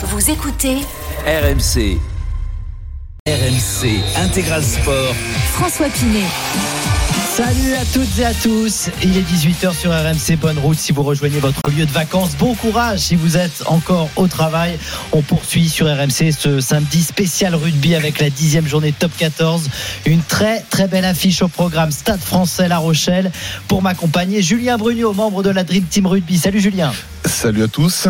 Vous écoutez RMC. RMC Intégral Sport. François Pinet. Salut à toutes et à tous. Il est 18h sur RMC. Bonne route si vous rejoignez votre lieu de vacances. Bon courage si vous êtes encore au travail. On poursuit sur RMC ce samedi spécial rugby avec la dixième journée top 14. Une très très belle affiche au programme Stade français La Rochelle. Pour m'accompagner, Julien Brugnot, membre de la Dream Team Rugby. Salut Julien. Salut à tous.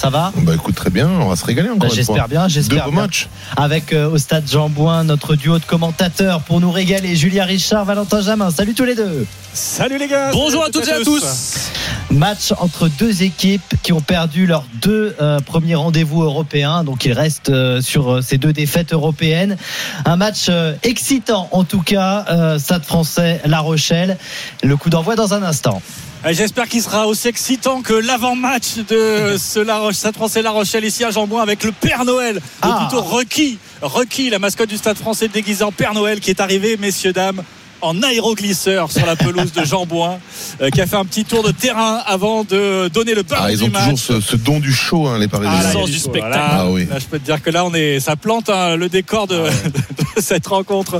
Ça va Bah écoute très bien, on va se régaler encore. Bah, J'espère bien, Deux j'espère beaux matchs. Avec euh, au stade Jean Bouin notre duo de commentateurs pour nous régaler. Julien Richard, Valentin Jamin. Salut tous les deux. Salut les gars Bonjour à toutes et à tous. Match entre deux équipes qui ont perdu leurs deux euh, premiers rendez-vous européens. Donc ils restent euh, sur euh, ces deux défaites européennes. Un match euh, excitant en tout cas. Euh, Stade français La Rochelle. Le coup d'envoi dans un instant. Euh, J'espère qu'il sera aussi excitant que l'avant-match de ce La Roche, Stade français La Rochelle ici à Jambouin avec le Père Noël, ou Ah. plutôt Rocky, Rocky, la mascotte du Stade français déguisé en Père Noël qui est arrivé, messieurs, dames en aéroglisseur sur la pelouse de Jambouin, euh, qui a fait un petit tour de terrain avant de donner le Ah, ils du ont match. toujours ce, ce don du show, hein, les Parisiens. Ah, là, sens du show. spectacle. Là, Ah oui. là, je peux te dire que là, on est, ça plante hein, le décor de, de cette rencontre.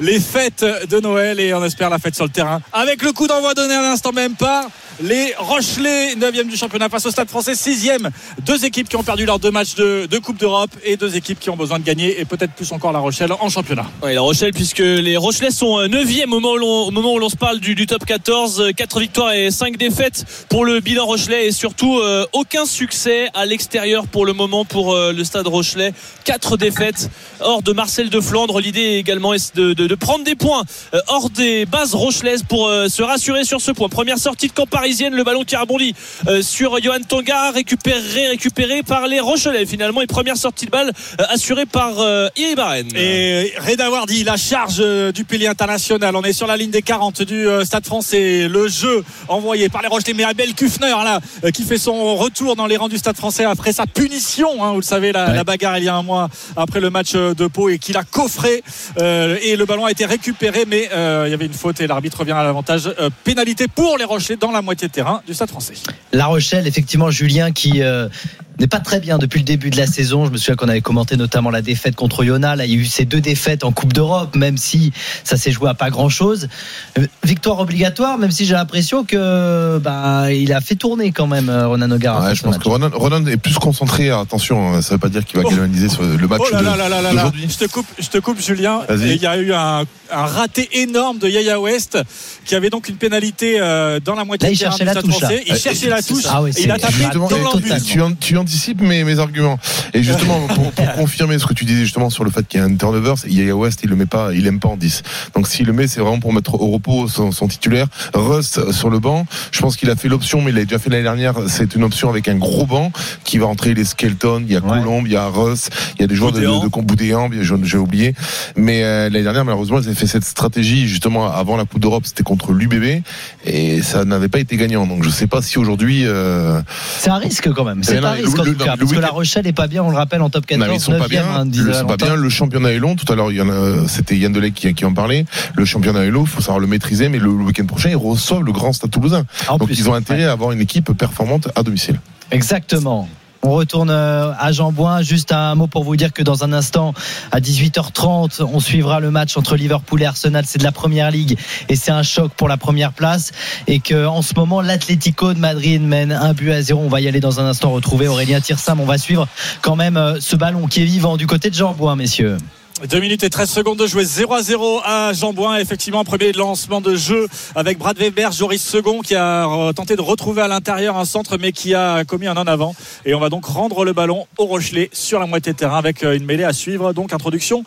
les fêtes de Noël et on espère la fête sur le terrain. Avec le coup d'envoi donné à l'instant même par les Rochelais, 9e du championnat face au Stade français, 6e. Deux équipes qui ont perdu leurs deux matchs de, Coupe d'Europe et deux équipes qui ont besoin de gagner et peut-être plus encore la Rochelle en championnat. Ouais, la Rochelle, puisque les Rochelais sont 9e au moment où l'on, au moment où l'on se parle du, top 14, 4 victoires et 5 défaites pour le bilan Rochelais et surtout euh, aucun succès à l'extérieur pour le moment pour euh, le stade Rochelais. 4 défaites hors de Marcel de Flandre. L'idée également est de, prendre des points euh, hors des bases rochelaises pour euh, se rassurer sur ce point. Première sortie de camp parisienne, le ballon qui rebondit euh, sur Johan Tonga, récupéré, récupéré par les Rochelais finalement. Et première sortie de balle euh, assurée par euh, Iribarren. Et Reda Wardi, la charge du pilier international. On est sur la ligne des 40 du Stade français. Le jeu envoyé par les Rochelais. Mais Abel Kufner, là, qui fait son retour dans les rangs du Stade français après sa punition. hein, vous le savez, la, Ouais. la bagarre il y a un mois après le match de Pau et qu'il a coffré. Euh, et le ballon a été récupéré, mais euh, il y avait une faute et l'arbitre revient à l'avantage. Euh, pénalité pour les Rochelais dans la moitié de terrain du Stade français. La Rochelle, effectivement, Julien qui euh, n'est pas très bien depuis le début de la saison. Je me souviens qu'on avait commenté notamment la défaite contre Yona. Là, il y a eu ces deux défaites en Coupe d'Europe, même si ça s'est joué à pas grand-chose. Euh, Victoire obligatoire, même si j'ai l'impression que bah, il a fait tourner quand même euh, Ronan O'Gara. Ouais, je pense match. que Ronan, Ronan est plus concentré. Attention, hein, ça veut pas dire qu'il va Oh. galvaniser sur le match Oh là de- là là là là là. d'aujourd'hui. Je te coupe, je te coupe, Julien. Il y a eu un, un raté énorme de Yaya West, qui avait donc une pénalité euh, dans la moitié Là, il de terrain cherchait la touche. Il cherchait la touche. Ah oui, et il a tapé dans et anticipes mes, mes arguments. Et justement, pour, pour confirmer ce que tu disais justement sur le fait qu'il y a un turnover, Yaya West, il le met pas, il aime pas en 10. Donc s'il le met, c'est vraiment pour mettre au repos son, son titulaire. Rust sur le banc, je pense qu'il a fait l'option, mais il l'a déjà fait l'année dernière. C'est une option avec un gros banc qui va entrer les Skelton, il y a Ouais. Colombe, il y a Rust, il y a des joueurs de, de, de Boudéan, j'ai oublié. Mais euh, l'année dernière, malheureusement, ils avaient fait cette stratégie justement avant la Coupe d'Europe, c'était contre l'UBB et ça n'avait pas été gagnant. Donc je sais pas si aujourd'hui. euh, C'est un risque quand même. C'est un risque Parce que la Rochelle est pas bien, on le rappelle, en top 14. Non, mais ils sont pas 9e, bien. hein, disait Le, c'est pas Valentin. bien. Le championnat est long. Tout à l'heure, il y en a, c'était Yann Delec qui, qui en parlait. Le championnat est long. Il faut savoir le maîtriser. Mais le, le week-end prochain, ils reçoivent le grand Stade Toulousain. Donc, plus, ils ont intérêt ouais. à avoir une équipe performante à domicile. Exactement. On retourne euh, à Jean-Bouin. Juste un mot pour vous dire que dans un instant, à 18h30, on suivra le match entre Liverpool et Arsenal. C'est de la première ligue et c'est un choc pour la première place. Et que en ce moment, l'Atlético de Madrid mène un but à zéro. On va y aller dans un instant retrouver Aurélien Tirsam. On va suivre quand même euh, ce ballon qui est vivant du côté de Jean-Bouin, messieurs. 2 minutes et 13 secondes de jouer 0 à 0 à Jambouin. Effectivement, premier lancement de jeu avec Brad Weber, Joris Second qui a euh, tenté de retrouver à l'intérieur un centre mais qui a commis un en avant. Et on va donc rendre le ballon au Rochelet sur la moitié de terrain avec euh, une mêlée à suivre. Donc introduction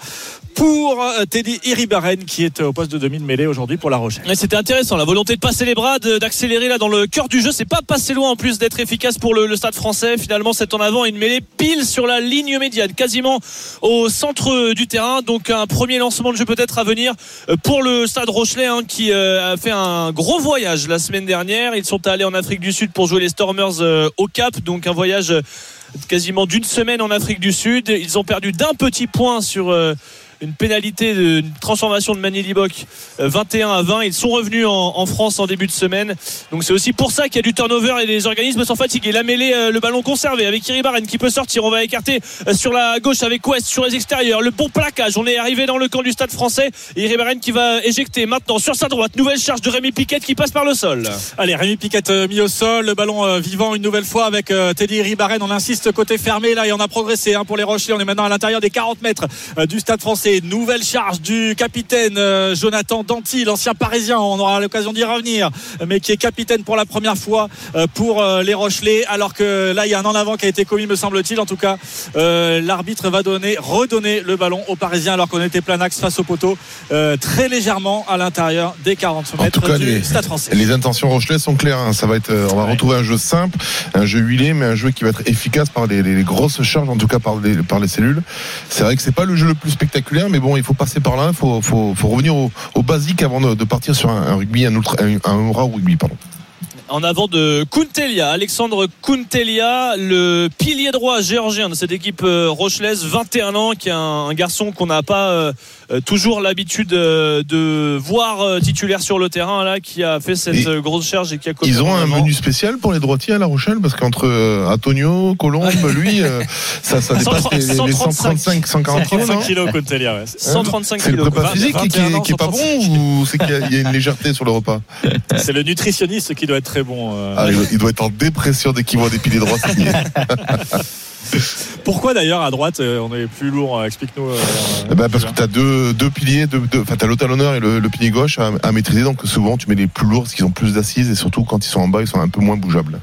pour euh, Teddy Iribaren qui est au poste de demi de mêlée aujourd'hui pour La Rochelle. C'était intéressant, la volonté de passer les bras, d'accélérer là dans le cœur du jeu. C'est pas passé loin en plus d'être efficace pour le, stade français. Finalement, c'est en avant une mêlée pile sur la ligne médiane, quasiment au centre du terrain. Donc un premier lancement de jeu peut-être à venir euh, pour le stade Rochelet hein, qui euh, a fait un gros voyage la semaine dernière. Ils sont allés en Afrique du Sud pour jouer les Stormers euh, au Cap. Donc un voyage euh, quasiment d'une semaine en Afrique du Sud. Ils ont perdu d'un petit point sur. euh, une pénalité, de, une transformation de Manili Bock 21 à 20. Ils sont revenus en, France en début de semaine. Donc c'est aussi pour ça qu'il y a du turnover et les organismes sont fatigués. La mêlée, euh, le ballon conservé avec Iribaren qui peut sortir. On va écarter euh, sur la gauche avec West sur les extérieurs. Le bon plaquage. On est arrivé dans le camp du stade français. Et Iribaren qui va éjecter maintenant sur sa droite. Nouvelle charge de Rémi Piquet qui passe par le sol. Allez, Rémi Piquet euh, mis au sol, le ballon euh, vivant une nouvelle fois avec euh, Teddy Ribaren. On insiste côté fermé là et on a progressé hein, pour les Rochelais. On est maintenant à l'intérieur des 40 mètres euh, du stade français. Nouvelle charge du capitaine euh, Jonathan Danty, l'ancien parisien. On aura l'occasion d'y revenir, mais qui est capitaine pour la première fois euh, pour euh, les Rochelais. Alors que là, il y a un en avant qui a été commis, me semble-t-il. En tout cas, euh, l'arbitre va donner, redonner le ballon aux Parisiens alors qu'on était plein axe face au poteau, euh, très légèrement à l'intérieur des 40 En mètres tout cas, du les, stade français. les intentions Rochelais sont claires. hein. Ça va être, on va Ouais. retrouver un jeu simple, un jeu huilé, mais un jeu qui va être efficace par les, les- les grosses charges, en tout cas par les, par les cellules. C'est vrai que c'est pas le jeu le plus spectaculaire, mais bon, il faut passer par là. Il faut, revenir au, basique avant de, partir sur un, rugby, un ultra, un, un rugby, pardon. en avant de Kuntelia, Alexandre Kuntelia, le pilier droit géorgien de cette équipe euh, rochelaise, 21 ans, qui est un, garçon qu'on n'a pas euh, toujours l'habitude euh, de voir euh, titulaire sur le terrain, là, qui a fait cette Et euh, grosse charge et qui a Ils ont un menu spécial pour les droitiers à La Rochelle, parce qu'entre euh, Antonio, Colombe, lui, euh, ça, ça dépasse les, les 135, 140 kilos, 135 non kilos, Kuntelia, ouais. 135 C'est le Vingt- physique qui, 21 est, qui est pas 135. bon ou c'est qu'il y, a- il y a une légèreté sur le repas C'est le nutritionniste qui doit être très bon. euh. ah, il, doit, il doit être en dépression dès qu'il voit des piliers droits. Pourquoi d'ailleurs à droite euh, on est plus lourd euh, Explique-nous. ben, parce que tu as deux, deux piliers, deux, deux, enfin, tu et le, pilier gauche à maîtriser, donc souvent tu mets les plus lourds parce qu'ils ont plus d'assises et surtout quand ils sont en bas, ils sont un peu moins bougeables.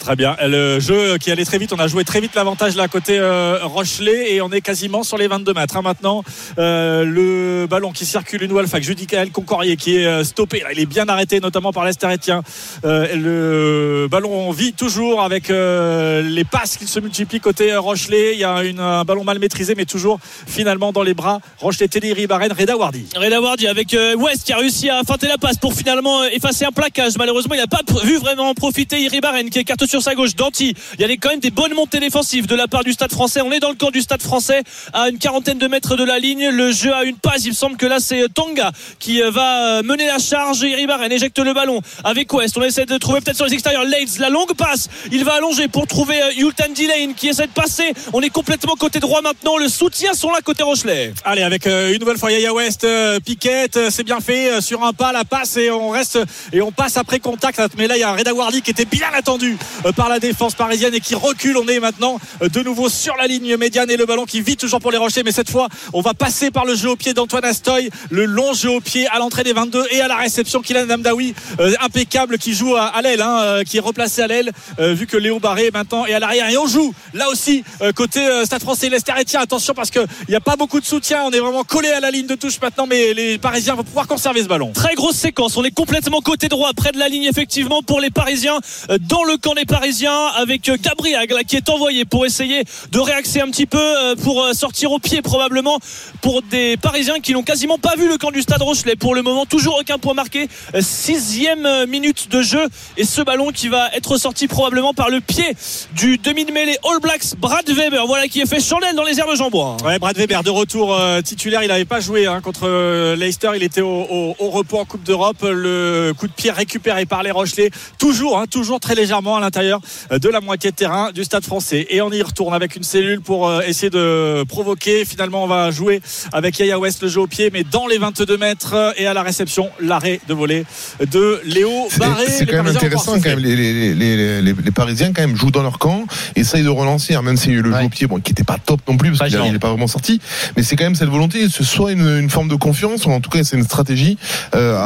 Très bien. Le jeu qui allait très vite, on a joué très vite l'avantage là côté euh, Rochelet et on est quasiment sur les 22 mètres. hein, maintenant, Euh, le ballon qui circule une nouvelle fois, Judicael Concorrier qui est euh, stoppé. Il est bien arrêté, notamment par l'Estérétien. Euh, le ballon vit toujours avec euh, les passes qui se multiplient côté euh, Rochelet. Il y a un ballon mal maîtrisé, mais toujours finalement dans les bras. Rochelet, Teddy Ribaren, Reda Wardi. Reda Wardi avec euh, West qui a réussi à feinter la passe pour finalement euh, effacer un plaquage. Malheureusement, il n'a pas vu vraiment profiter Iribaren qui écarte sur sa gauche. Danti, il y avait quand même des bonnes montées défensives de la part du stade français. On est dans le camp du stade français à une quarantaine de mètres de la ligne. Le jeu a une passe. Il me semble que là, c'est Tonga qui euh, va euh, mener la charge. Iribaren éjecte le ballon avec West. On essaie de trouver peut-être sur les extérieurs Leitz. La longue passe. Il va allonger pour trouver euh, Yultan Dilane qui essaie de passer. On est complètement côté droit maintenant. Le soutien sont là côté Rochelet. Allez, avec une nouvelle fois Yaya West, Piquet, euh, c'est bien fait sur un pas, la passe et on reste et on passe après contact. Mais là, il y a Reda Wardi qui était bien attendu par la défense parisienne et qui recule. On est maintenant euh, de nouveau sur la ligne médiane et le ballon qui vit toujours pour les Rochers. Mais cette fois, on va passer par le jeu au pied d'Antoine Astoy, le long jeu au pied à l'entrée des 22 et à la réception. Kylian Namdaoui, euh, impeccable, qui joue à, à l'aile, hein, euh, qui est replacé à l'aile, euh, vu que Léo Barré maintenant est à l'arrière. Et on joue là aussi euh, côté euh, Stade Français, Lester Etienne. Attention parce qu'il n'y a pas beaucoup de soutien. On est vraiment collé à la ligne de touche maintenant, mais les Parisiens vont pouvoir conserver ce ballon. Très grosse séquence. On est complètement côté droit, près de la ligne, effectivement, pour les Parisiens, euh, dans le camp des Parisiens, avec euh, Gabriel là, qui est envoyé pour essayer de réaxer un petit peu, euh, pour euh, sortir au pied probablement, pour des Parisiens qui n'ont quasiment pas vu le camp du Stade Rochelet. Pour le moment, toujours aucun point marqué. Euh, Sixième euh, minute de jeu et ce ballon qui va être sorti probablement par le pied du demi de mêlée All Blacks, Brad Weber. Voilà qui est fait chandelle dans les herbes Jean-Bois. Ouais, Brad Weber de retour euh, titulaire. Il n'avait pas joué hein, contre euh, Leicester. Il était au repos en Coupe d'Europe. Le coup de pied récupéré par les Rochelais. Toujours, hein, toujours très légèrement à l'intérieur euh, de la moitié de terrain du Stade français. Et on y retourne avec une cellule pour euh, essayer de provoquer. Finalement, on va jouer avec Yaya West le jeu au pied, mais dans les 22 mètres euh, et à la réception, l'arrêt de volée de Léo C'est Barré. c'est quand même intéressant quand même. Les, les, les, les, les Parisiens quand même jouent dans leur camp, essayent de relancer, hein, même s'il y a eu le Ouais. jeu au pied, bon, qui n'était pas top non plus parce qu'il n'est pas vraiment sorti. Mais c'est quand même cette volonté, ce soit une, une forme de confiance, ou en tout cas c'est une stratégie euh,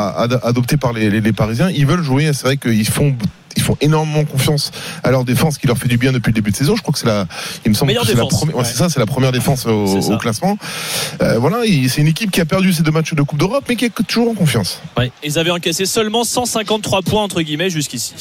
adoptée par les, les, les Parisiens. Ils veulent jouer. C'est vrai qu'ils font ils font énormément confiance à leur défense qui leur fait du bien depuis le début de saison. Je crois que c'est la, il me semble que c'est la première, ouais, Ouais. c'est ça, c'est la première défense au, classement. Euh, voilà, il- c'est une équipe qui a perdu ses deux matchs de Coupe d'Europe, mais qui est toujours en confiance. Ils avaient encaissé seulement 153 points entre guillemets jusqu'ici.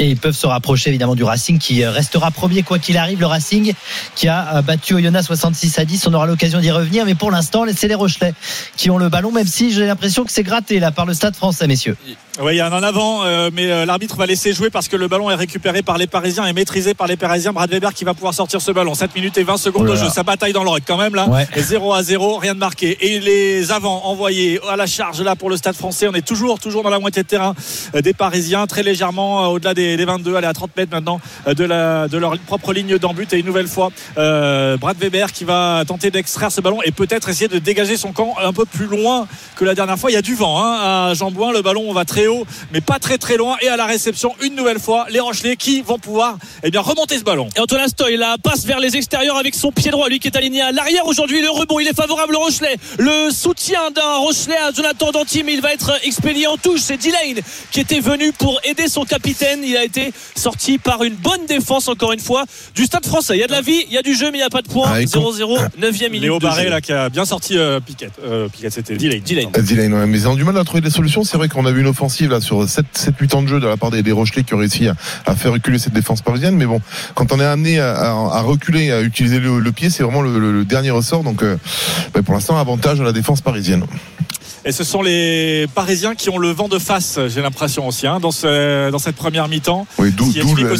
Et ils peuvent se rapprocher évidemment du Racing qui euh, restera premier quoi qu'il arrive. Le Racing qui a euh, battu Oyonnax 66 à 10. On aura l'occasion d'y revenir. Mais pour l'instant, c'est les Rochelais qui ont le ballon, même si j'ai l'impression que c'est gratté là par le stade français, messieurs. Oui, il y a un en avant, euh, mais euh, l'arbitre va laisser jouer parce que le ballon est récupéré par les Parisiens et maîtrisé par les Parisiens. Brad Weber qui va pouvoir sortir ce ballon. 7 minutes et 20 secondes Oh de jeu. Ça bataille dans le rock quand même là. Ouais. Et 0 à 0, rien de marqué. Et les avants envoyés à la charge là pour le stade français. On est toujours, toujours dans la moitié de terrain des Parisiens, très légèrement euh, au-delà des, des 22, allez à 30 mètres maintenant euh, de, leur propre ligne d'embut. Et une nouvelle fois, euh, Brad Weber qui va tenter d'extraire ce ballon et peut-être essayer de dégager son camp un peu plus loin que la dernière fois. Il y a du vent hein, à Jean-Bouin. Le ballon va très haut, mais pas très très loin. Et à la réception, une nouvelle fois, les Rochelais qui vont pouvoir eh bien, remonter ce ballon. Et Antoine Astoy la passe vers les extérieurs avec son pied droit, lui qui est aligné à l'arrière aujourd'hui. Le rebond, il est favorable au Rochelet. Le soutien d'un Rochelet à Jonathan Danty, mais il va être expédié en touche. C'est Dilane qui était venu pour aider son capitaine. Il a été sorti par une bonne défense, encore une fois, du stade français. Il y a de la vie, il y a du jeu, mais il n'y a pas de points. Ah, et 0-0, 9e minute. Léo Barré là qui a bien sorti euh, Piquet. Euh, Piquet, c'était Dylan. Dylan. Dylan, ouais, mais ils ont du mal à trouver des solutions. C'est vrai qu'on a vu une offensive là sur 7, 7 8 ans de jeu de la part des, des Rochelais qui ont réussi à, à faire reculer cette défense parisienne. Mais bon, quand on est amené à, à, à reculer, à utiliser le, le pied, c'est vraiment le, le- le dernier ressort. Donc, euh, bah, pour l'instant, avantage à la défense parisienne. Et ce sont les Parisiens qui ont le vent de face, j'ai l'impression aussi, hein, dans, ce, dans cette première mi-temps. Oui, d'où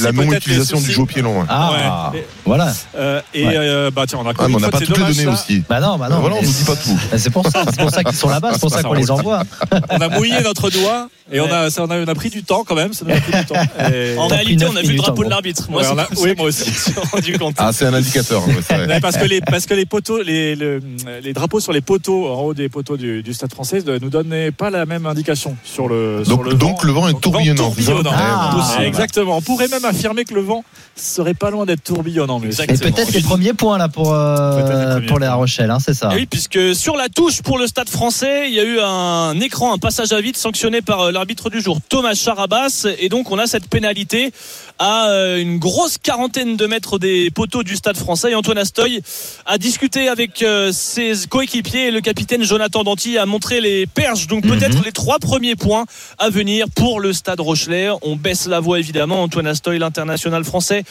la, non-utilisation du jeu au pied long. ouais. Ah, Ouais. voilà. Euh, et Ouais. euh, bah tiens, on a Ah, on pas toutes les données ça. aussi. Bah non, bah non. Voilà, on nous dit pas tout. c'est- C'est pour ça, c'est pour ça qu'ils sont là-bas, c'est pour ça qu'on les envoie. On a mouillé notre doigt et on, a, ça, on, a, on a pris du temps quand même. Ça nous a pris du temps. Et- En réalité, on a vu le drapeau de l'arbitre. Ouais, a- c'est- oui, moi aussi. je me suis rendu compte. Ah, c'est un indicateur. ouais, vrai. Ouais, parce que les parce que les poteaux les, le- les drapeaux sur les poteaux en haut des poteaux du, du stade français ne nous donnaient pas la même indication sur le sur Donc, le donc le vent est tourbillonnant. tourbillonnant. Ah, bah. exactement on pourrait même affirmer que le vent serait pas loin d'être tourbillonnant mais Et peut-être les premiers points là pour, euh, les pour les points. Rochelle, hein, c'est ça. Et oui, puisque sur la touche pour le stade français, il y a eu un écran, un passage à vide sanctionné par euh, l'arbitre du jour, Thomas Charabas. Et donc, on a cette pénalité à euh, une grosse quarantaine de mètres des poteaux du stade français. Et Antoine Astoy a discuté avec euh, ses coéquipiers et le capitaine Jonathan Danty a montré les perches. Donc, peut-être Mhm. les trois premiers points à venir pour le stade Rochelet. On baisse la voix, évidemment. Antoine Astoy, l'international français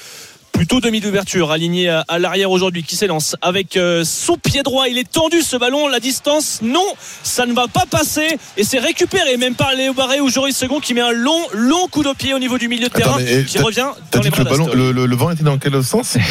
plutôt demi d'ouverture aligné à, à l'arrière aujourd'hui qui s'élance avec euh, son pied droit. Il est tendu ce ballon. La distance non ça ne va pas passer. Et c'est récupéré même par Léo Barré ou Joris Second qui met un long long coup de pied au niveau du milieu de terrain qui revient dans les bras le, ballon, d'Astoy. le, le- le vent était dans quel sens?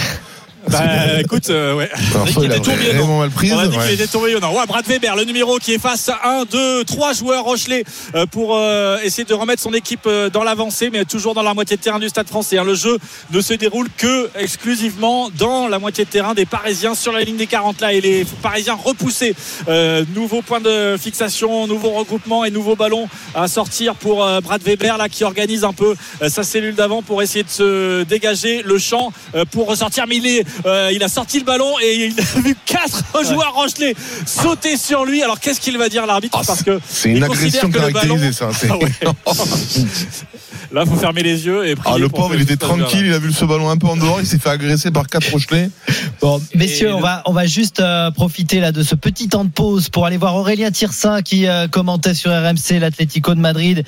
bah écoute euh, ouais soit il a était tourbillonnant. vraiment mal prise. On a dit ouais. qu'il était tourbillonnant. Ouais, Brad Weber, le numéro qui est face à 1, 2, 3 joueurs Rochelet euh, pour euh, essayer de remettre son équipe euh, dans l'avancée, mais toujours dans la moitié de terrain du stade français. Le jeu ne se déroule que exclusivement dans la moitié de terrain des Parisiens sur la ligne des 40 là et les Parisiens repoussés. Euh, nouveau point de fixation, nouveau regroupement et nouveau ballon à sortir pour Brad Weber là qui organise un peu sa cellule d'avant pour essayer de se dégager le champ pour ressortir. Mais il, est, euh, il a sorti le ballon et il a vu quatre joueurs Rochelet sauter sur lui. Alors qu'est-ce qu'il va dire l'arbitre Ah, Parce que C'est une agression considère que le caractérisée, ça. c'est- Ah ouais. là, faut fermer les yeux et prier Ah, le pauvre, il était tranquille, il a vu ce ballon un peu en dehors, il s'est fait agresser par quatre Rochelais. Bon, messieurs, Et on va, on va juste euh, profiter là de ce petit temps de pause pour aller voir Aurélien Tirsin qui euh, commentait sur RMC l'Atlético de Madrid.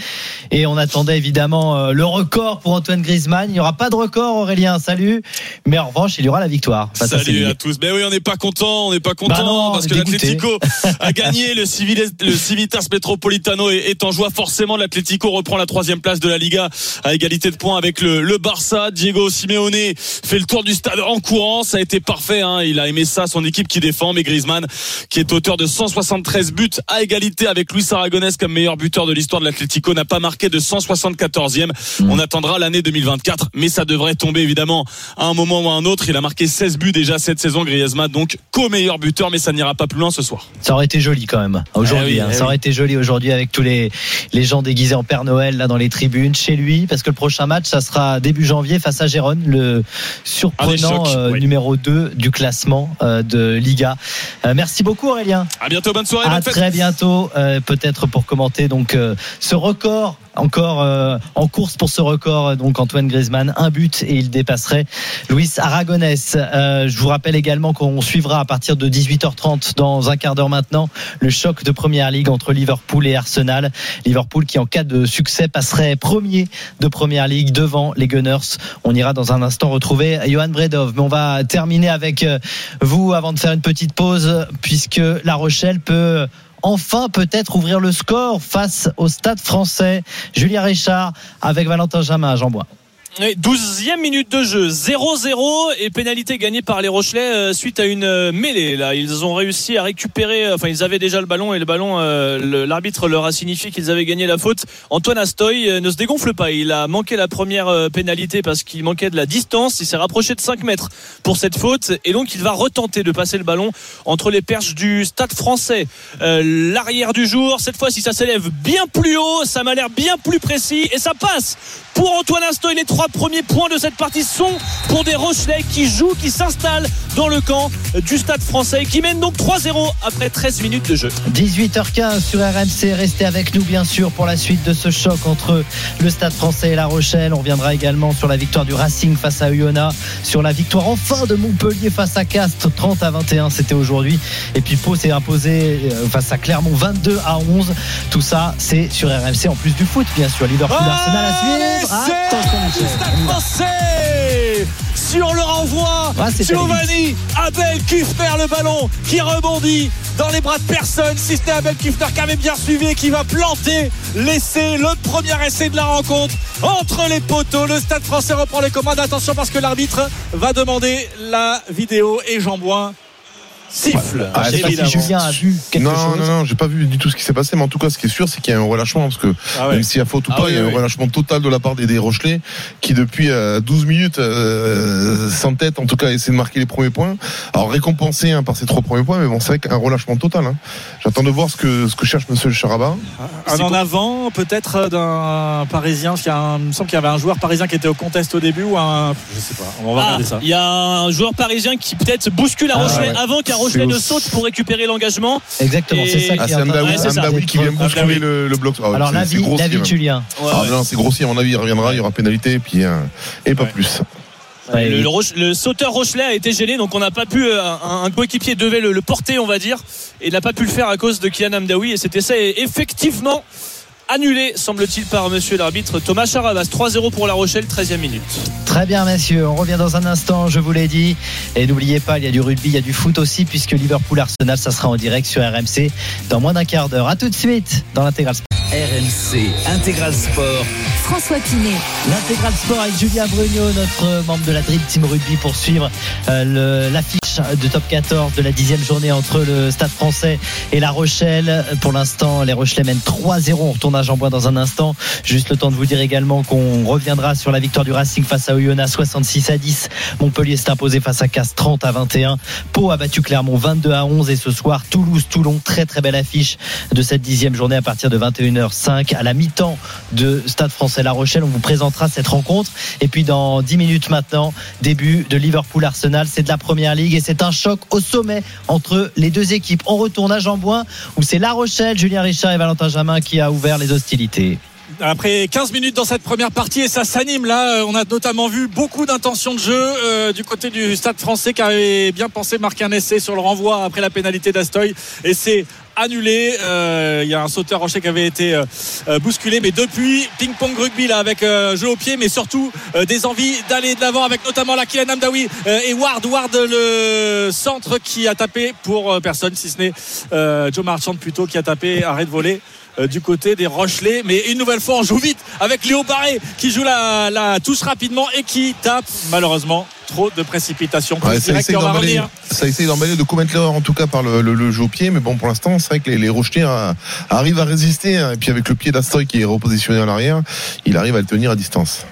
Et on attendait évidemment euh, le record pour Antoine Griezmann. Il n'y aura pas de record, Aurélien, salut. Mais en revanche, il y aura la victoire. Face Salut à tous. Ben oui, on n'est pas content, on n'est pas content Bah non, parce que l'Atlético a gagné le, Civitas Metropolitano est, est en joie. Forcément, l'Atlético reprend la troisième place de la Liga à égalité de points avec le, le Barça. Diego Simeone fait le tour du stade en courant. Ça a été parfait. Hein. Il a aimé ça, son équipe qui défend. Mais Griezmann, qui est auteur de 173 buts à égalité avec Luis Aragonès comme meilleur buteur de l'histoire de l'Atlético, n'a pas marqué de 174e. On attendra l'année 2024, mais ça devrait tomber évidemment à un moment ou à un autre. Il a marqué 16 buts déjà cette saison, Griezmann, donc co-meilleur buteur, mais ça n'ira pas plus loin ce soir. Ça aurait été joli quand même aujourd'hui. Eh oui, hein. eh ça aurait été joli aujourd'hui avec tous les, les gens déguisés en Père Noël là dans les tribunes chez lui, parce que le prochain match ça sera début janvier face à Gérone, le surprenant Ah, chocs, euh, oui. numéro 2 du classement euh, de Liga. Euh, merci beaucoup Aurélien. À bientôt, bonne soirée, À bonne fête. très bientôt, peut-être pour commenter donc ce record encore euh, en course pour ce record. Donc Antoine Griezmann, un but et il dépasserait Luis Aragonès. Euh, je vous rappelle également qu'on suivra à partir de 18h30 dans un quart d'heure maintenant le choc de Première Ligue entre Liverpool et Arsenal. Liverpool qui en cas de succès passerait premier de Première Ligue devant les Gunners. On ira dans un instant retrouver Johan Bredov. Mais on va terminer avec euh, vous avant de faire une petite pause puisque La Rochelle peut enfin peut-être ouvrir le score face au stade français. Julien Richard avec Valentin Jamin à Jean-Bois. Oui, 12e minute de jeu, 0-0 et pénalité gagnée par les Rochelais euh, suite à une euh, mêlée. Là, ils ont réussi à récupérer. euh, Enfin, ils avaient déjà le ballon et le ballon, l'arbitre leur a signifié qu'ils avaient gagné la faute. Antoine Astoy ne se dégonfle pas. Il a manqué la première pénalité parce qu'il manquait de la distance. Il s'est rapproché de 5 mètres pour cette faute et donc il va retenter de passer le ballon entre les perches du Stade Français. L'arrière du jour, cette fois-ci, ça s'élève bien plus haut. Ça m'a l'air bien plus précis et ça passe pour Antoine Astoy. Les trois premiers points de cette partie sont pour des Rochelais qui jouent, qui s'installent dans le camp du Stade français, qui mène donc 3-0 après 13 minutes de jeu. 18h15 sur RMC. Restez avec nous, bien sûr, pour la suite de ce choc entre le Stade français et La Rochelle. On reviendra également sur la victoire du Racing face à Oyonnax, sur la victoire enfin de Montpellier face à Castres, 30 à 21, c'était aujourd'hui. Et puis Pau s'est imposé euh, face à Clermont, 22 à 11. Tout ça, c'est sur RMC, en plus du foot, bien sûr. Liverpool, Arsenal à suivre. Stade français sur le renvoi. Ah, Giovanni Abel Kufner le ballon qui rebondit dans les bras de personne. Si c'était Abel Kufner qui avait bien suivi et qui va planter l'essai, le premier essai de la rencontre entre les poteaux. Le Stade français reprend les commandes. Attention parce que l'arbitre va demander la vidéo et Jean Boin siffle. Ah, Je sais pas si. Julien a vu quelque non, chose. non, non, j'ai pas vu du tout ce qui s'est passé, mais en tout cas, ce qui est sûr, c'est qu'il y a un relâchement, parce que Ah ouais. même s'il y a faute ou Ah pas, oui, il y a oui. un relâchement total de la part des, des Rochelais, qui depuis euh, 12 minutes, euh, sans tête, en tout cas, essaient de marquer les premiers points. Alors récompensé hein, par ces trois premiers points, mais bon, c'est vrai qu'un relâchement total. Hein. J'attends de voir ce que ce que cherche Monsieur Charabat. Un en avant, peut-être d'un Parisien. parce qu'il y a un- Il me semble qu'il y avait un joueur parisien qui était au contest au début ou un. Je sais pas. On va Ah, regarder ça. Il y a un joueur parisien qui peut-être bouscule Ah, Rochelet ouais. avant qu'un C'est Rochelet ne saute pour récupérer l'engagement. Exactement, c'est ça Et- Ah, qui c'est Amdaoui Ouais, ça. Qui vient bousculer Amdaoui. le, le bloc. Ah, Alors l'avis, de. Julien. Ouais, Ah ouais. non, c'est grossier, à mon avis, il reviendra, il y aura pénalité, et puis euh, et pas plus. Le, le Roche- le sauteur Rochelet a été gêné, donc on n'a pas pu. euh, Un, un coéquipier devait le, le porter, on va dire, et n'a pas pu le faire à cause de Kylian Amdaoui. Et cet essai est effectivement annulé, semble-t-il, par monsieur l'arbitre Thomas Charabas. 3-0 pour La Rochelle, 13e minute. Très bien, messieurs. On revient dans un instant, je vous l'ai dit. Et n'oubliez pas, il y a du rugby, il y a du foot aussi, puisque Liverpool-Arsenal, ça sera en direct sur RMC dans moins d'un quart d'heure. À tout de suite dans l'intégral. RMC Intégral Sport. François Pinet. L'intégral sport avec Julien Brugnot, notre membre de la Dream Team Rugby, pour suivre euh, l'affiche de top 14 de la dixième journée entre le Stade français et La Rochelle. Pour l'instant, les Rochelais mènent 3-0. On retourne à Jean-Bois dans un instant. Juste le temps de vous dire également qu'on reviendra sur la victoire du Racing face à Oyonnax 66 à 10. Montpellier s'est imposé face à Castres 30 à 21. Pau a battu Clermont 22 à 11. Et ce soir, Toulouse-Toulon, très très belle affiche de cette dixième journée à partir de 21h05 à la mi-temps de Stade français La Rochelle. On vous présentera cette rencontre. Et puis dans 10 minutes maintenant, début de Liverpool-Arsenal. C'est de la première ligue et c'est un choc au sommet entre les deux équipes. On retourne à Jean-Bouin où c'est La Rochelle, Julien Richard et Valentin Jamin qui a ouvert les hostilités. Après 15 minutes dans cette première partie et ça s'anime là, euh, on a notamment vu beaucoup d'intentions de jeu euh, du côté du Stade français qui avait bien pensé marquer un essai sur le renvoi après la pénalité d'Astoy et c'est annulé. Euh, Il y a un sauteur rocher qui avait été euh, euh, bousculé, mais depuis ping-pong rugby là avec jeu au pied, mais surtout des envies d'aller de l'avant avec notamment la Kylian Amdaoui euh, et Ward Ward le centre qui a tapé pour personne si ce n'est Joe Marchand plutôt qui a tapé arrêt de volée euh, du côté des Rochelais. Mais une nouvelle fois, on joue vite avec Léo Barré qui joue la, la touche rapidement et qui tape malheureusement trop de précipitation. Ouais, ça, essaye d'emballer, ça essaye d'emballer, de commettre l'erreur en tout cas par le, le- le jeu au pied, mais bon pour l'instant c'est vrai que les, les euh, arrivent à résister, hein, et puis avec le pied d'Astoy qui est repositionné en arrière, il arrive à le tenir à distance.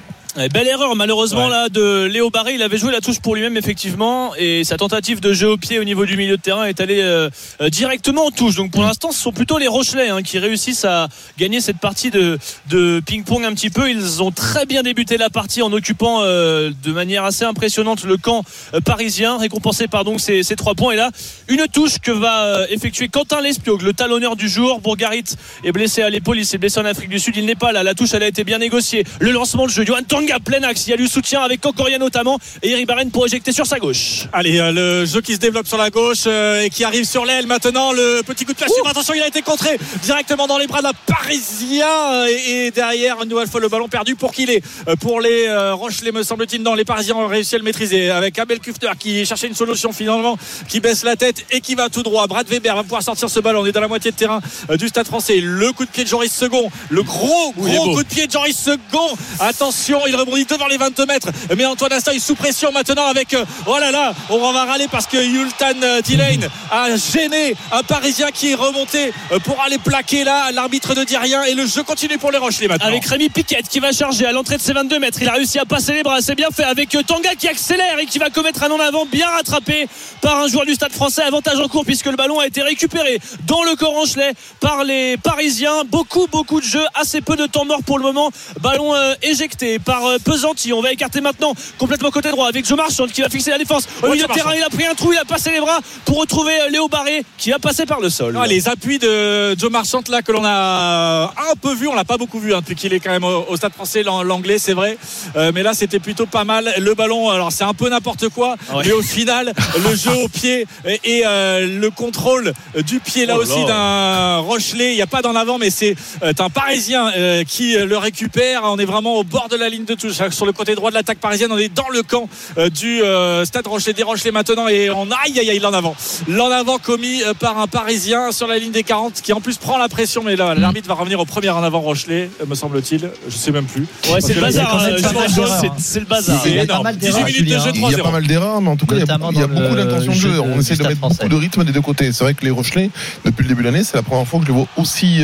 Belle erreur malheureusement Ouais. là de Léo Barré. Il avait joué la touche pour lui-même effectivement et sa tentative de jeu au pied au niveau du milieu de terrain est allée euh, euh, directement en touche. Donc pour l'instant, ce sont plutôt les Rochelais hein, qui réussissent à gagner cette partie de, de ping-pong un petit peu. Ils ont très bien débuté la partie en occupant euh, de manière assez impressionnante le camp parisien, récompensé par donc ces, ces trois points. Et là, une touche que va effectuer Quentin Lespiogue, le talonneur du jour. Bourgarit est blessé à l'épaule, il s'est blessé en Afrique du Sud, il n'est pas là. La touche, elle a été bien négociée. Le lancement de jeu, Johan Tanga, plein axe. Il y a du soutien avec Concoria notamment et Eric Barren pour éjecter sur sa gauche. Allez, euh, le jeu qui se développe sur la gauche euh, et qui arrive sur l'aile maintenant. Le petit coup de pied. Attention, il a été contré directement dans les bras d'un Parisien. euh, Et, et derrière, une nouvelle fois, le ballon perdu pour qui il est Pour les euh, Rochelais, me semble-t-il. Non, les Parisiens ont réussi à le maîtriser avec Abel Kufner qui cherchait une solution finalement, qui baisse la tête et qui va tout droit. Brad Weber va pouvoir sortir ce ballon. On est dans la moitié de terrain du stade français. Le coup de pied de Joris Second. Le gros, gros coup de pied de Joris Second. Attention, il rebondit devant les 22 mètres. Mais Antoine est sous pression maintenant avec. euh, Oh là là, on va râler parce que Yultan euh, Dillane a gêné un Parisien qui est remonté euh, pour aller plaquer là. L'arbitre ne dit rien et le jeu continue pour les Rochelais maintenant. Avec Rémi Piquet qui va charger à l'entrée de ses 22 mètres. Il a réussi à passer les bras, c'est bien fait. Avec Tanga qui accélère et qui va commettre un en avant bien rattrapé par un joueur du stade français. Avantage en cours puisque le ballon a été récupéré dans le corps Rochelet par les Parisiens. Beaucoup, beaucoup de jeux, assez peu de temps mort pour le moment. Ballon éjecté par euh, Pesanti. On va écarter maintenant complètement côté droit avec Joe Marchand qui va fixer la défense. Au milieu de terrain, Marchand. il a pris un trou, il a passé les bras pour retrouver euh, Léo Barré qui a passé par le sol. Ah, les appuis de Joe Marchant là que l'on a un peu vu, on l'a pas beaucoup vu hein, depuis qu'il est quand même au, au stade français l'an- l'anglais c'est vrai, Euh, mais là c'était plutôt pas mal. Le ballon, alors c'est un peu n'importe quoi, Ouais. mais au final le jeu au pied et, et, euh, le contrôle du pied là Oh aussi d'un Rochelet, il n'y a pas d'en avant, mais c'est euh, un Parisien euh, qui euh, le récupère. On est vraiment au bord de la ligne de touche sur le côté droit de l'attaque parisienne. On est dans le camp euh, du euh, stade Rochelet des Rochelais maintenant et on aïe aïe aïe l'en avant, l'en avant commis euh, par un Parisien sur la ligne des 40 qui en plus prend la pression, mais là l'arbitre va revenir au premier en avant Rochelet, me semble-t-il. Je sais même plus. Ouais, c'est le bazar. il y a quand même pas je mal pense d'erreurs, que c'est- le bazar. Il y a C'est pas énorme. mal 18 d'erreurs, Il y a 3-0. pas mal d'erreurs, mais en tout cas, il y a, Notamment il y a dans beaucoup d'intention de jeu On essaie de mettre beaucoup de rythme des deux côtés. C'est vrai que les Rochelais, depuis le début de l'année, c'est la première fois que je les vois aussi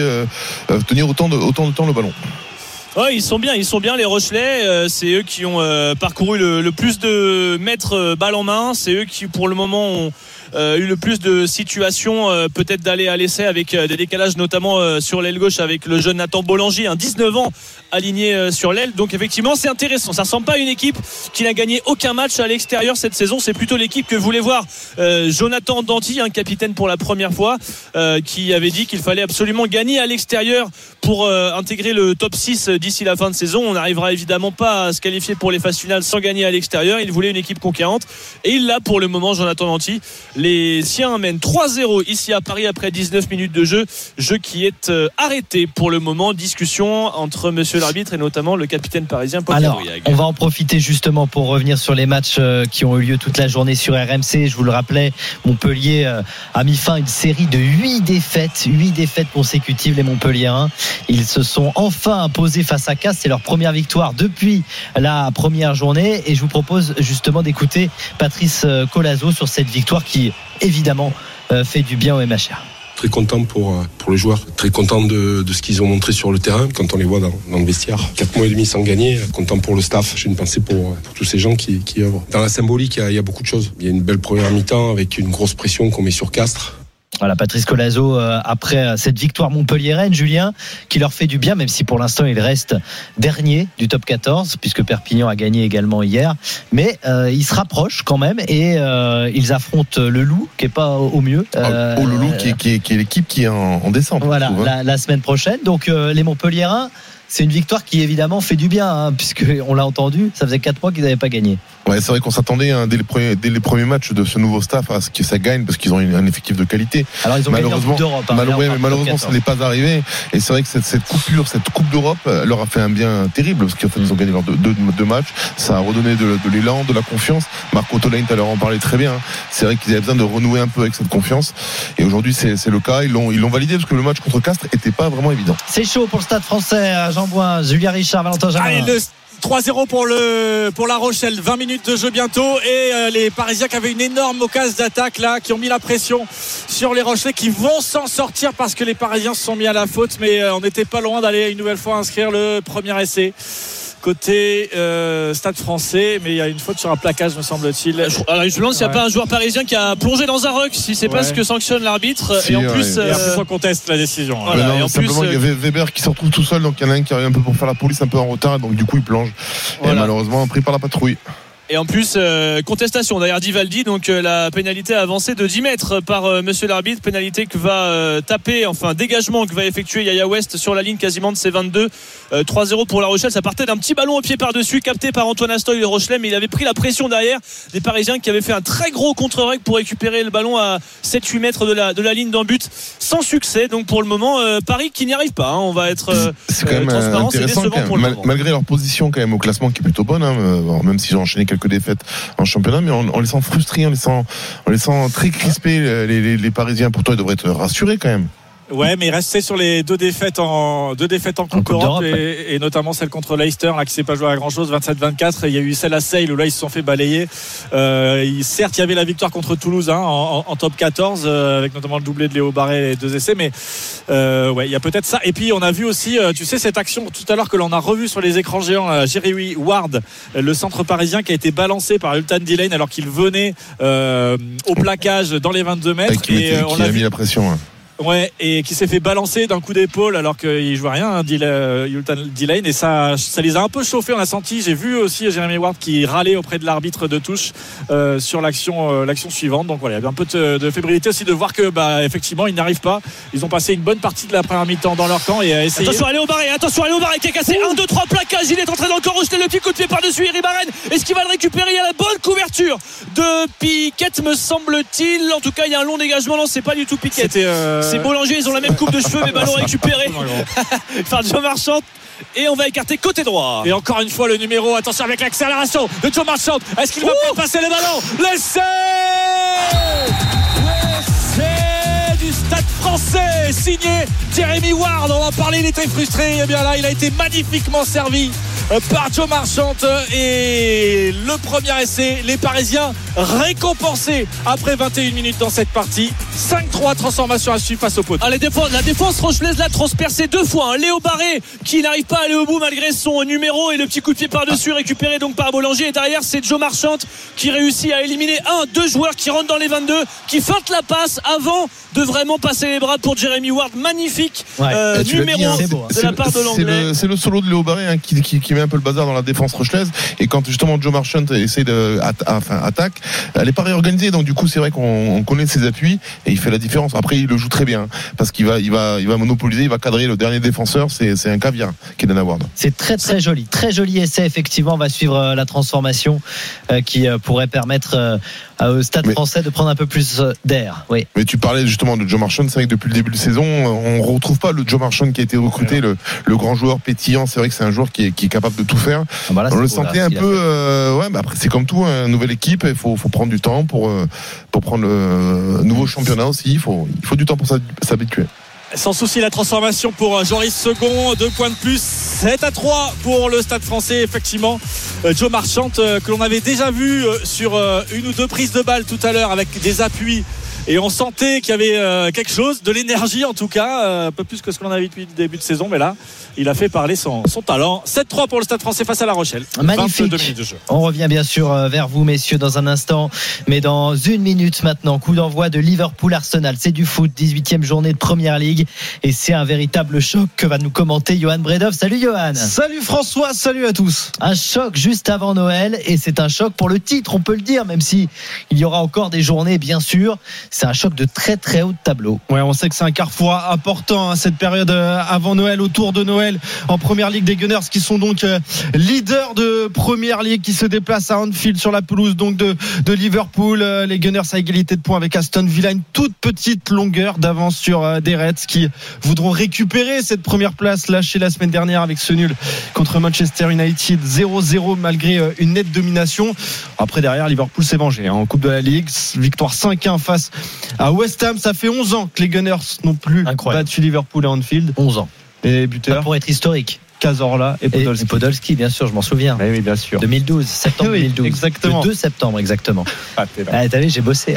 tenir autant de, autant de temps le ballon. Ouais, ils sont bien, ils sont bien les Rochelais. Euh, c'est eux qui ont euh, parcouru le, plus de mètres euh, balle en main. C'est eux qui, pour le moment, ont euh, eu le plus de situations, peut-être d'aller à l'essai avec des décalages, notamment sur l'aile gauche avec le jeune Nathan Boulanger, un 19 ans aligné euh, sur l'aile. Donc effectivement, c'est intéressant. Ça ressemble pas à une équipe qui n'a gagné aucun match à l'extérieur cette saison. C'est plutôt l'équipe que voulait voir euh, Jonathan Danty, un capitaine pour la première fois, euh, qui avait dit qu'il fallait absolument gagner à l'extérieur pour intégrer le top 6 d'ici la fin de saison. On n'arrivera évidemment pas à se qualifier pour les phases finales sans gagner à l'extérieur. Il voulait une équipe conquérante et il l'a pour le moment, Jonathan Danty. Les siens mènent 3-0 ici à Paris après 19 minutes de jeu. Jeu qui est arrêté pour le moment. Discussion entre monsieur l'arbitre et notamment le capitaine parisien Paul Alors, on va en profiter justement pour revenir sur les matchs euh, qui ont eu lieu toute la journée sur RMC. Je vous le rappelais, Montpellier euh, a mis fin à une série de 8 défaites, 8 défaites consécutives les Montpelliérains. Ils se sont enfin imposés face à Casse, c'est leur première victoire depuis la première journée et je vous propose justement d'écouter Patrice euh, Colazo sur cette victoire qui évidemment fait du bien au MHR. Très content pour, euh, pour les joueurs, très content de, de ce qu'ils ont montré sur le terrain quand on les voit dans, dans le vestiaire. Quatre mois et demi sans gagner, content pour le staff. J'ai une pensée pour, euh, pour tous ces gens qui, qui œuvrent. Dans la symbolique, il y, a, il y a beaucoup de choses. Il y a une belle première mi-temps avec une grosse pression qu'on met sur Castres. Voilà, Patrice Colazo, euh, après euh, cette victoire montpelliéraine, Julien, qui leur fait du bien, même si pour l'instant il reste dernier du top 14, puisque Perpignan a gagné également hier. Mais euh, ils se rapprochent quand même et euh, ils affrontent le Loup, qui est pas au mieux. Euh, Ah, au Loulou, qui est, qui est, qui est l'équipe qui est en, en descente. Voilà, trouve, hein. la, la semaine prochaine. Donc euh, les Montpelliérains, c'est une victoire qui évidemment fait du bien, hein, puisque on l'a entendu, ça faisait quatre mois qu'ils n'avaient pas gagné. Ouais, c'est vrai qu'on s'attendait hein, dès, les premiers, dès les premiers matchs de ce nouveau staff à ce que ça gagne parce qu'ils ont une- un effectif de qualité. Alors ils ont gagné en Malheureusement- Coupe d'Europe. hein, mais malheureusement, ça 14. n'est pas arrivé. Et c'est vrai que cette, cette coupure, cette Coupe d'Europe, leur a fait un bien terrible parce qu'en fait, ils ont gagné leurs deux, deux, deux matchs. Ça a redonné de, de l'élan, de la confiance. Marco Tolain, tout à l'heure, en parlait très bien. C'est vrai qu'ils avaient besoin de renouer un peu avec cette confiance. Et aujourd'hui, c'est le cas. Ils l'ont validé parce que le match contre Castres était pas vraiment évident. C'est chaud pour le stade français, à Jean Boin, Julien Richard, Valentin Allez, Jamin. le 3-0 pour le pour La Rochelle, 20 minutes de jeu bientôt et euh, les Parisiens qui avaient une énorme occasion d'attaque là, qui ont mis la pression sur les Rochelais, qui vont s'en sortir parce que les Parisiens se sont mis à la faute, mais euh, on n'était pas loin d'aller une nouvelle fois inscrire le premier essai. Côté euh, Stade français, mais il y a une faute sur un plaquage, me semble-t-il. Alors, je me demande s'il n'y a Ouais. pas un joueur parisien qui a plongé dans un ruck, si c'est pas Ouais. ce que sanctionne l'arbitre. Si, et en ouais. plus, Et en euh, plus, on conteste la décision. hein. Voilà, et non, en simplement, plus, il y avait Weber qui se retrouve tout seul, donc il y en a un qui arrive un peu pour faire la police, un peu en retard, donc du coup il plonge. Voilà. Et malheureusement, pris par la patrouille. Et en plus, euh, contestation derrière Divaldi, donc euh, la pénalité a avancé de 10 mètres par euh, monsieur l'arbitre, pénalité que va euh, taper, enfin dégagement que va effectuer Yaya West sur la ligne quasiment de ses 22. Euh, 3-0 pour La Rochelle, ça partait d'un petit ballon au pied par-dessus, capté par Antoine Astoy le Rochelet, mais il avait pris la pression derrière des Parisiens qui avaient fait un très gros contre-règle pour récupérer le ballon à 7-8 mètres de la, de la ligne d'un but, sans succès. Donc pour le moment, Paris qui n'y arrive pas, hein. on va être... C'est quand même transparent, c'est intéressant, décevant quand même. pour le Mal- moment. malgré leur position quand même au classement qui est plutôt bonne, hein, même s'ils ont enchaîné quelques défaites en championnat, mais en, en les sent frustrés, en les sent, très crispés, euh, les Parisiens. Pourtant, ils devraient être rassurés quand même. Ouais, mais il restait sur les deux défaites en deux défaites en Coupe Coupe d'Europe d'Europe, et, et notamment celle contre Leicester là qui s'est pas joué à grand chose 27-24 et il y a eu celle à Sale où là ils se sont fait balayer. Euh, il- certes, il y avait la victoire contre Toulouse hein, en, en- en top 14 euh, avec notamment le doublé de Léo Barré et deux essais mais euh, ouais, il y a peut-être ça et puis on a vu aussi euh, tu sais cette action tout à l'heure que l'on a revu sur les écrans géants là, Jerry Ward le centre parisien qui a été balancé par Ultan Dillane alors qu'il venait euh, au plaquage dans les 22 mètres Et qui, euh, on qui a vu mis la pression. hein. Ouais, et qui s'est fait balancer d'un coup d'épaule alors qu'il jouait rien, hein, Dil- euh, et ça, ça les a un peu chauffés. On a senti. J'ai vu aussi Jérémy Ward qui râlait auprès de l'arbitre de touche euh, sur l'action, euh, l'action suivante. Donc voilà, il y avait un peu de, de fébrilité aussi de voir que, bah, effectivement, ils n'arrivent pas. Ils ont passé une bonne partie de la première mi-temps dans leur camp et à essayer. Attention, allez au barré, attention, allez au barré qui a cassé 1, 2, 3 plaquages. Il est entré dans le corps, le petit coup de pied par-dessus Iribaren. Est-ce qu'il va le récupérer? Il y a la bonne couverture de Piquette, me semble-t-il. En tout cas, il y a un long dégagement. Non, c'est pas du tout Piquette. Euh, C'est Boulanger, ils ont la même coupe de cheveux, mais ballon récupéré par Joe Marchand. Et on va écarter côté droit. Et encore une fois le numéro, attention avec l'accélération de Joe Marchand. Est-ce qu'il va passer le ballon? Du stade français signé Jeremy Ward. On en parlait, il était frustré. Et bien là, il a été magnifiquement servi euh, par Joe Marchand. Et le premier essai, les Parisiens récompensés après 21 minutes dans cette partie. 5-3 transformation à suivre face au poteau. Ah, les défenses- la défense rochelaise l'a transpercé deux fois. hein. Léo Barré qui n'arrive pas à aller au bout malgré son numéro et le petit coup de pied par-dessus récupéré donc par Boulanger. Et derrière, c'est Joe Marchand qui réussit à éliminer un, deux joueurs qui rentrent dans les 22, qui feintent la passe avant de vraiment passer les bras pour Jeremy Ward. Magnifique Ouais. euh, numéro dit, hein, beau, hein. de la part de l'anglais. le, c'est le solo de Léo Barré hein, qui, qui, qui met un peu le bazar dans la défense rochelaise. Et quand justement Joe Marchand essaie de atta- enfin, attaque, elle est pas réorganisée. Donc du coup, c'est vrai qu'on on connaît ses appuis et il fait la différence. Après, il le joue très bien hein, parce qu'il va, il va, il va monopoliser, il va cadrer le dernier défenseur. C'est, un caviar qui donne à Ward. C'est très très joli, très joli essai effectivement. On va suivre euh, la transformation euh, qui euh, pourrait permettre euh, au Stade Mais- Français de prendre un peu plus euh, d'air. Oui. Mais tu parlais justement de Joe Marchand, c'est vrai que depuis le début de saison, on retrouve pas le Joe Marchand qui a été recruté, le, le grand joueur pétillant. C'est vrai que c'est un joueur qui est, qui est capable de tout faire. Ah, bah là, on le là, sentait un peu, euh, ouais, bah après c'est comme tout, hein, nouvelle équipe, il faut, faut prendre du temps pour euh, pour prendre le nouveau championnat aussi. Il faut il faut du temps pour s'hab- s'habituer. Sans souci, la transformation pour euh, Joris Second. Deux points de plus. 7 à 3 pour le stade français, effectivement. Euh, Joe Marchand, euh, que l'on avait déjà vu sur une ou deux prises de balles tout à l'heure avec des appuis. Et on sentait qu'il y avait euh, quelque chose, de l'énergie en tout cas, euh, un peu plus que ce que l'on avait vu depuis le début de saison. Mais là, il a fait parler son, son talent. 7-3 pour le stade français face à La Rochelle. Magnifique. 22 minutes de jeu. On revient bien sûr euh, vers vous, messieurs, dans un instant. Mais dans une minute maintenant, coup d'envoi de Liverpool-Arsenal. C'est du foot, 18e journée de Première Ligue. Et c'est un véritable choc que va nous commenter Johan Bredov. Salut Johan Salut François, salut à tous. Un choc juste avant Noël. Et c'est un choc pour le titre, on peut le dire, même si il y aura encore des journées, bien sûr. C'est un choc de très très haut de tableau. Ouais, on sait que c'est un carrefour important hein, cette période euh, avant Noël, autour de Noël, en Première Ligue des Gunners, qui sont donc euh, leaders de Première Ligue, qui se déplacent à Anfield sur la pelouse donc de, de Liverpool. Euh, Les Gunners à égalité de points avec Aston Villa, une toute petite longueur d'avance sur des Reds qui voudront récupérer cette première place lâchée la semaine dernière avec ce nul contre Manchester United 0-0 malgré une nette domination. Après derrière, Liverpool s'est vengé hein, en Coupe de la Ligue, victoire 5-1 face à West Ham. Ça fait 11 ans que les Gunners n'ont plus Incroyable. battu Liverpool à Anfield. 11 ans. Et Pas buteur pour être historique. Cazorla et Et Podolski. Podolski, bien sûr, je m'en souviens. Oui, oui, bien sûr. 2012, septembre Oui, 2012. exactement. Le 2 septembre, exactement. Ah, t'es. Ah, t'as vu, j'ai bossé.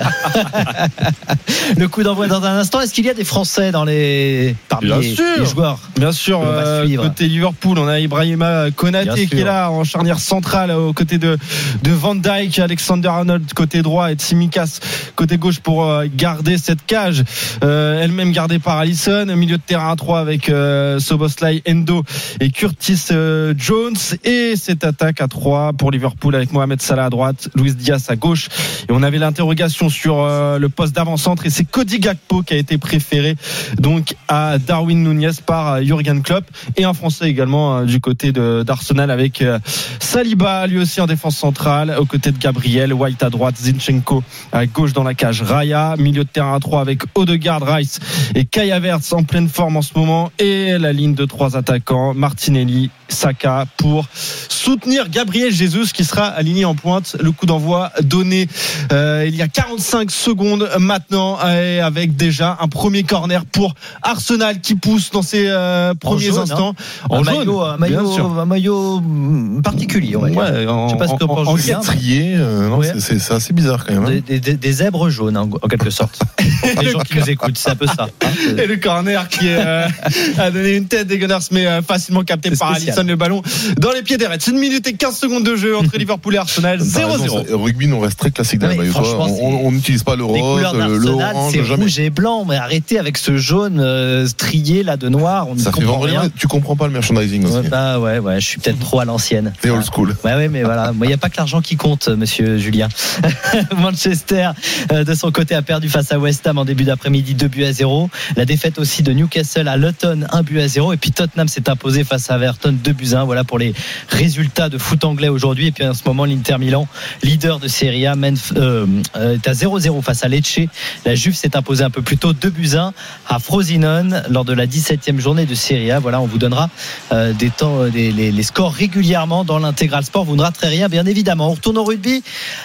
le coup d'envoi dans un instant. Est-ce qu'il y a des Français dans les parmi Bien les, sûr. les joueurs Bien sûr, euh, côté Liverpool, on a Ibrahima Konaté qui est là en charnière centrale aux côtés de, de Van Dijk, Alexander Arnold côté droit et Tsimikas côté gauche pour euh, garder cette cage, euh, elle-même gardée par Allison. Milieu de terrain à 3 avec euh, Soboslai, Endo et Curtis euh, Jones. Et cette attaque à 3 pour Liverpool avec Mohamed Salah à droite, Luis Diaz à gauche. Et on avait l'interrogation sur euh, le poste d'avant-centre et c'est Cody Gakpo qui a été préféré donc à Darwin Nunez par euh, Jurgen Klopp et un Français également du côté d'Arsenal avec Saliba lui aussi en défense centrale aux côtés de Gabriel White à droite Zinchenko à gauche dans la cage Raya milieu de terrain à 3 avec Odegaard Rice et Kai Havertz en pleine forme en ce moment et la ligne de trois attaquants Martinelli Saka pour soutenir Gabriel Jesus qui sera aligné en pointe le coup d'envoi donné euh, il y a 45 secondes maintenant et avec déjà un premier corner pour Arsenal qui pousse dans ses euh, premiers jaune, instants un en jaune maillot, un bien maillot, un maillot mm, particulier, on va dire. Ouais, en, Je sais pas ce que en- en- euh, Ouais. c'est- assez bizarre quand même. hein. Des, des- des- des zèbres jaunes, en, en quelque sorte. Les gens qui nous écoutent, c'est un peu ça. hein. Et le corner qui euh, a donné une tête des Gunners, mais euh, facilement capté par spécial. Alisson le ballon dans les pieds des Reds. Une minute et 15 secondes de jeu entre Liverpool et Arsenal. T'as raison, 0-0. c'est- Rugby, on reste très classique dans les On n'utilise pas le rose, le, orange, c'est rouge et blanc, mais arrêtez avec ce jaune euh, strié là de noir, on Ça fait comprend rien. tu comprends pas le merchandising Ouais, aussi. bah ouais, ouais, je suis peut-être trop à l'ancienne. C'est old school. Ouais, ouais, mais voilà. Il n'y a pas que l'argent qui compte, monsieur Julien. Manchester, euh, de son côté, a perdu face à West Ham en début d'après-midi, 2 buts à 0. La défaite aussi de Newcastle à Luton, 1 but à 0. Et puis Tottenham s'est imposé face à Everton, 2 buts à 1. Voilà pour les résultats de foot anglais aujourd'hui. Et puis en ce moment, l'Inter Milan, leader de Serie A, mène, euh, euh, est à 0-0 face à Lecce. La Juve s'est imposée un peu plus tôt, 2 buts à 1 à Frosinone lors de la 17e journée de Serie A. Voilà, on vous donnera euh, des temps, les, scores régulièrement dans l'intégral sport. Vous ne raterez rien, bien évidemment. On retourne au rugby.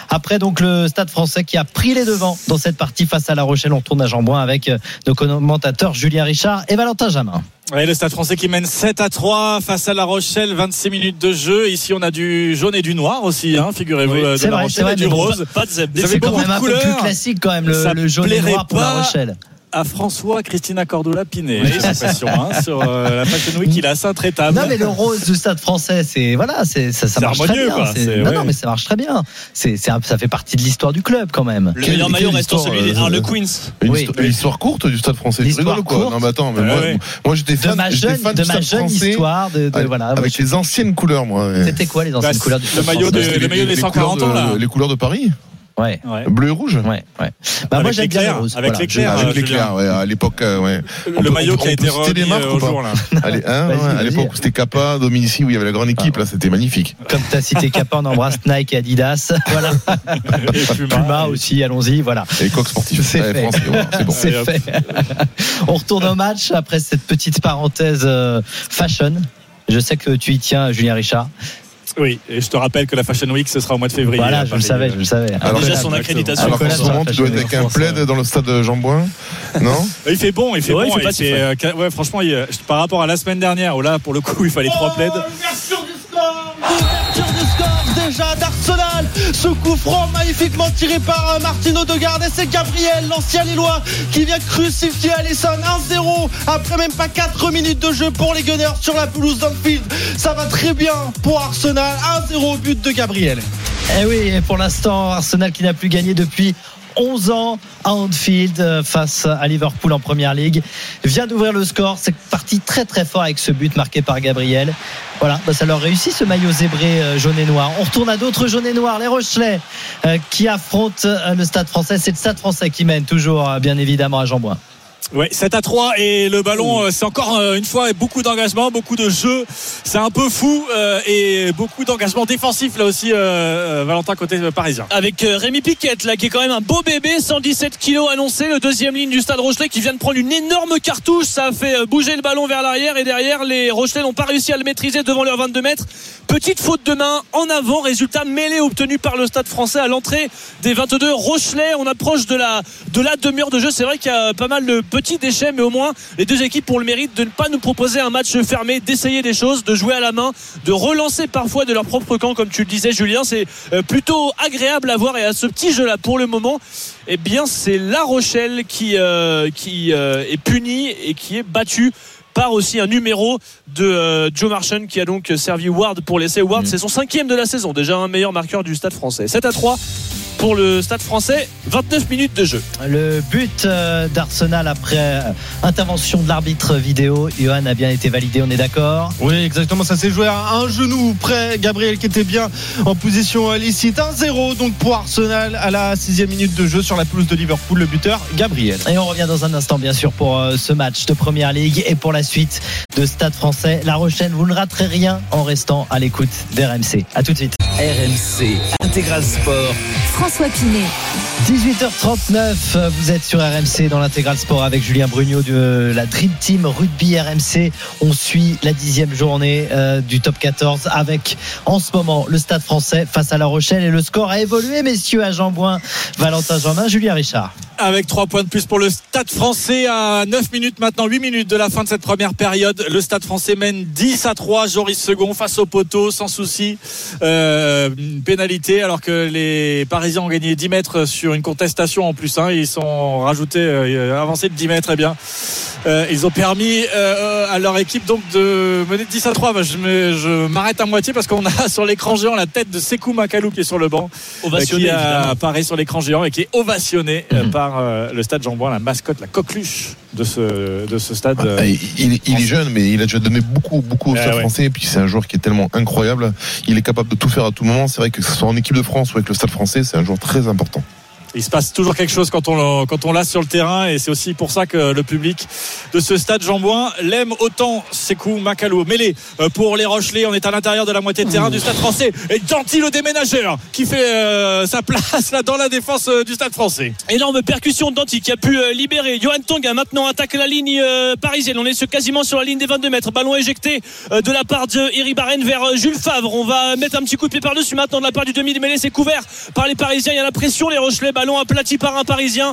Après donc le Stade Français qui a pris les devants dans cette partie face à La Rochelle. On retourne à Jean-Bouin avec nos commentateurs Julien Richard et Valentin Jamin. Ouais, le Stade français qui mène 7 à 3 face à La Rochelle, 26 minutes de jeu. Ici, on a du jaune et du noir aussi, hein, figurez-vous, Oui, euh, de c'est La Rochelle c'est vrai, et du mais bon, rose. Pas de C'est quand même un peu plus classique quand même le, le jaune et noir pour La Rochelle. À François Christina Cordula Pinet, j'ai l'impression, hein, sur euh, la Fashion Week, il est assez intraitable. Non mais le rose du Stade Français, c'est voilà, c'est ça, ça marche très bien. quoi. Non, ouais. non mais ça marche très bien. C'est ça fait partie de l'histoire du club quand même. Le meilleur maillot restant celui des euh, Harlequins. Une, Oui. histo- une histoire courte du Stade français. L'histoire courte. Non, mais attends, mais moi, ouais. moi j'étais De fan, ma j'étais jeune, fan de du ma Stade jeune français. histoire de, de- avec- voilà. Avec les anciennes couleurs, moi. C'était quoi les anciennes Bah, couleurs du Stade Français le maillot des les 140 couleurs de- ans, là. Les couleurs de Paris Ouais. Ouais. Bleu et rouge Ouais, ouais. Bah, moi Avec j'aime bien rose. avec voilà. l'éclair. Je- euh, Avec l'éclair, ouais, à l'époque, euh, ouais. On Le peut- maillot on qui a été remis marques euh, au jour, là. Allez, hein, ouais, à l'époque où c'était Kappa, Dominici, où il y avait la grande équipe, là, c'était magnifique. Comme tu as cité Kappa, on embrasse Nike et Adidas. Voilà. Et Puma. Puma aussi, allons-y. Voilà. Et coq sportif. C'est Ouais, fait. bon. Fait. On retourne au match après cette petite parenthèse fashion. Je sais que tu y tiens, Julien Richard. Oui, et je te rappelle que la Fashion Week, ce sera au mois de février. Voilà, je le savais, je le savais. Alors, Déjà son accréditation. Alors Nicolas ce moment, tu dois être avec un plaid dans le stade de Jean-Bouin. Non Il fait bon, il fait Ouais, bon. il fait et pas euh, ouais, franchement, il, euh, par rapport à la semaine dernière, où là, pour le coup, il fallait trois plaids. Ce coup franc magnifiquement tiré par euh, Martino Odegaard et c'est Gabriel, l'ancien Lillois, qui vient crucifier Alisson 1-0 après même pas 4 minutes de jeu pour les Gunners sur la pelouse d'Anfield. Ça va très bien pour Arsenal. 1-0 but de Gabriel. Eh oui, pour l'instant, Arsenal qui n'a plus gagné depuis 11 ans à Anfield euh, face à Liverpool en première ligue vient d'ouvrir le score. C'est parti très très fort avec ce but marqué par Gabriel. Voilà, bah, ça leur réussit ce maillot zébré euh, jaune et noir. On retourne à d'autres jaunes et noirs. Les Rochelais euh, qui affrontent le Stade français. C'est le Stade français qui mène toujours, bien évidemment, à Jean-Bouin. Ouais, 7 à 3 et le ballon, euh, c'est encore euh, une fois beaucoup d'engagement, beaucoup de jeu. C'est un peu fou euh, et beaucoup d'engagement défensif là aussi, euh, Valentin côté parisien. Avec euh, Rémi Piquette là qui est quand même un beau bébé 117 kilos annoncé le deuxième ligne du stade Rochelet qui vient de prendre une énorme cartouche. Ça a fait bouger le ballon vers l'arrière et derrière les Rochelais n'ont pas réussi à le maîtriser devant leurs 22 mètres. Petite faute de main en avant résultat mêlé obtenu par le stade français à l'entrée des 22 Rochelais. On approche de la de la demi-heure de jeu. C'est vrai qu'il y a pas mal de petits petit déchet, mais au moins les deux équipes ont le mérite de ne pas nous proposer un match fermé, d'essayer des choses, de jouer à la main, de relancer parfois de leur propre camp, comme tu le disais, Julien. C'est euh, plutôt agréable à voir et à ce petit jeu-là pour le moment. Eh bien, c'est La Rochelle qui, euh, qui euh, est puni et qui est battu par aussi un numéro de euh, Joe Marchand qui a donc servi Ward pour l'essai. Ward, c'est son cinquième de la saison, déjà un meilleur marqueur du stade français. 7 à 3 pour le stade français, 29 minutes de jeu. Le but euh, d'Arsenal après euh, intervention de l'arbitre vidéo, Johan a bien été validé, on est d'accord? Oui, exactement. Ça s'est joué à un genou près. Gabriel qui était bien en position licite. 1-0 donc pour Arsenal à la sixième minute de jeu sur la pelouse de Liverpool. Le buteur, Gabriel. Et on revient dans un instant, bien sûr, pour euh, ce match de Première Ligue et pour la suite de Stade français. La Rochelle, vous ne raterez rien en restant à l'écoute d'RMC. À tout de suite. RMC Intégral Sport. François Pinet. 18h39, vous êtes sur RMC dans l'intégral sport avec Julien Brugnot de la Dream Team Rugby RMC. On suit la dixième journée euh, du top 14 avec en ce moment le Stade français face à La Rochelle et le score a évolué messieurs à Jean-Bouin, Valentin Jean-Main, Julien Richard. Avec 3 points de plus pour le Stade français à 9 minutes maintenant, 8 minutes de la fin de cette première période. Le Stade français mène 10 à 3, Joris Second face au poteau sans souci. Euh, une pénalité alors que les Parisiens ont gagné 10 mètres sur une contestation en plus. Hein. Ils sont rajoutés, euh, avancés de 10 mètres, eh bien. Euh, ils ont permis euh, à leur équipe donc de mener 10 à 3. Bah, je m'arrête à moitié parce qu'on a sur l'écran géant la tête de Sekou Makalou qui est sur le banc, Ovationné, qui apparaît sur l'écran géant et qui est ovationné Mhm. par euh, le stade Jean-Bouin, la mascotte, la coqueluche de ce, de ce stade. Ah, il, il- il est jeune, mais il a déjà donné beaucoup, beaucoup au Ah stade ouais. français. Et puis c'est un joueur qui est tellement incroyable. Il est capable de tout faire à tout moment. C'est vrai que ce soit en équipe de France ou avec le stade français, c'est un joueur très important. Il se passe toujours quelque chose quand on quand on l'a sur le terrain et c'est aussi pour ça que le public de ce stade Jean-Bouin l'aime autant Sekou Makalou. Mêlé euh, pour les Rochelais, on est à l'intérieur de la moitié de terrain du stade français et Danti le déménageur qui fait euh, sa place là dans la défense euh, du stade français. Énorme percussion de Danti qui a pu libérer. Johan Tonga maintenant attaque la ligne parisienne. On est quasiment sur la ligne des 22 mètres. Ballon éjecté de la part de vers Jules Favre. On va mettre un petit coup de pied par-dessus maintenant de la part du demi-mêlée. C'est couvert par les Parisiens. Il y a la pression. Les Rochelais, ballon aplati par un Parisien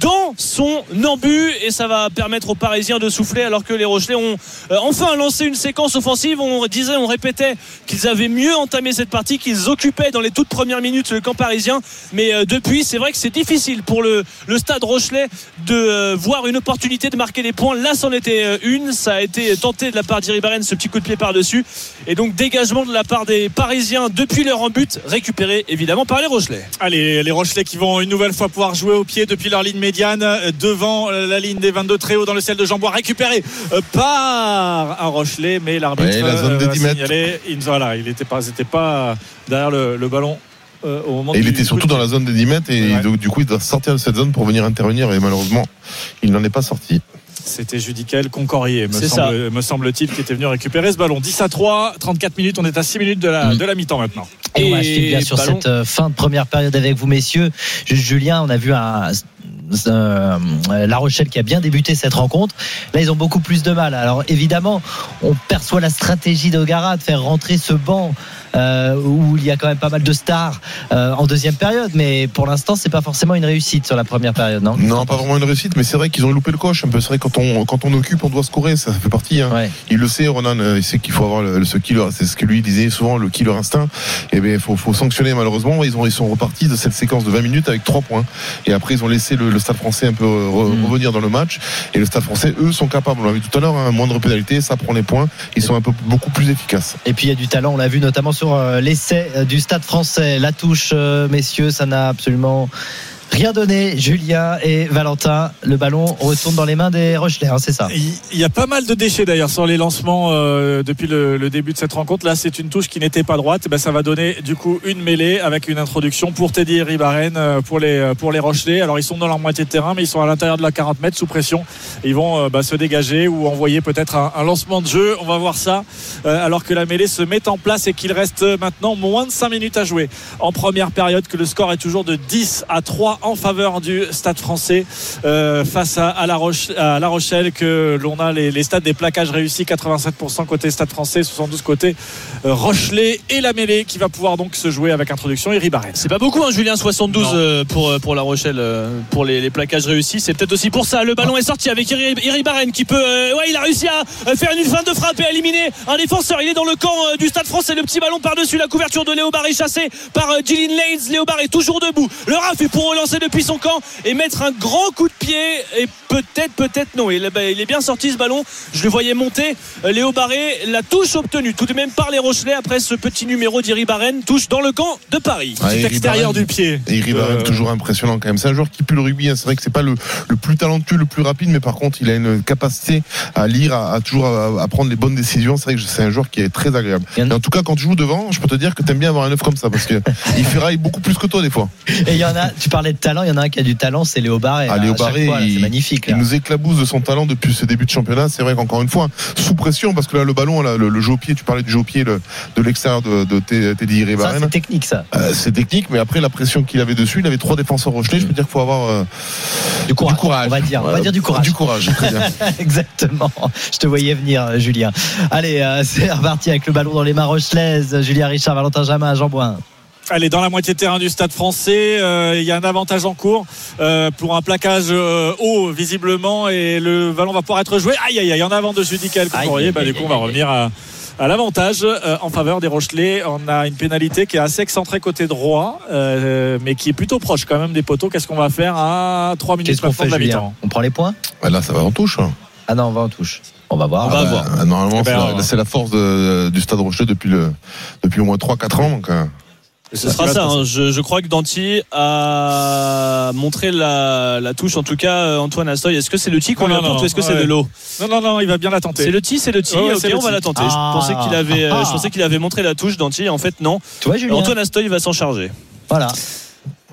dans son embu. Et ça va permettre aux Parisiens de souffler alors que les Rochelais ont euh, enfin lancé une séquence offensive. On disait, on répétait qu'ils avaient mieux entamé cette partie, qu'ils occupaient dans les toutes premières minutes le camp parisien. Mais euh, depuis, c'est vrai que c'est difficile pour le, stade Rochelet de euh, voir une opportunité de marquer des points. Là, c'en était une. Ça a été tenté de la part d'Iri Barren, ce petit coup de pied par-dessus. Et donc, dégagement de la part des Parisiens depuis leur en but, récupéré évidemment par les Rochelais. Allez, les Rochelais qui vont une nouvelle fois pouvoir jouer au pied depuis leur ligne médiane, euh, devant euh, la ligne des 22 très haut dans le ciel de Jean-Bois, récupéré euh, par un Rochelet, mais l'arbitre Ouais, la zone des va 10 mètres. signaler, il, n'était pas, derrière le, le ballon au moment Et il était surtout de- dans la zone des 10 mètres et Ouais. donc, du coup il doit sortir de cette zone pour venir intervenir et malheureusement il n'en est pas sorti. C'était Judicael Concorier, me, C'est semble, me semble-t-il, qui était venu récupérer ce ballon. 10 à 3, 34 minutes, on est à 6 minutes de la, Mm. de la mi-temps maintenant. Et on bien ballon- cette euh, fin de première période avec vous, messieurs. Julien, on a vu un, euh, La Rochelle qui a bien débuté cette rencontre. Là, ils ont beaucoup plus de mal. Alors, évidemment, on perçoit la stratégie d'Ogara de faire rentrer ce banc. Euh, où il y a quand même pas mal de stars euh, en deuxième période, mais pour l'instant, c'est pas forcément une réussite sur la première période, non? Non, pas vraiment une réussite, mais c'est vrai qu'ils ont loupé le coche un peu. C'est vrai que quand on quand on occupe, on doit scorer, ça fait partie. Hein. Ouais. Il le sait, Ronan, euh, il sait qu'il faut avoir le, ce killer, c'est ce que lui disait souvent, le killer instinct. Et bien, il faut, faut sanctionner malheureusement. Ils ont ils sont repartis de cette séquence de 20 minutes avec 3 points. Et après, ils ont laissé le, le Stade Français un peu re- Mm. revenir dans le match. Et le Stade Français, eux, sont capables. On l'a vu tout à l'heure, hein, moindre pénalité, ça prend les points. Ils sont un peu beaucoup plus efficaces. Et puis il y a du talent, on l'a vu notamment sur euh, l'essai euh, du Stade français. La touche, euh, messieurs, ça n'a absolument rien donné. Julien et Valentin, le ballon retourne dans les mains des Rochelais, hein, c'est ça Il y a pas mal de déchets d'ailleurs sur les lancements euh, depuis le, début de cette rencontre. Là, c'est une touche qui n'était pas droite. Eh ben, ça va donner du coup une mêlée avec une introduction pour Teddy Ribaren euh, pour les euh, pour les Rochelais. Alors ils sont dans leur moitié de terrain, mais ils sont à l'intérieur de la 40 mètres sous pression. Ils vont bah, se dégager ou envoyer peut-être un, lancement de jeu. On va voir ça alors que la mêlée se met en place et qu'il reste maintenant moins de 5 minutes à jouer en première période. Que le score est toujours de 10 à 3 3 en faveur du Stade français euh, face à, à la, Roche- à La Rochelle que l'on a les, les stades des plaquages réussis 87% côté Stade français 72 côté euh, Rochelet et la mêlée qui va pouvoir donc se jouer avec introduction et C'est pas beaucoup, hein, Julien, 72 Non. euh, pour, euh, pour La Rochelle, pour les, les plaquages réussis. C'est peut-être aussi pour ça. Le ballon est sorti avec Barren qui peut. ouais, il a réussi à faire une fin de frappe et à éliminer un défenseur. Il est dans le camp du Stade français. Le petit ballon par-dessus la couverture de Léo Barré chassé par Gillian Lanes. Léo Barré toujours debout. Le RAF est pour depuis son camp et mettre un grand coup de pied. Et peut-être, peut-être non. Il, bah, il est bien sorti ce ballon. Je le voyais monter. Léo Barré, la touche obtenue tout de même par les Rochelais après ce petit numéro d'Iri Barren. Touche dans le camp de Paris. Ah, Petit extérieur Barren. du pied Iri Barren, Euh, toujours impressionnant quand même. C'est un joueur qui pue le rugby. hein. C'est vrai que c'est pas le, le plus talentueux, le plus rapide, mais par contre, il a une capacité à lire, à, à toujours à, à prendre les bonnes décisions. C'est vrai que c'est un joueur qui est très agréable. En a- Et en tout cas, quand tu joues devant, je peux te dire que t'aimes bien avoir un œuf comme ça parce que il ferraille beaucoup plus que toi des fois. Et il y en a, tu parlais de talent, il y en a un qui a du talent, c'est Léo Barré. Ah, Léo Barré, c'est magnifique. Il nous éclabousse de son talent depuis ce début de championnat. C'est vrai qu'encore une fois, sous pression, parce que là, le ballon, là, le, le jeu au pied, tu parlais du jeu au pied le- de l'extérieur de, de Teddy Ça, Iribarren. c'est technique, ça. Euh, c'est technique, mais après la pression qu'il avait dessus, il avait trois défenseurs rochelais. Je peux dire qu'il faut avoir euh, Du courage. du courage. On va dire, on va Ouais, dire du courage. Du courage, très bien. Exactement. Je te voyais venir, euh, Julien. Allez, euh, c'est reparti avec le ballon dans les mains rochelaises. Julien Richard, Valentin Jamin, Jean Boin. Allez, dans la moitié de terrain du stade français, euh, il y a un avantage en cours euh, pour un plaquage euh, haut, visiblement, et le ballon va pouvoir être joué. Aïe, aïe, aïe, en avant de Judicael Aïe, Courrier. aïe, Bah, aïe, du coup, on va revenir à, à l'avantage euh, en faveur des Rochelais. On a une pénalité qui est assez excentrée côté droit, euh, mais qui est plutôt proche quand même des poteaux. Qu'est-ce qu'on va faire à 3 minutes qu'on fait, de la mi-temps? On prend les points? Ouais, là, ça va en touche. hein. Ah non, on va en touche. On va voir. On va Ah, voir. bah, Normalement, Eh ben, c'est la- on- c'est la, force de- du Stade Rochelais depuis, le, depuis au moins 3-4 ans. Donc, euh, Ce sera ça. hein. Je, je crois que Danty a montré la, la touche. En tout cas, euh, Antoine Astoy. Est-ce que c'est le tic qu'on lui apporte ou est-ce que c'est de l'eau Non, non, non, il va bien la tenter. C'est le ti, c'est le ti. Ouais, ouais, ok, le on va la tenter. Ah. Je pensais qu'il avait, euh, Ah. je pensais qu'il avait montré la touche. Danty. En fait, non. Tu vois, Julien Antoine Astoy va s'en charger. Voilà.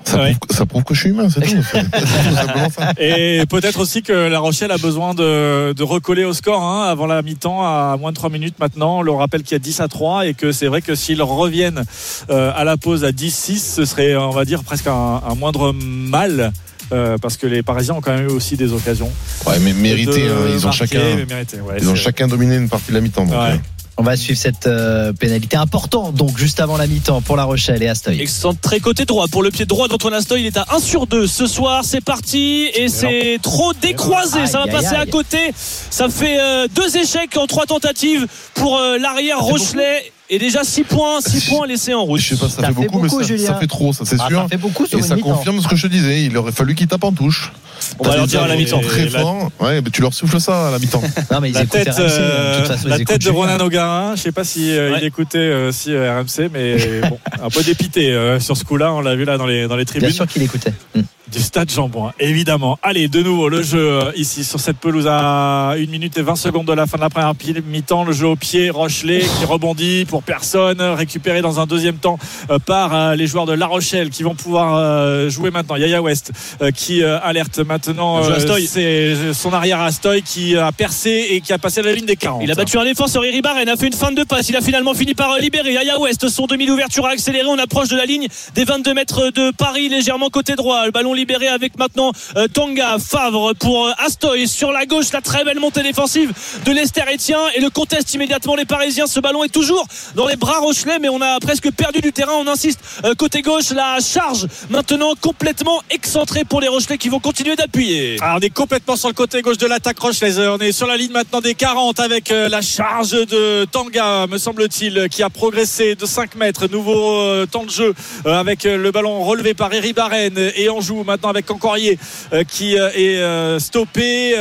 Ça, Ouais. prouve, ça prouve que je suis humain, c'est tout. Ça. Et peut-être aussi que La Rochelle a besoin de, de recoller au score hein, avant la mi-temps à moins de 3 minutes maintenant. On le rappelle qu'il y a 10 à 3 et que c'est vrai que s'ils reviennent euh, à la pause à 10-6, ce serait, on va dire, presque un, un moindre mal. euh, parce que les Parisiens ont quand même eu aussi des occasions. Ouais, mais mérité, de hein, ils ont chacun. mais mérité, ouais, Ils ont chacun dominé une partie de la mi-temps. donc, Ouais. euh, On va suivre cette euh, pénalité importante, donc juste avant la mi-temps pour La Rochelle et Astoy. Excentré côté droit pour le pied droit d'Antoine Astoy. Il est à 1 sur 2 ce soir. C'est parti et c'est trop décroisé. Ça va Aïe, aïe, passer à côté. Ça fait euh, deux échecs en trois tentatives pour euh, l'arrière Rochelet. Et déjà 6 points, 6 points laissés en route. Je sais pas, ça, Ça fait fait beaucoup, beaucoup, mais ça, fait trop, ça c'est Ah, sûr. ça fait beaucoup sur Et ça confirme ce que je te disais. Il aurait fallu qu'il tape en touche. On va leur dire à la mi-temps. Très fort. Ouais, mais tu leur souffles ça à la mi-temps. Non, mais ils La écoutent tête, euh, façon, la ils tête écoutent de. Ronan O'Garin, je sais pas si euh, Ouais. il écoutait euh, aussi euh, RMC, mais bon, un peu dépité euh, sur ce coup-là. On l'a vu là dans les dans les Bien tribunes. sûr qu'il écoutait. Hmm. Du stade Jean-Bouin, évidemment. Allez, de nouveau, le jeu euh, ici sur cette pelouse à 1 minute et 20 secondes de la fin de la première mi-temps. Le jeu au pied, Rochelet qui rebondit pour personne, récupéré dans un deuxième temps euh, par euh, les joueurs de La Rochelle qui vont pouvoir jouer maintenant. Yaya West qui alerte maintenant c'est son arrière Astoy qui a percé et qui a passé la ligne des 40. Il a battu un défenseur, Iri Barren a fait une fin de passe. Il a finalement fini par libérer. Aya West, son demi d'ouverture a accéléré. On approche de la ligne des 22 mètres de Paris, légèrement côté droit. Le ballon libéré avec maintenant euh, Tonga, Favre pour euh, Astoy. Sur la gauche, la très belle montée défensive de Lester Etienne et le conteste immédiatement les Parisiens. Ce ballon est toujours dans les bras Rochelais, mais on a presque perdu du terrain. On insiste euh, côté gauche, la charge maintenant complètement excentrée pour les Rochelais qui vont continuer d'appuyer. Alors, on est complètement sur le côté gauche de l'attaque Rochelaise. On est sur la ligne maintenant des 40 avec euh, la charge de Tanga, me semble-t-il, qui a progressé de 5 mètres. Nouveau temps de jeu avec le ballon relevé par Eri Barren et on joue avec Cancorier euh, qui euh, est euh, stoppé,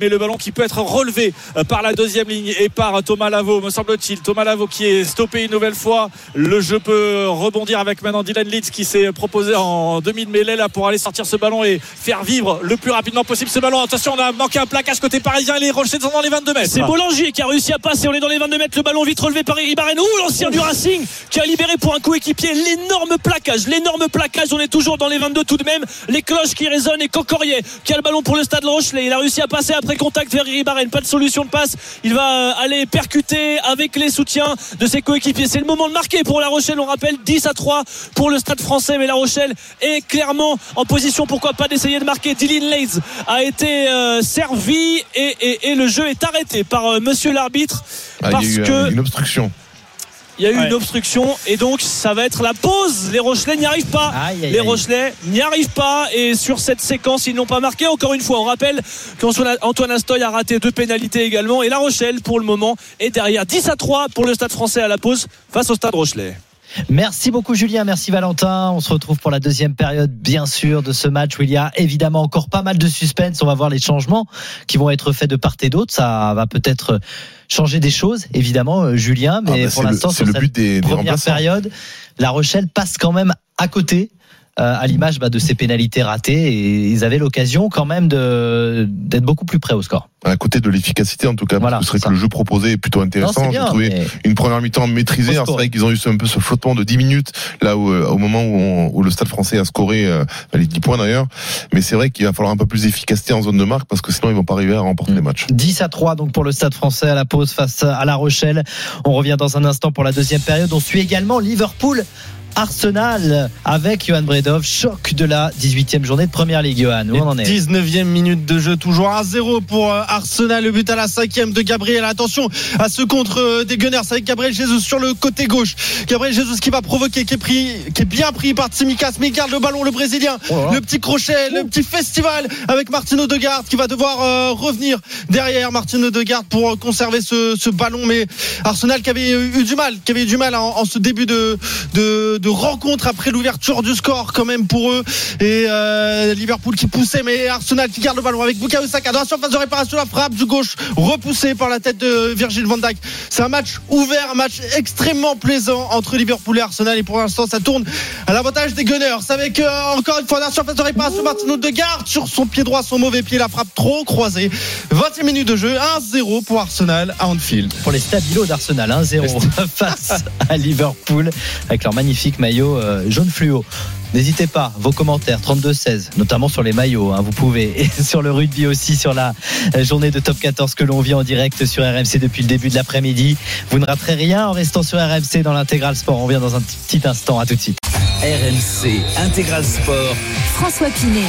mais le ballon qui peut être relevé par la deuxième ligne et par Thomas Lavaux, me semble-t-il. Thomas Lavaux qui est stoppé une nouvelle fois. Le jeu peut rebondir avec maintenant Dylan Leeds qui s'est proposé en demi de mêlée là pour aller sortir ce ballon et faire vivre le plus rapidement possible ce ballon. Attention, on a manqué un plaquage côté parisien les Rochers sont dans les 22 mètres. C'est Bollinger qui a réussi à passer. On est dans les 22 mètres. Le ballon vite relevé par Iri Barren. Ouh, l'ancien du Racing qui a libéré pour un coup équipier. L'énorme plaquage. L'énorme plaquage. On est toujours dans les 22 tout de même. Les cloches qui résonnent et Cocorier qui a le ballon pour le stade Rochelet. Il a réussi à passer après contact vers Ribaren. Pas de solution de passe. Il va aller percuter avec les soutiens de ses coéquipiers. C'est le moment de marquer pour La Rochelle. On rappelle 10 à 3 pour le stade français. Mais La Rochelle est clairement en position, pourquoi pas, d'essayer de marquer? Dylan Leys a été euh, servi et, et- et le jeu est arrêté par euh, monsieur l'arbitre Ah, parce il y a eu que euh, une obstruction. Il y a eu Ouais. une obstruction et donc ça va être la pause. Les Rochelais n'y arrivent pas. Aïe, aïe, Les. Rochelais n'y arrivent pas et sur cette séquence ils n'ont pas marqué. Encore une fois, on rappelle qu'Antoine Astoy a raté deux pénalités également et La Rochelle pour le moment est derrière 10 à 3 pour le Stade Français à la pause face au Stade Rochelet. Merci beaucoup Julien, merci Valentin. On se retrouve pour la deuxième période, bien sûr, de ce match où il y a évidemment encore pas mal de suspense. On va voir les changements qui vont être faits de part et d'autre. Ça va peut-être changer des choses, évidemment, euh, Julien. Mais Ah, bah, pour l'instant, c'est le but des, première période, La Rochelle passe quand même à côté. Euh, à l'image bah, de ces pénalités ratées et ils avaient l'occasion quand même d'être beaucoup plus près au score. À côté de l'efficacité, en tout cas, Voilà, parce que c'est vrai ça. que le jeu proposé est plutôt intéressant. J'ai trouvé mais- une première mi-temps maîtrisée. C'est vrai qu'ils ont eu un peu ce flottement de 10 minutes, là où, euh, au moment où, on- où le Stade français a scoré euh, les 10 points d'ailleurs. Mais c'est vrai qu'il va falloir un peu plus d'efficacité en zone de marque parce que sinon ils vont pas arriver à remporter Mm. les matchs. 10 à 3 donc pour le Stade français à la pause face à La Rochelle. On revient dans un instant pour la deuxième période. On suit également Liverpool. Arsenal avec Johan Bredov, choc de la 18e journée de Première Ligue. Johan, où on en est 19e minute de jeu, toujours à 0 pour euh, Arsenal. Le but à la 5e de Gabriel. Attention à ce contre euh, des Gunners avec Gabriel Jesus sur le côté gauche. Gabriel Jesus qui va provoquer, qui est, pris, qui est bien pris par Tsimikas, mais il garde le ballon, le Brésilien. Le petit crochet, le petit festival avec Martino Degarde qui va devoir euh, revenir derrière Martino Degarde pour conserver ce, ce ballon. Mais Arsenal qui avait eu du mal, qui avait eu du mal en, en ce début de, de, de rencontre après l'ouverture du score quand même pour eux. Et euh, Liverpool qui poussait, mais Arsenal qui garde le ballon avec Bukayo Saka dans la surface de réparation, la frappe du gauche repoussée par la tête de Virgil van Dijk. C'est un match ouvert, un match extrêmement plaisant entre Liverpool et Arsenal. Et pour l'instant, ça tourne à l'avantage des Gunners avec euh, encore une fois la surface de réparation Martino Degarde sur son pied droit, son mauvais pied, la frappe trop croisée. 20 minutes de jeu, 1-0 pour Arsenal à Anfield. pour les stabilos d'Arsenal 1-0 face à Liverpool avec leur magnifique maillot euh, jaune fluo. N'hésitez pas, vos commentaires 32-16, notamment sur les maillots, hein, vous pouvez, et sur le rugby aussi, sur la euh, journée de top 14 que l'on vit en direct sur RMC depuis le début de l'après-midi. Vous ne raterez rien en restant sur RMC dans l'intégral sport. On revient dans un petit instant, à tout de suite. RMC Intégral Sport. François Pinet.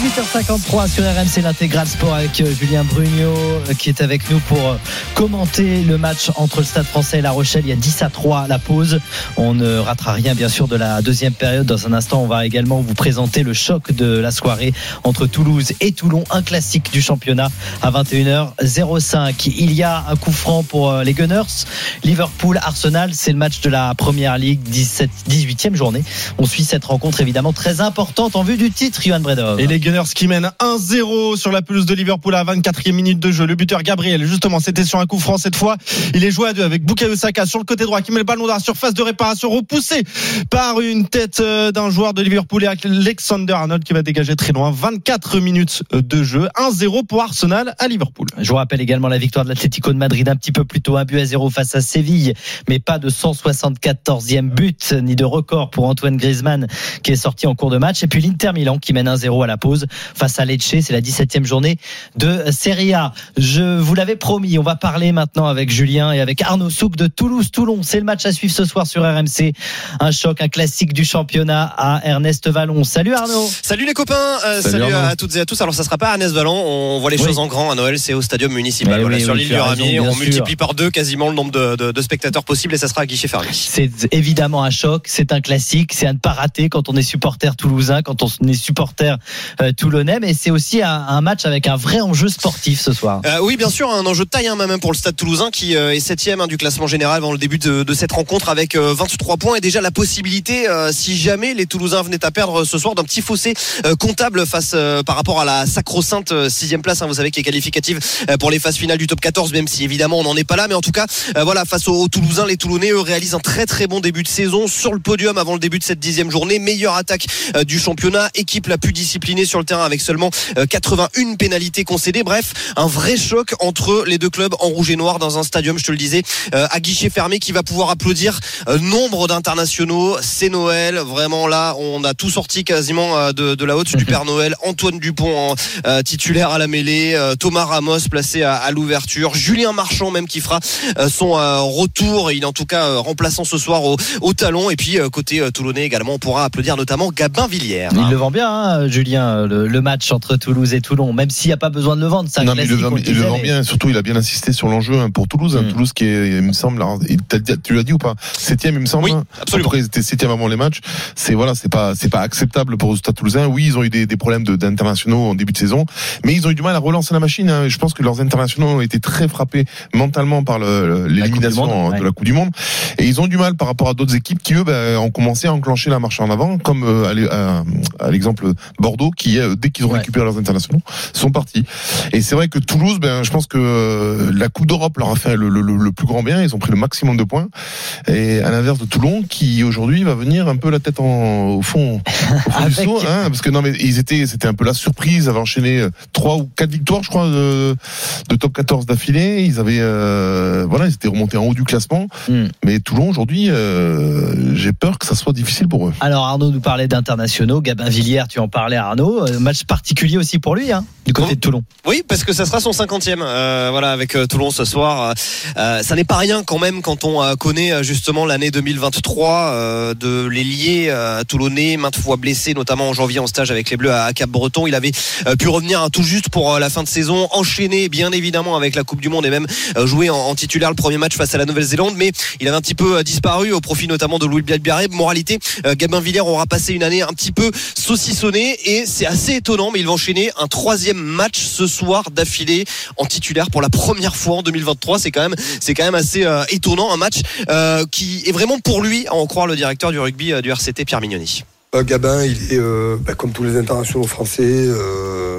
18h53 sur RMC l'intégral sport avec euh, Julien Brugnot euh, qui est avec nous pour euh, commenter le match entre le Stade français et La Rochelle. Il y a 10 à 3 à la pause. On ne ratera rien bien sûr de la deuxième période. Dans un instant, on va également vous présenter le choc de la soirée entre Toulouse et Toulon, un classique du championnat à 21h05. Il y a un coup franc pour les Gunners. Liverpool, Arsenal, c'est le match de la première ligue, 17, 18e journée. On suit cette rencontre évidemment très importante en vue du titre, Johan Bredov. Et les Gunners qui mènent 1-0 sur la pelouse de Liverpool à 24e minute de jeu. Le buteur Gabriel, justement, c'était sur un coup franc cette fois. Il est joué à deux avec Bukayo Saka sur le côté droit qui met le ballon dans la surface de réparation repoussé par une tête euh, d'un joueur de Liverpool et Alexander Arnold qui va dégager très loin. 24 minutes de jeu. 1-0 pour Arsenal à Liverpool. Je vous rappelle également la victoire de l'Atlético de Madrid un petit peu plus tôt, un but à zéro face à Séville, mais pas de 174e but ni de record pour Antoine Griezmann qui est sorti en cours de match. Et puis l'Inter Milan qui mène 1-0 à la pause face à Lecce, c'est la 17e journée de Serie A. Je vous l'avais promis, on va parler maintenant avec Julien et avec Arnaud Souk de Toulouse-Toulon. C'est le match à suivre ce soir sur RMC. Un choc, un classique du championnat à Ernest Vallon. Salut Arnaud. Salut les copains, euh, Salut à toutes et à tous. Alors ça sera pas à Ernest Vallon, on voit les Oui. choses en grand à Noël, c'est au stadium municipal. Voilà, oui, sur oui, l'île du on sûr. multiplie par deux quasiment le nombre de, de- de spectateurs possibles et ça sera à guichet fermé. C'est évidemment un choc, c'est un classique, c'est à ne pas rater quand on est supporter toulousain, quand on est supporter euh, toulonnais, mais c'est aussi un, match avec un vrai enjeu sportif ce soir. Euh, oui, bien sûr, un enjeu de taille hein, même pour le Stade Toulousain qui euh, est septième hein, du classement général avant le début de, cette rencontre avec euh, 23 points et déjà la possibilité, euh, si jamais les Toulousains venaient à perdre ce soir, d'un petit fossé euh, comptable face euh, par rapport à la sacro-sainte euh, sixième place. hein, vous savez qui est qualificative euh, pour les phases finales du top 14, même si évidemment on n'en est pas là, mais en tout cas, euh, voilà, face aux, aux Toulousains, les Toulonnais eux réalisent un très très bon début de saison sur le podium avant le début de cette dixième journée, meilleure attaque euh, du championnat, équipe la plus disciplinée discipliné sur le terrain avec seulement euh, 81 pénalités concédées. Bref, un vrai choc entre les deux clubs en rouge et noir dans un stadium, je te le disais, euh, à guichet fermé qui va pouvoir applaudir euh, nombre d'internationaux. C'est Noël, vraiment là, on a tout sorti quasiment euh, de, de la haute du Père Noël. Antoine Dupont en euh, titulaire à la mêlée, euh, Thomas Ramos placé à, à l'ouverture, Julien Marchand même qui fera euh, son euh, retour. Il est en tout cas euh, remplaçant ce soir au, au talon. Et puis euh, côté euh, toulonnais également, on pourra applaudir notamment Gabin Villiers. Il le vend bien, hein, Julien, le, le match entre Toulouse et Toulon, même s'il n'y a pas besoin de le vendre. Un Non, mais il le vend, il le bien. Surtout, il a bien insisté sur l'enjeu hein, pour Toulouse. hein. Mm. Toulouse qui est, il me semble, tu l'as dit ou pas? Septième, il me semble. Oui, absolument. Cas, ils étaient septième avant les matchs. C'est voilà, c'est pas, c'est pas acceptable pour le Stade Toulousain. Oui, ils ont eu des, des problèmes de- d'internationaux en début de saison, mais ils ont eu du mal à relancer la machine. hein. Je pense que leurs internationaux ont été très frappés mentalement par l'élimination de ouais. la Coupe du Monde, et ils ont du mal par rapport à d'autres équipes qui eux ben, ont commencé enclencher la marche en avant, comme euh, à l'e- à, l'exemple Bordeaux, qui euh, dès qu'ils ont Ouais. récupéré leurs internationaux, sont partis. Et c'est vrai que Toulouse, ben, je pense que euh, la Coupe d'Europe leur a fait le, le- le- le plus grand bien. Ils ont pris le maximum de points. Et à l'inverse de Toulon, qui aujourd'hui va venir un peu la tête en, au fond, au fond du Avec- seau, hein, parce que non mais ils étaient, c'était un peu la surprise. Ils avaient enchaîné euh, trois ou quatre victoires, je crois, de, de top 14 d'affilée. Ils avaient, euh, voilà, ils étaient remontés en haut du classement. Hmm. Mais Toulon aujourd'hui, euh, j'ai peur que ça soit difficile pour eux. Alors Arnaud nous parlait d'internationaux, Gabin Villiers, tu en parlais Arnaud, Euh, match particulier aussi pour lui, hein, du côté de Toulon. Oui, parce que ça sera son 50e, euh, voilà, avec euh, Toulon ce soir. Euh, ça n'est pas rien quand même quand on euh, connaît justement l'année 2023 euh, de l'ailier euh, toulonnais, maintes fois blessé, notamment en janvier en stage avec les Bleus à, à Cap-Breton. Il avait euh, pu revenir hein, tout juste pour euh, la fin de saison, enchaîner bien évidemment avec la Coupe du Monde et même euh, jouer en, en titulaire le premier match face à la Nouvelle-Zélande, mais il avait un petit peu euh, disparu au profit notamment de Louis. Moralité, euh, Gabin Villiers aura passé une année un petit peu saucissonnée et c'est assez étonnant, mais il va enchaîner un troisième match ce soir d'affilée en titulaire pour la première fois en 2023. C'est quand même, c'est quand même assez euh, étonnant, un match euh, qui est vraiment pour lui, à en croire le directeur du rugby du RCT Pierre Mignoni. Gabin, il est bah, comme tous les internationaux français,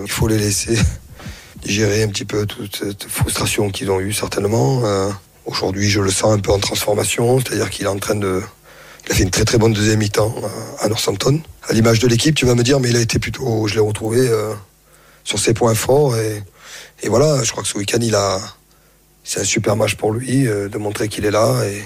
il faut les laisser digérer un petit peu toute cette frustration qu'ils ont eue certainement. Aujourd'hui, je le sens un peu en transformation, c'est-à-dire qu'il est en train de. Il a fait une très très bonne deuxième mi-temps à Northampton. À l'image de l'équipe, tu vas me dire, mais il a été plutôt. Je l'ai retrouvé euh, sur ses points forts et, voilà, je crois que ce week-end. C'est un super match pour lui euh, de montrer qu'il est là et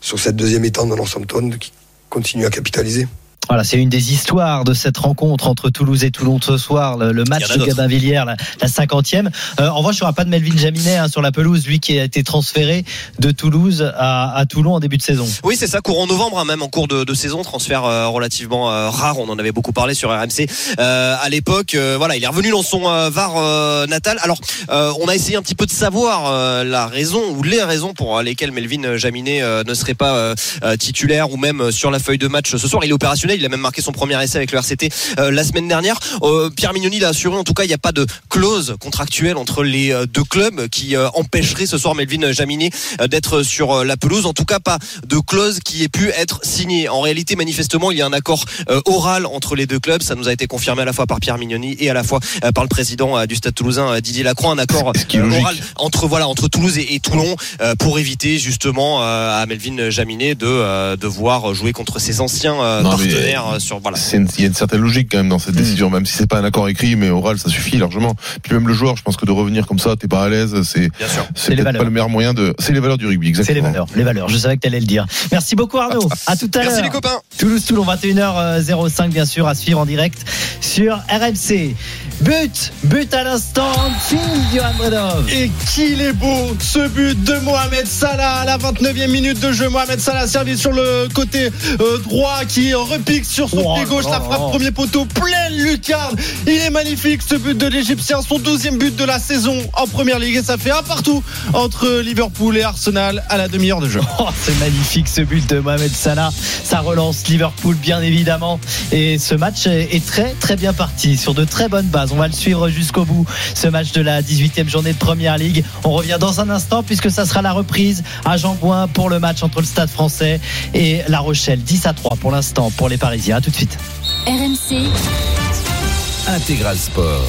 sur cette deuxième mi-temps de Northampton, qui continue à capitaliser. Voilà, c'est une des histoires de cette rencontre entre Toulouse et Toulon ce soir, le, match de d'autres. Gabin Villiers, la, la 50e. Euh, en revanche, il n'y aura pas de Melvin Jaminet hein, sur la pelouse, lui qui a été transféré de Toulouse à, à Toulon en début de saison. Oui, c'est ça, courant novembre, hein, même en cours de, de saison, transfert euh, relativement euh, rare. On en avait beaucoup parlé sur RMC à l'époque. Voilà, il est revenu dans son Var natal. Alors, on a essayé un petit peu de savoir la raison ou les raisons pour lesquelles Melvin Jaminet ne serait pas titulaire ou même sur la feuille de match ce soir. Il est opérationnel, il a même marqué son premier essai avec le RCT euh, la semaine dernière. Euh, Pierre Mignoni l'a assuré, en tout cas, il n'y a pas de clause contractuelle entre les euh, deux clubs qui euh, empêcherait ce soir Melvin Jaminet euh, d'être sur la pelouse. En tout cas, pas de clause qui ait pu être signée. En réalité, manifestement, il y a un accord oral entre les deux clubs. Ça nous a été confirmé à la fois par Pierre Mignoni et à la fois par le président du Stade Toulousain, Didier Lacroix. Un accord oral entre voilà entre Toulouse et, et Toulon euh, pour éviter justement euh, à Melvin Jaminet de euh, devoir jouer contre ses anciens Non, partenaires euh, sur voilà. Il y a une certaine logique quand même dans cette décision, même si c'est pas un accord écrit, mais oral, ça suffit largement. Puis même le joueur, je pense que de revenir comme ça, t'es pas à l'aise, c'est Bien sûr. C'est peut-être valeurs. pas le meilleur moyen de. C'est les valeurs du rugby, C'est les exactement. valeurs, les valeurs. Je savais que tu allais le dire. Merci beaucoup Arnaud. À tout à l'heure. Merci les copains. Toulouse-Toulon, 21h05, bien sûr, à suivre en direct sur RMC. But, but à l'instant, film Johan Bredov. Et qu'il est beau ce but de Mohamed Salah à la 29e minute de jeu. Mohamed Salah servi sur le côté euh, droit qui sur son Oh pied là gauche. La là frappe là. premier poteau pleine lucarne. Il est magnifique ce but de l'Égyptien. Son 12e but de la saison en première ligue. Et ça fait un partout entre Liverpool et Arsenal à la demi-heure de jeu. Oh, c'est magnifique ce but de Mohamed Salah. Ça relance Liverpool, bien évidemment. Et ce match est est très, très bien parti, sur de très bonnes bases. On va le suivre jusqu'au bout, ce match de la 18e journée de Première Ligue. On revient dans un instant, puisque ça sera la reprise à Jean-Bouin pour le match entre le Stade français et La Rochelle. 10 à 3 pour l'instant pour les Parisiens. À tout de suite. RMC, Intégral Sport.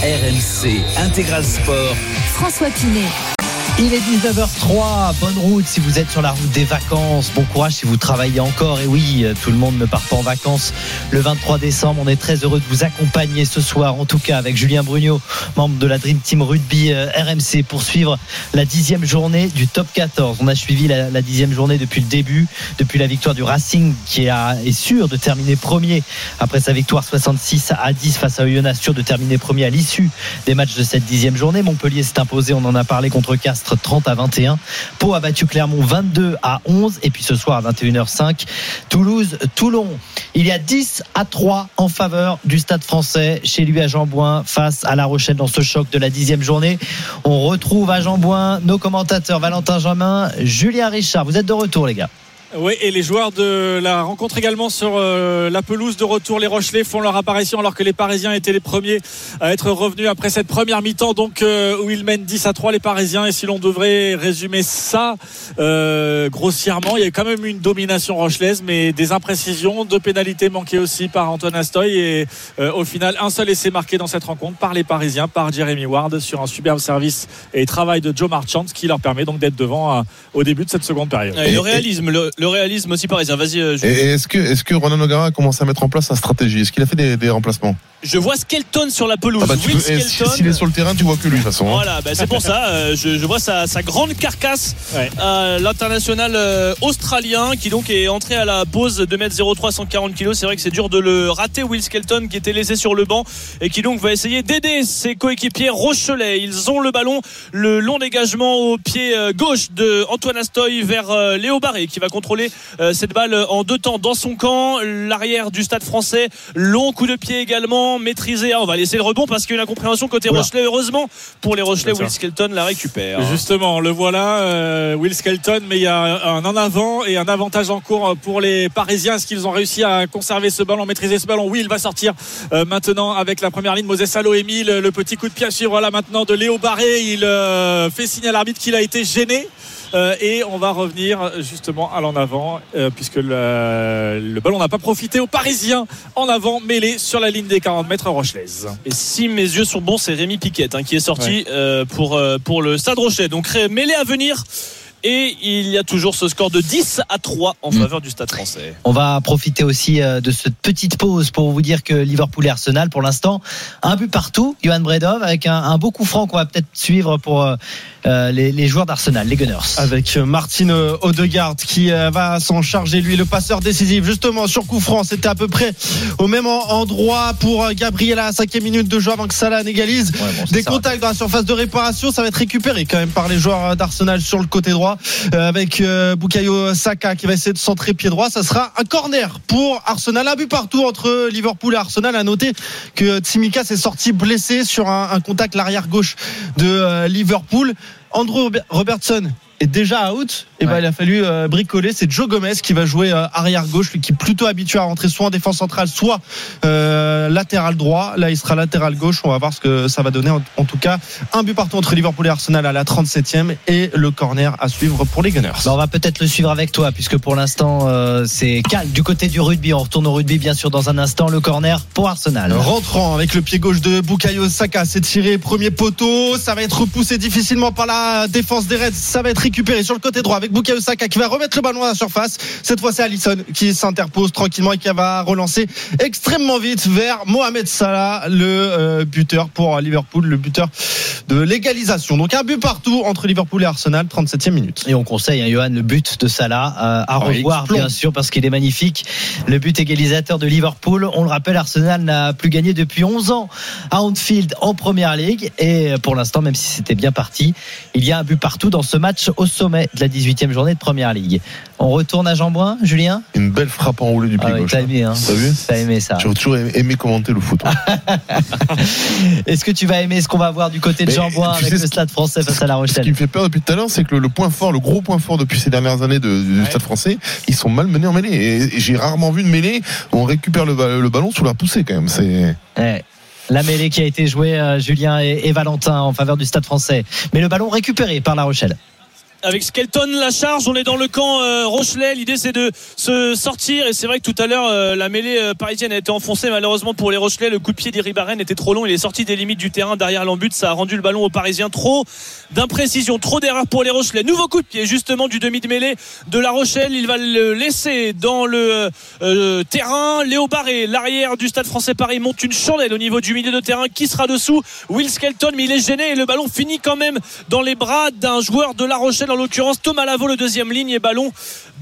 RMC Intégral Sport. François Pinet. Il est 19h03, bonne route si vous êtes sur la route des vacances, bon courage si vous travaillez encore, et oui, tout le monde ne part pas en vacances le 23 décembre, on est très heureux de vous accompagner ce soir, en tout cas avec Julien Brugnot, membre de la Dream Team Rugby euh, RMC, pour suivre la dixième journée du top 14. On a suivi la, dixième journée depuis le début, depuis la victoire du Racing qui est sûr de terminer premier après sa victoire 66 à 10 face à Oyonnax, sûr de terminer premier à l'issue des matchs de cette dixième journée. Montpellier s'est imposé, on en a parlé contre Castres 30 à 21. Pau a battu Clermont 22 à 11. Et puis ce soir à 21h05, Toulouse, Toulon. Il y a 10 à 3 en faveur du Stade français chez lui à Jambouin face à La Rochelle dans ce choc de la dixième journée. On retrouve à Jambouin nos commentateurs Valentin Jamin, Julien Richard. Vous êtes de retour les gars. Oui, et les joueurs de la rencontre également sur euh, la pelouse de retour. Les Rochelais font leur apparition alors que les Parisiens étaient les premiers à être revenus après cette première mi-temps, donc euh, où ils mènent 10 à 3 les Parisiens. Et si l'on devrait résumer ça euh, grossièrement, il y a quand même une domination rochelaise, mais des imprécisions, deux pénalités manquées aussi par Antoine Astoy. Et au final, un seul essai marqué dans cette rencontre par les Parisiens, par Jeremy Ward, sur un superbe service et travail de Joe Marchand, qui leur permet donc d'être devant au début de cette seconde période. Le réalisme, le, le réalisme aussi parisien. Vas-y. Euh, et est-ce que, est-ce que Ronan O'Gara a commencé à mettre en place sa stratégie? Est-ce qu'il a fait des remplacements? Je vois Skelton sur la pelouse. Ah bah, S'il est sur le terrain, tu vois que lui de toute façon. Hein. Voilà, bah, c'est pour ça. Euh, je, je, vois sa, sa, grande carcasse. Ouais. Euh, L'international euh, australien qui donc est entré à la pause de m 03 140 kg. C'est vrai que c'est dur de le rater. Will Skelton qui était laissé sur le banc et qui donc va essayer d'aider ses coéquipiers Rochelet. Ils ont le ballon, le long dégagement au pied gauche de Antoine Astoy vers Léo Barré qui va contrôler cette balle en deux temps dans son camp. L'arrière du stade français, long coup de pied également maîtrisé. Ah, on va laisser le rebond parce qu'il y a une incompréhension côté Rochelet. Heureusement pour les Rochelais, Will Skelton la récupère. Justement, le voilà, euh, Will Skelton, mais il y a un en avant et un avantage en cours pour les Parisiens. Est-ce qu'ils ont réussi à conserver ce ballon, maîtriser ce ballon? Oui, il va sortir euh, maintenant avec la première ligne. Moses Salo, Emile, le petit coup de pied à suivre là maintenant de Léo Barré. Il euh, fait signe à l'arbitre qu'il a été gêné. Euh, et on va revenir justement à l'en avant, euh, puisque le, le ballon n'a pas profité aux Parisiens en avant, mêlé sur la ligne des 40 mètres Rochelaise. Et si mes yeux sont bons, c'est Rémi Piquet hein, qui est sorti ouais. euh, pour, pour le Stade Rochelet. Donc mêlé à venir. Et il y a toujours ce score de 10 à 3 en faveur mmh. du Stade français. On va profiter aussi euh, de cette petite pause pour vous dire que Liverpool et Arsenal, pour l'instant, un but partout. Johan Bredov avec un, un beau coup franc qu'on va peut-être suivre pour euh, les, les, joueurs d'Arsenal, les Gunners. Avec Martin Odegaard qui euh, va s'en charger, lui, le passeur décisif. Justement, sur coup franc, c'était à peu près au même endroit pour Gabriel à la cinquième minute de jeu avant que Salah n'égalise. Ouais, bon, Des contacts dans la surface de réparation, ça va être récupéré quand même par les joueurs d'Arsenal sur le côté droit. Euh, avec euh, Bukayo Saka qui va essayer de centrer pied droit. Ça sera un corner pour Arsenal. Un but partout entre Liverpool et Arsenal. À noter que Tsimikas est sorti blessé sur un, un contact l'arrière gauche de euh, Liverpool. Andrew Robertson est déjà out, et ouais. ben il a fallu euh, bricoler. C'est Joe Gomez qui va jouer euh, arrière gauche, lui qui est plutôt habitué à rentrer soit en défense centrale, soit euh, latéral droit. Là, il sera latéral gauche. On va voir ce que ça va donner. En, en, tout cas, un but partout entre Liverpool et Arsenal à la 37e et le corner à suivre pour les Gunners. Ben, on va peut-être le suivre avec toi, puisque pour l'instant, c'est calme du côté du rugby. On retourne au rugby, bien sûr, dans un instant. Le corner pour Arsenal. Rentrant avec le pied gauche de Bukayo Saka, c'est tiré premier poteau. Ça va être repoussé difficilement par la défense des Reds. Ça va être récupéré sur le côté droit avec Bukayo Saka qui va remettre le ballon à la surface. Cette fois, c'est Allison qui s'interpose tranquillement et qui va relancer extrêmement vite vers Mohamed Salah, le euh, buteur pour Liverpool, le buteur de l'égalisation. Donc un but partout entre Liverpool et Arsenal, 37e minute. Et on conseille, hein, Johan, le but de Salah euh, à revoir, ah, bien sûr, parce qu'il est magnifique. Le but égalisateur de Liverpool. On le rappelle, Arsenal n'a plus gagné depuis 11 ans à Anfield en Première Ligue. Et pour l'instant, même si c'était bien parti, il y a un but partout dans ce match au sommet de la 18e journée de Première Ligue. On retourne à Jean-Brun, Julien? Une belle frappe enroulée du pied ah gauche. T'as aimé, hein T'as vu? T'as aimé ça. J'ai toujours aimé commenter le foot. Est-ce que tu vas aimer ce qu'on va voir du côté de Jean-Brun avec le Stade français face à La Rochelle Ce qui me fait peur depuis tout à l'heure, c'est que le, le, point fort, le gros point fort depuis ces dernières années de, du ouais. Stade français, ils sont mal menés en mêlée. Et, et j'ai rarement vu une mêlée où on récupère le, le ballon sous la poussée quand même. C'est. Ouais la mêlée qui a été jouée, euh, Julien et, et, Valentin, en faveur du Stade français. Mais le ballon récupéré par La Rochelle. Avec Skelton la charge. On est dans le camp euh, Rochelet. L'idée c'est de se sortir et c'est vrai que tout à l'heure euh, la mêlée euh, parisienne a été enfoncée malheureusement pour les Rochelais. Le coup de pied d'Iribaren était trop long. Il est sorti des limites du terrain derrière l'embut. Ça a rendu le ballon aux Parisiens trop d'imprécision, trop d'erreurs pour les Rochelais. Nouveau coup de pied justement du demi de mêlée de la Rochelle. Il va le laisser dans le terrain. Léo Barré, l'arrière du Stade Français Paris monte une chandelle au niveau du milieu de terrain. Qui sera dessous Will Skelton, mais il est gêné et le ballon finit quand même dans les bras d'un joueur de la Rochelle, en l'occurrence Thomas Lavaux, le deuxième ligne et ballon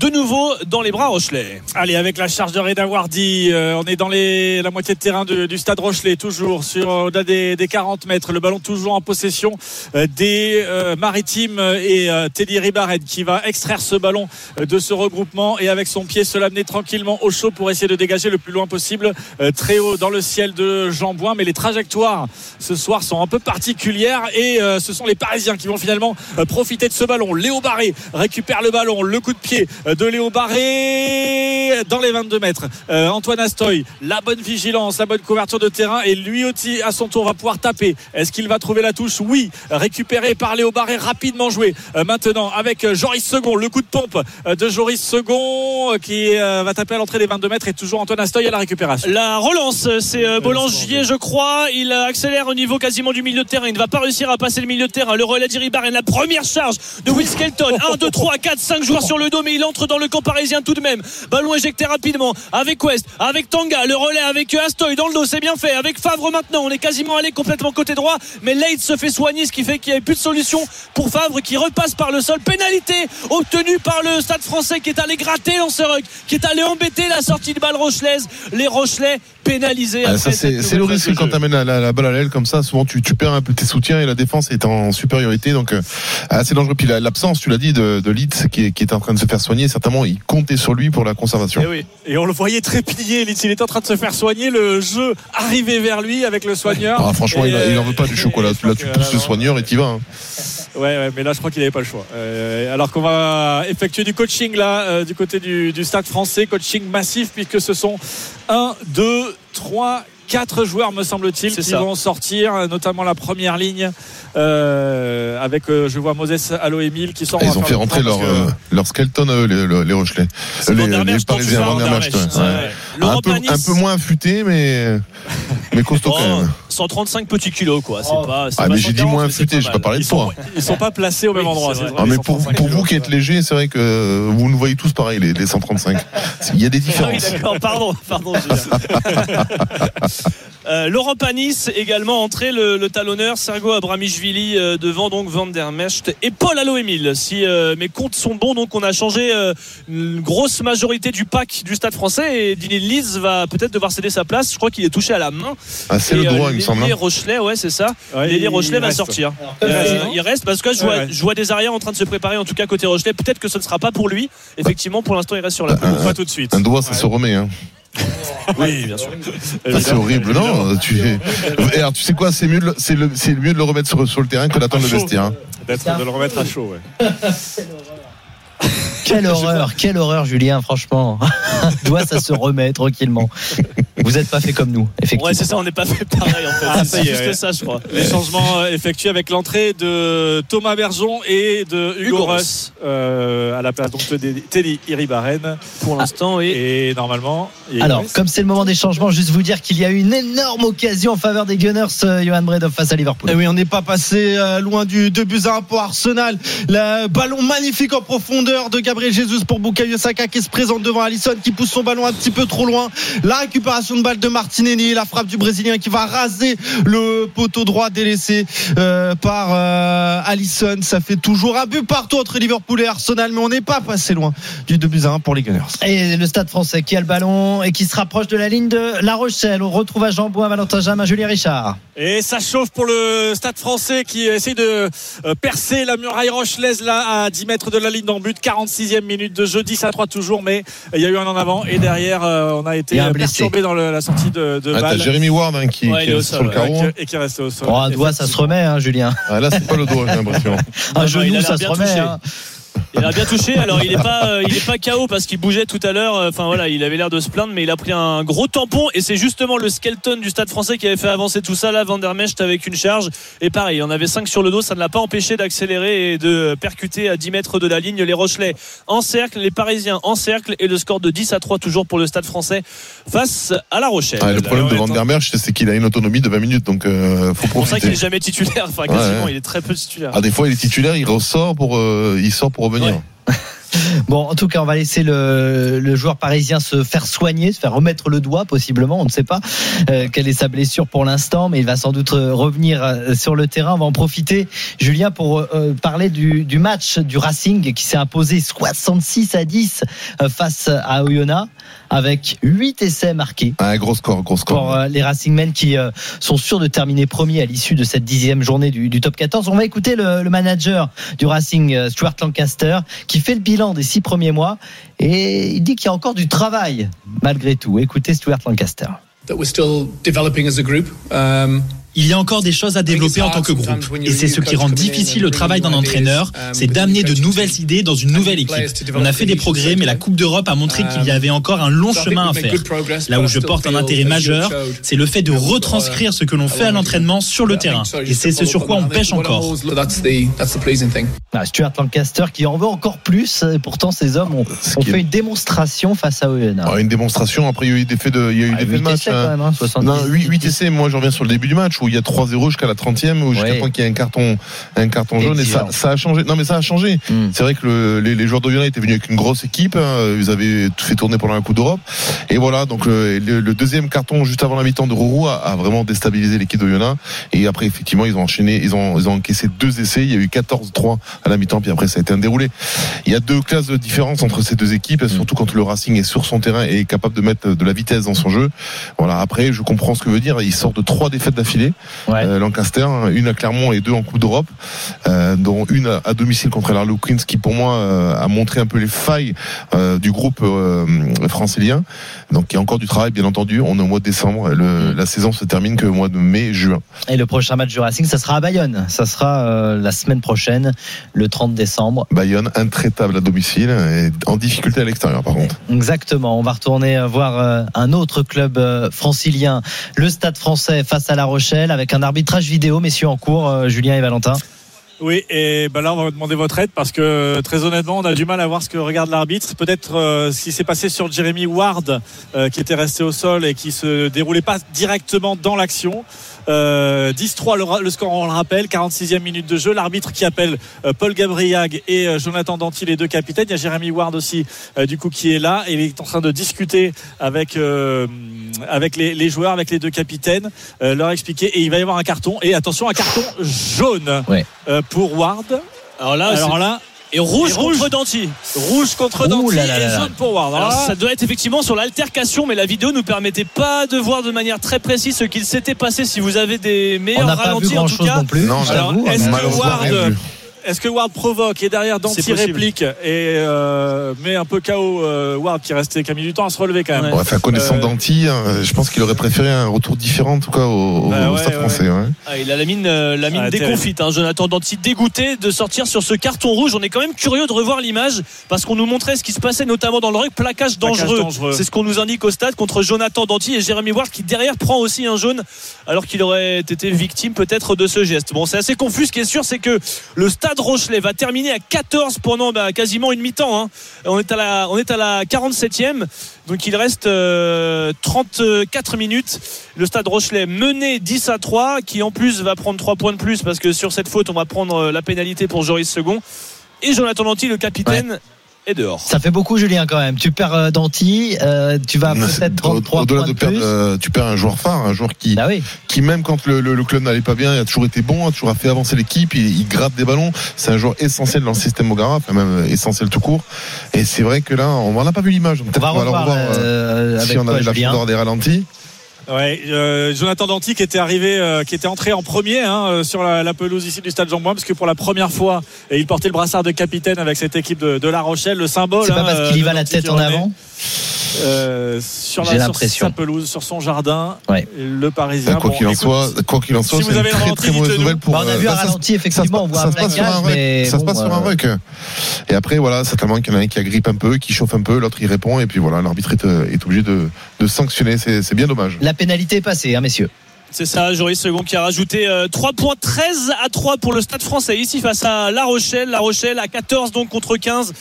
de nouveau dans les bras Rochelais. Allez, avec la charge de Reda Wardy, euh, on est dans les, la moitié de terrain du, stade Rochelet, toujours sur euh, au-delà des, des 40 mètres. Le ballon toujours en possession euh, des maritimes et Teddy Ribaren qui va extraire ce ballon de ce regroupement et avec son pied se l'amener tranquillement au chaud pour essayer de dégager le plus loin possible, très haut dans le ciel de Jean Bouin. Mais les trajectoires ce soir sont un peu particulières et ce sont les Parisiens qui vont finalement profiter de ce ballon. Léo Barré récupère le ballon, le coup de pied de Léo Barré dans les 22 mètres. Euh, Antoine Astoy, la bonne vigilance, la bonne couverture de terrain et lui aussi à son tour va pouvoir taper. Est-ce qu'il va trouver la touche? Oui, récupéré par Léo Barré, rapidement joué. Euh, maintenant avec euh, Joris Second, le coup de pompe de Joris Second qui euh, va taper à l'entrée des 22 mètres et toujours Antoine Astoy à la récupération. La relance, c'est Boulanger, je crois. Il accélère au niveau quasiment du milieu de terrain. Il ne va pas réussir à passer le milieu de terrain. Le relais d'Iribaren, la première charge de Will Skelton. 1, 2, 3, 4, 5 joueurs sur le dos, mais il entre dans le camp parisien tout de même. Ballon éjecté rapidement avec West, avec Tanga, le relais avec Astoy dans le dos, c'est bien fait. Avec Favre maintenant, on est quasiment allé complètement côté droit, mais Leite se fait soigner, ce qui fait qu'il n'y avait plus de solution pour Favre qui repasse par le sol. Pénalité obtenue par le stade français qui est allé gratter dans ce rug, qui est allé embêter la sortie de balle rochelaise. Les Rochelais pénalisés. Ah, c'est le risque quand tu amènes la, la- la balle à l'aile comme ça. Souvent, tu, tu perds un peu tes soutiens et la défense est en supériorité. Donc, euh, assez dangereux. Puis la- l'absence, tu l'as dit, de, de Leeds qui est, qui est en train de se faire soigner. Certainement, il comptait sur lui pour la conservation. Et, oui. et on le voyait trépiller. Il était en train de se faire soigner. Le jeu arrivait vers lui avec le soigneur. Ah, franchement, Et, il, a- il en veut pas du chocolat. Là, tu pousses le soigneur et t'y vas. hein. Ouais, ouais, mais là, je crois qu'il n'avait pas le choix. Euh, alors qu'on va effectuer du coaching là, euh, du côté du, du stade français, coaching massif, puisque ce sont 1, 2, 3, 4 joueurs, me semble-t-il, qui ça. vont sortir, euh, notamment la première ligne, euh, avec, euh, je vois Moses Allo Emile qui sort. On ils ont fait rentrer leur, que- euh, leur skeleton, eux, les, les, les Rochelais. Les, Parisiens, ouais. Ouais. Un peu, Panis. un peu moins affûté, mais, mais costaud quand même. 135 petits kilos, quoi. C'est pas. c'est Ah, pas mais j'ai dit 140, moins pas j'ai pas parlé de poids. ils sont pas placés au même endroit. Ah, mais pour, sont 35 pour vous qui êtes léger, c'est vrai que vous nous voyez tous pareil, les, les 135. Il y a des Ah oui, différences. d'accord, pardon, pardon. Julien. Euh, Laurent Panis également entré le, le talonneur Sergo Abramishvili euh, devant donc Van der Mecht et Paul Allo-Emile si euh, mes comptes sont bons donc on a changé euh, une grosse majorité du pack du stade français et Dylan Leeds va peut-être devoir céder sa place je crois qu'il est touché à la main Ah, c'est le euh, droit, il me semble. L'ailier hein. Rochelet ouais c'est ça Ouais, Rochelet va reste. sortir Il Euh, reste, il reste parce que je vois, Ouais, ouais. je vois des arrières en train de se préparer en tout cas côté Rochelet peut-être que ce ne sera pas pour lui effectivement pour l'instant il reste sur la pelouse Pas tout de suite. Un doigt, ça se remet. Hein. oui bien sûr Ah, c'est horrible, non tu... Alors, tu sais quoi C'est mieux, de le- mieux de remettre sur, sur le terrain que d'attendre le vestiaire. hein. D'être- de le remettre à chaud. Ouais. Quelle horreur, quelle horreur, Julien, franchement. Doit ça se remet tranquillement. Vous n'êtes pas fait comme nous, effectivement. ouais c'est ça on n'est pas fait pareil en fait Ah, c'est juste ouais. ça je crois Les changements euh, effectués avec l'entrée de Thomas Bergeon et de Hugo, Hugo Russ Russ. euh, à la place donc de Teddy Iribaren. pour l'instant et Et normalement, Alors, comme c'est le moment des changements, juste vous dire qu'il y a eu une énorme occasion en faveur des Gunners, euh, Johan Bredov face à Liverpool. Eh oui, on n'est pas passé euh, loin du 2 buts à 1 pour Arsenal. Le ballon magnifique en profondeur de Gabriel Jesus pour Bukayo Saka qui se présente devant Alisson qui pousse son ballon un petit peu trop loin. La récupération de balle de Martinelli, la frappe du Brésilien qui va raser le poteau droit délaissé euh, par euh, Alisson. Ça fait toujours un but partout entre Liverpool et Arsenal, mais on n'est pas passé loin du 2 buts à 1 pour les Gunners. Et le stade français qui a le ballon et qui se rapproche de la ligne de La Rochelle. On retrouve à Jean Boin, Valentin Jamin, Julien Richard. Et ça chauffe pour le stade français qui essaie de euh, percer la muraille rochelaise là à 10 mètres de la ligne d'en but. 46e minute de jeu, 10 à 3 toujours, mais il y a eu un en avant et derrière euh, on a été perturbé dans le- la sortie de, de Ah, balle. Jérémy Ward hein, qui, Ouais, qui est au est sur sol, le ouais. carreau. Et qui- et qui reste au sol. Oh, un doigt, ça se remet, hein, Julien. Ah, là, c'est pas le doigt, j'ai l'impression. Un non, genou, ça se remet. touché. hein. Il a bien touché. Alors il est pas, euh, il est pas KO parce qu'il bougeait tout à l'heure. Enfin voilà, il avait l'air de se plaindre, mais il a pris un gros tampon et c'est justement le skeleton du Stade Français qui avait fait avancer tout ça. Là, Van der Mecht avec une charge et pareil, on avait 5 sur le dos, ça ne l'a pas empêché d'accélérer et de percuter à 10 mètres de la ligne les Rochelais en cercle, les Parisiens en cercle et le score de 10 à 3 toujours pour le Stade Français face à La Rochelle. Ah, le problème de Van der c'est qu'il a une autonomie de 20 minutes, donc euh, faut C'est pour ça qu'il profiter. est jamais titulaire. Enfin, quasiment, Ouais. il est très peu titulaire. Ah, des fois, il est titulaire, il ressort pour, euh, il sort pour Bon, en tout cas, on va laisser le, joueur parisien se faire soigner, se faire remettre le doigt, possiblement. On ne sait pas euh, quelle est sa blessure pour l'instant, mais il va sans doute euh, revenir euh, sur le terrain. On va en profiter, Julien, pour parler du, match du Racing qui s'est imposé 66 à 10 euh, face à Oyonnax, avec 8 essais marqués. Ah, gros score, gros score. Pour euh, les Racingmen qui euh, sont sûrs de terminer premier à l'issue de cette dixième journée du, du top 14. On va écouter le, le manager du Racing, euh, Stuart Lancaster, qui fait le bilan des six premiers mois et il dit qu'il y a encore du travail malgré tout. Écoutez Stuart Lancaster. that we're still developing as a group. Um, Il y a encore des choses à développer en tant que groupe. Et c'est ce qui rend difficile le travail d'un entraîneur, c'est d'amener de nouvelles idées dans une nouvelle équipe. On a fait des progrès, mais la Coupe d'Europe a montré qu'il y avait encore un long chemin à faire. Là où je porte un intérêt majeur, c'est le fait de retranscrire ce que l'on fait à l'entraînement sur le terrain. Et c'est ce sur quoi on pêche encore. That's the that's the pleasing thing. Ah, Stuart Lancaster qui en veut encore plus. Et pourtant, ces hommes ont, fait une démonstration face à Oyonnax. Ah, une démonstration. Après, il y a eu des faits de, il y a eu Ah, des faits de match. essais, hein. quand même, hein, 70. Non, 8, 8 essais. Moi, je reviens sur le début du match où il y a 3-0 jusqu'à la 30e, où jusqu'à Ouais. temps qu'il y a un carton, un carton jaune. Et ça, a changé. Non, mais ça a changé. Mm. C'est vrai que le- les, les joueurs d'Oyonnax étaient venus avec une grosse équipe. hein. Ils avaient tout fait tourner pendant la Coupe d'Europe. Et voilà. Donc, le, le- deuxième carton juste avant la mi-temps de Rourou a, a vraiment déstabilisé l'équipe d'Oyonnax. Et après, effectivement, ils ont enchaîné, ils ont, ils ont encaissé deux essais. Il y a eu 14-3 à la mi-temps. Puis après, ça a été un déroulé. Il y a deux classes de différence entre ces deux équipes, et surtout quand le Racing est sur son terrain et est capable de mettre de la vitesse dans son jeu. Voilà. Après, je comprends ce que veut dire. Il sort de trois défaites d'affilée. Ouais. Euh, Lancaster, hein, une à Clermont et deux en Coupe d'Europe, euh, dont une à, domicile contre l'Arlequins, qui pour moi euh, a montré un peu les failles du groupe francilien. Donc il y a encore du travail, bien entendu. On est au mois de décembre. Le- La saison se termine que au mois de mai, juin. Et le prochain match du Racing, ça sera à Bayonne. Ça sera la semaine prochaine, le 30 décembre. Bayonne, intraitable à domicile, et en difficulté à l'extérieur par contre. Exactement. On va retourner voir un autre club francilien, le Stade français face à La Rochelle, avec un arbitrage vidéo, messieurs, en cours, euh, Julien et Valentin. Oui, et ben là, on va demander votre aide parce que très honnêtement, on a du mal à voir ce que regarde l'arbitre. Peut-être euh, ce qui s'est passé sur Jeremy Ward, euh, qui était resté au sol et qui se déroulait pas directement dans l'action. Euh, 10-3 le, ra- le score, on le rappelle, 46e minute de jeu. L'arbitre qui appelle euh, Paul Gabriag et euh, Jonathan Danty, les deux capitaines. Il y a Jeremy Ward aussi, euh, du coup, qui est là. Et il est en train de discuter avec, euh, avec les, les joueurs, avec les deux capitaines, euh, leur expliquer. Et il va y avoir un carton. Et attention, un carton jaune Ouais. Pour Ward. Alors là, Alors c'est- là, et rouge, et rouge. contre Danty. rouge contre Ouh Danty là là et jaune pour Ward. Alors Alors, là, ça doit être effectivement sur l'altercation, mais la vidéo nous permettait pas de voir de manière très précise ce qu'il s'était passé. Si vous avez des meilleurs ralentis, en tout cas, non alors, est-ce que Ward-. Est-ce que Ward provoque et derrière possible. réplique et euh, met un peu KO euh, Ward qui restait mis du temps à se relever quand même. Ouais. Enfin, connaissant Euh, Danty, hein, je pense qu'il aurait préféré un retour différent, en tout cas, au, Bah au ouais, Stade ouais. français. ouais. Ah, il a la mine, euh, la mine Ah, déconfite. Hein. Jonathan Danty dégoûté de sortir sur ce carton rouge. On est quand même curieux de revoir l'image parce qu'on nous montrait ce qui se passait notamment dans le rug. Plaquage dangereux. dangereux. C'est ce qu'on nous indique au stade contre Jonathan Danty et Jérémy Ward qui derrière prend aussi un jaune alors qu'il aurait été victime peut-être de ce geste. Bon, c'est assez confus. Ce qui est sûr, c'est que le stade Rochelet va terminer à 14 pendant bah, quasiment une mi-temps. hein. On est à la, la 47e. Donc il reste euh, 34 minutes. Le stade Rochelet mené 10 à 3, qui en plus va prendre 3 points de plus parce que sur cette faute, on va prendre euh, la pénalité pour Joris Second. Et Jonathan Danty, le capitaine, est dehors. Ça fait beaucoup, Julien, quand même. Tu perds euh, Danty, euh, tu vas peut-être 33 Au-delà points de de perdre, plus. euh, tu perds un joueur phare, un joueur qui, Ah oui. qui même quand le, le- le club n'allait pas bien, il a toujours été bon, a toujours fait avancer l'équipe, il, il gratte des ballons. C'est un joueur essentiel dans le système Ogara, enfin même essentiel tout court. Et c'est vrai que là, on n'en a pas vu l'image. On va qu'on va le revoir revoir, euh, euh, si on avait la chance d'avoir des ralentis. Ouais, euh, Jonathan Danty qui était arrivé, euh, qui était entré en premier hein, euh, sur la, la, pelouse ici du Stade Jean-Bouin, parce que pour la première fois, et il portait le brassard de capitaine avec cette équipe de, de La Rochelle, le symbole. C'est pas parce qu'il y va la tête en avant. Euh, sur, la, sur sa pelouse, sur son jardin, ouais. le Parisien. Quoi qu'il bon, en soit, quoi qu'il en soit, si c'est une très très mauvaise nouvelle pour. Bah, on a vu un ralenti effectivement, on voit ça, se passe sur un ruck. Ça se passe sur un ruck. Et après, voilà, certainement qu'il y en a un qui agrippe un peu, qui chauffe un peu, l'autre il répond, et puis voilà, l'arbitre est, est, obligé de, de sanctionner. C'est bien dommage. La pénalité est passée, hein, messieurs. C'est ça, Joris Second qui a rajouté euh, 3 points 13 à 3 pour le Stade français ici face à La Rochelle. La Rochelle à 14 donc contre 15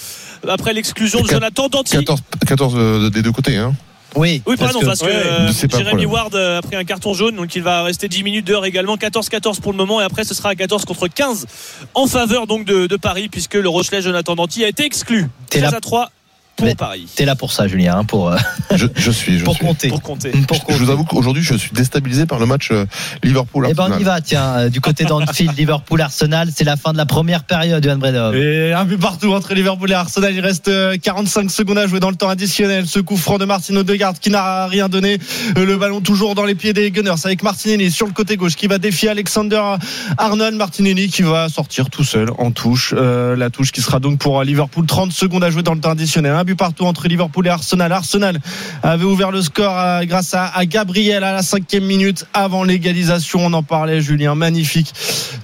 après l'exclusion de Jonathan Danty. 14, 14 des deux côtés. Hein. Oui, oui pardon, parce que, parce que Jérémy Ward a pris un carton jaune, donc il va rester 10 minutes d'heure également. 14-14 pour le moment, et après ce sera à 14 contre 15 en faveur donc de, de Paris, puisque le Rochelet Jonathan Danty a été exclu. 13 à 3 pour Paris. T'es là pour ça, Julien, hein, pour. Euh, je, je, suis. Je pour, suis. Compter. pour compter. Pour compter. Je vous avoue qu'aujourd'hui, je suis déstabilisé par le match euh, Liverpool. Eh ben, on y va, tiens, euh, du côté d'Anfield, Liverpool, Arsenal, c'est la fin de la première période, Johan Bredov. Et un but partout entre Liverpool et Arsenal. Il reste 45 secondes à jouer dans le temps additionnel. Ce coup franc de Martino Degarde qui n'a rien donné. Le ballon toujours dans les pieds des Gunners avec Martinelli sur le côté gauche qui va défier Alexander Arnold. Martinelli qui va sortir tout seul en touche. Euh, la touche qui sera donc pour Liverpool. 30 secondes à jouer dans le temps additionnel. Un partout entre Liverpool et Arsenal. Arsenal avait ouvert le score à, grâce à, Gabriel à la cinquième minute avant l'égalisation. On en parlait, Julien. Magnifique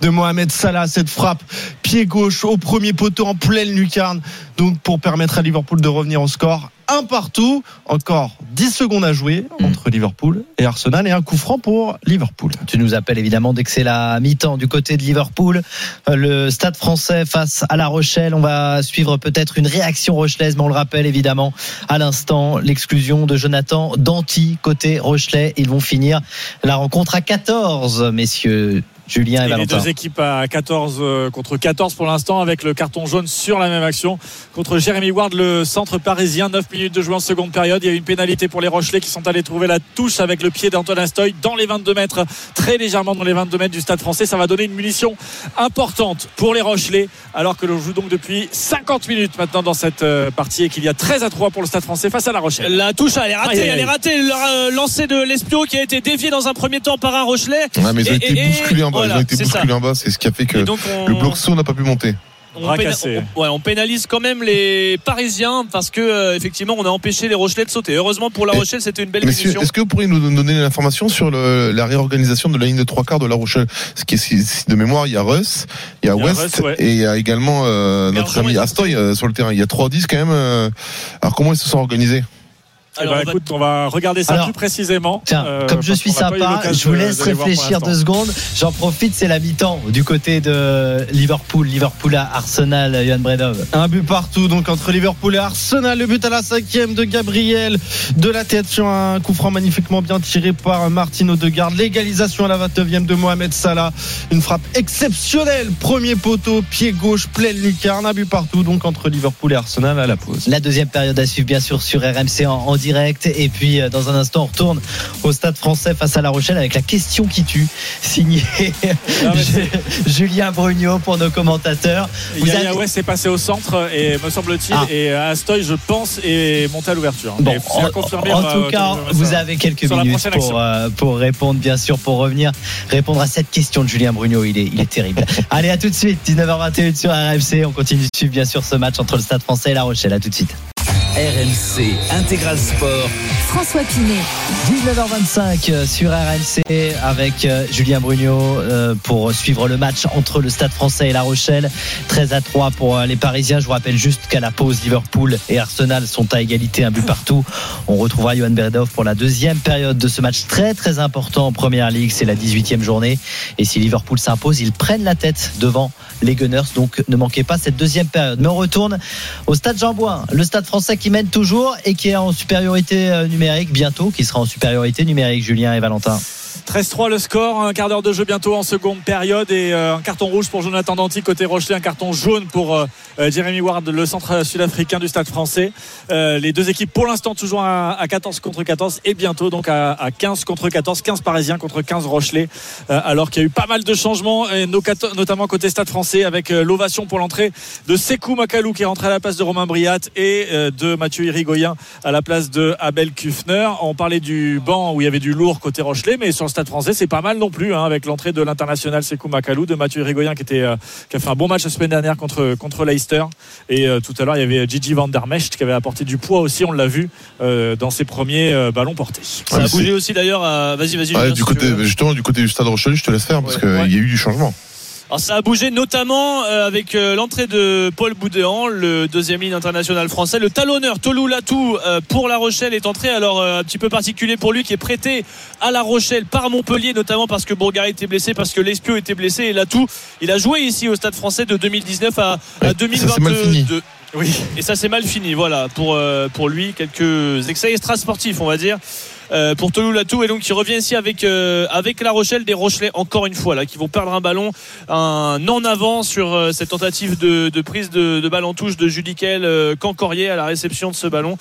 de Mohamed Salah. Cette frappe pied gauche au premier poteau en pleine lucarne. Donc pour permettre à Liverpool de revenir au score un partout. Encore 10 secondes à jouer entre Liverpool et Arsenal et un coup franc pour Liverpool. Tu nous appelles évidemment dès que c'est la mi-temps du côté de Liverpool. Le stade français face à La Rochelle. On va suivre peut-être une réaction rochelaise, mais on le rappelle évidemment à l'instant l'exclusion de Jonathan Danty côté Rochelet. Ils vont finir la rencontre à 14, messieurs. Julien et, et Valentin. Les deux équipes à 14 contre 14 pour l'instant avec le carton jaune sur la même action contre Jérémy Ward, le centre parisien. 9 minutes de jouer en seconde période. Il y a eu une pénalité pour les Rochelais qui sont allés trouver la touche avec le pied d'Antoine Astoy dans les 22 mètres, très légèrement dans les 22 mètres du stade français. Ça va donner une munition importante pour les Rochelais alors que l'on joue donc depuis 50 minutes maintenant dans cette partie et qu'il y a 13 à 3 pour le stade français face à la Rochelle. La touche, elle est ratée. Aïe, aïe. Elle est ratée. Le lancer de l'Espio qui a été dévié dans un premier temps par un Rochelet. Ouais, mais en bas. Voilà, ils ont été bousculés en bas. C'est ce qui a fait que on... le bloc saut n'a pas pu monter. On, péna... on, ouais, on, pénalise quand même les Parisiens parce que euh, effectivement on a empêché les Rochelais de sauter. Heureusement pour La Rochelle c'était une belle munition. Est-ce que vous pourriez nous donner l'information sur le, la réorganisation de la ligne de trois quarts de La Rochelle? Ce qui est de mémoire, il y a Russ, il y a, il y a West Russ, ouais. et il y a également euh, notre ami Astoy euh, sur le terrain. Il y a 3-10 quand même. euh, alors comment ils se sont organisés? Alors, bah, on va... écoute, on va regarder ça Alors, plus précisément. Tiens, euh, comme je suis sympa, je vous laisse de, de réfléchir deux secondes. J'en profite, c'est la mi-temps du côté de Liverpool. Liverpool à Arsenal, Johan Bredov. Un but partout, donc entre Liverpool et Arsenal. Le but à la cinquième de Gabriel de la tête sur un coup franc magnifiquement bien tiré par Martino Degarde. L'égalisation à la 29e de Mohamed Salah. Une frappe exceptionnelle. Premier poteau, pied gauche, pleine lucarne. Un but partout, donc entre Liverpool et Arsenal à la pause. La deuxième période à suivre, bien sûr, sur RMC en, en direct. Et puis, dans un instant, on retourne au stade français face à La Rochelle avec la question qui tue, signée Julien Brugnot pour nos commentateurs. Vous avez... West est passé au centre et me semble-t-il, ah. et Astoy, je pense, est monté à l'ouverture. Bon, en, en, tout cas, vous avez quelques minutes pour, euh, pour répondre, bien sûr, pour revenir répondre à cette question de Julien Brugnot. Il est, il est terrible. Allez, à tout de suite, 19h21 sur RMC. On continue de suivre, bien sûr, ce match entre le stade français et La Rochelle. À tout de suite. RMC Intégral Sport. François Pinet. 19h25 sur RMC avec Julien Brugnot pour suivre le match entre le Stade français et La Rochelle. 13 à 3 pour les Parisiens. Je vous rappelle juste qu'à la pause, Liverpool et Arsenal sont à égalité, un but partout. On retrouvera Johan Berdov pour la deuxième période de ce match très très important en Première Ligue. C'est la 18e journée. Et si Liverpool s'impose, ils prennent la tête devant les Gunners. Donc ne manquez pas cette deuxième période. Mais on retourne au Stade Jean-Bouin, le Stade français qui mène toujours et qui est en supériorité numérique bientôt, qui sera en supériorité numérique, Julien et Valentin? 13-3 le score, un quart d'heure de jeu bientôt en seconde période et euh, un carton rouge pour Jonathan Danty côté Rochelet, un carton jaune pour euh, euh, Jeremy Ward, le centre sud-africain du stade français. les deux équipes pour l'instant toujours à, 14 contre 14 et bientôt donc à, 15 contre 14, 15 parisiens contre 15 Rochelet, alors qu'il y a eu pas mal de changements, notamment côté stade français avec l'ovation pour l'entrée de Sekou Makalou qui est rentré à la place de Romain Briat et de Mathieu Irigoyen à la place de Abel Kufner. On parlait du banc où il y avait du lourd côté Rochelet, mais sur le stade français, c'est pas mal non plus, hein, avec l'entrée de l'international Sekou Makalou, de Mathieu Rigoyen qui, était, euh, qui a fait un bon match la semaine dernière contre, contre Leicester. Et euh, tout à l'heure, il y avait Gigi Van Der Mecht qui avait apporté du poids aussi, on l'a vu, euh, dans ses premiers ballons portés. Ça a bougé aussi d'ailleurs. Vas-y, vas-y. du côté, justement, du côté du stade Rochelet, je te laisse faire parce qu'il y a eu du changement. Alors ça a bougé notamment euh, avec euh, l'entrée de Paul Boudéan, le deuxième ligne international français. Le talonneur Tolou Latou euh, pour La Rochelle est entré. Alors un petit peu particulier pour lui qui est prêté à La Rochelle par Montpellier, notamment parce que Bourgarit était blessé, parce que Lespio était blessé. Et Latou, il a joué ici au Stade français de 2019 à, à 2022. Oui. Et ça c'est mal fini, voilà, pour, pour lui. Quelques excès extra-sportifs, on va dire. Euh, pour Tolou Latou et donc qui revient ici avec euh, avec La Rochelle des Rochelais encore une fois là qui vont perdre un ballon un en avant sur euh, cette tentative de, prise de, de, balle en touche de Judiquel Cancorier à la réception de ce ballon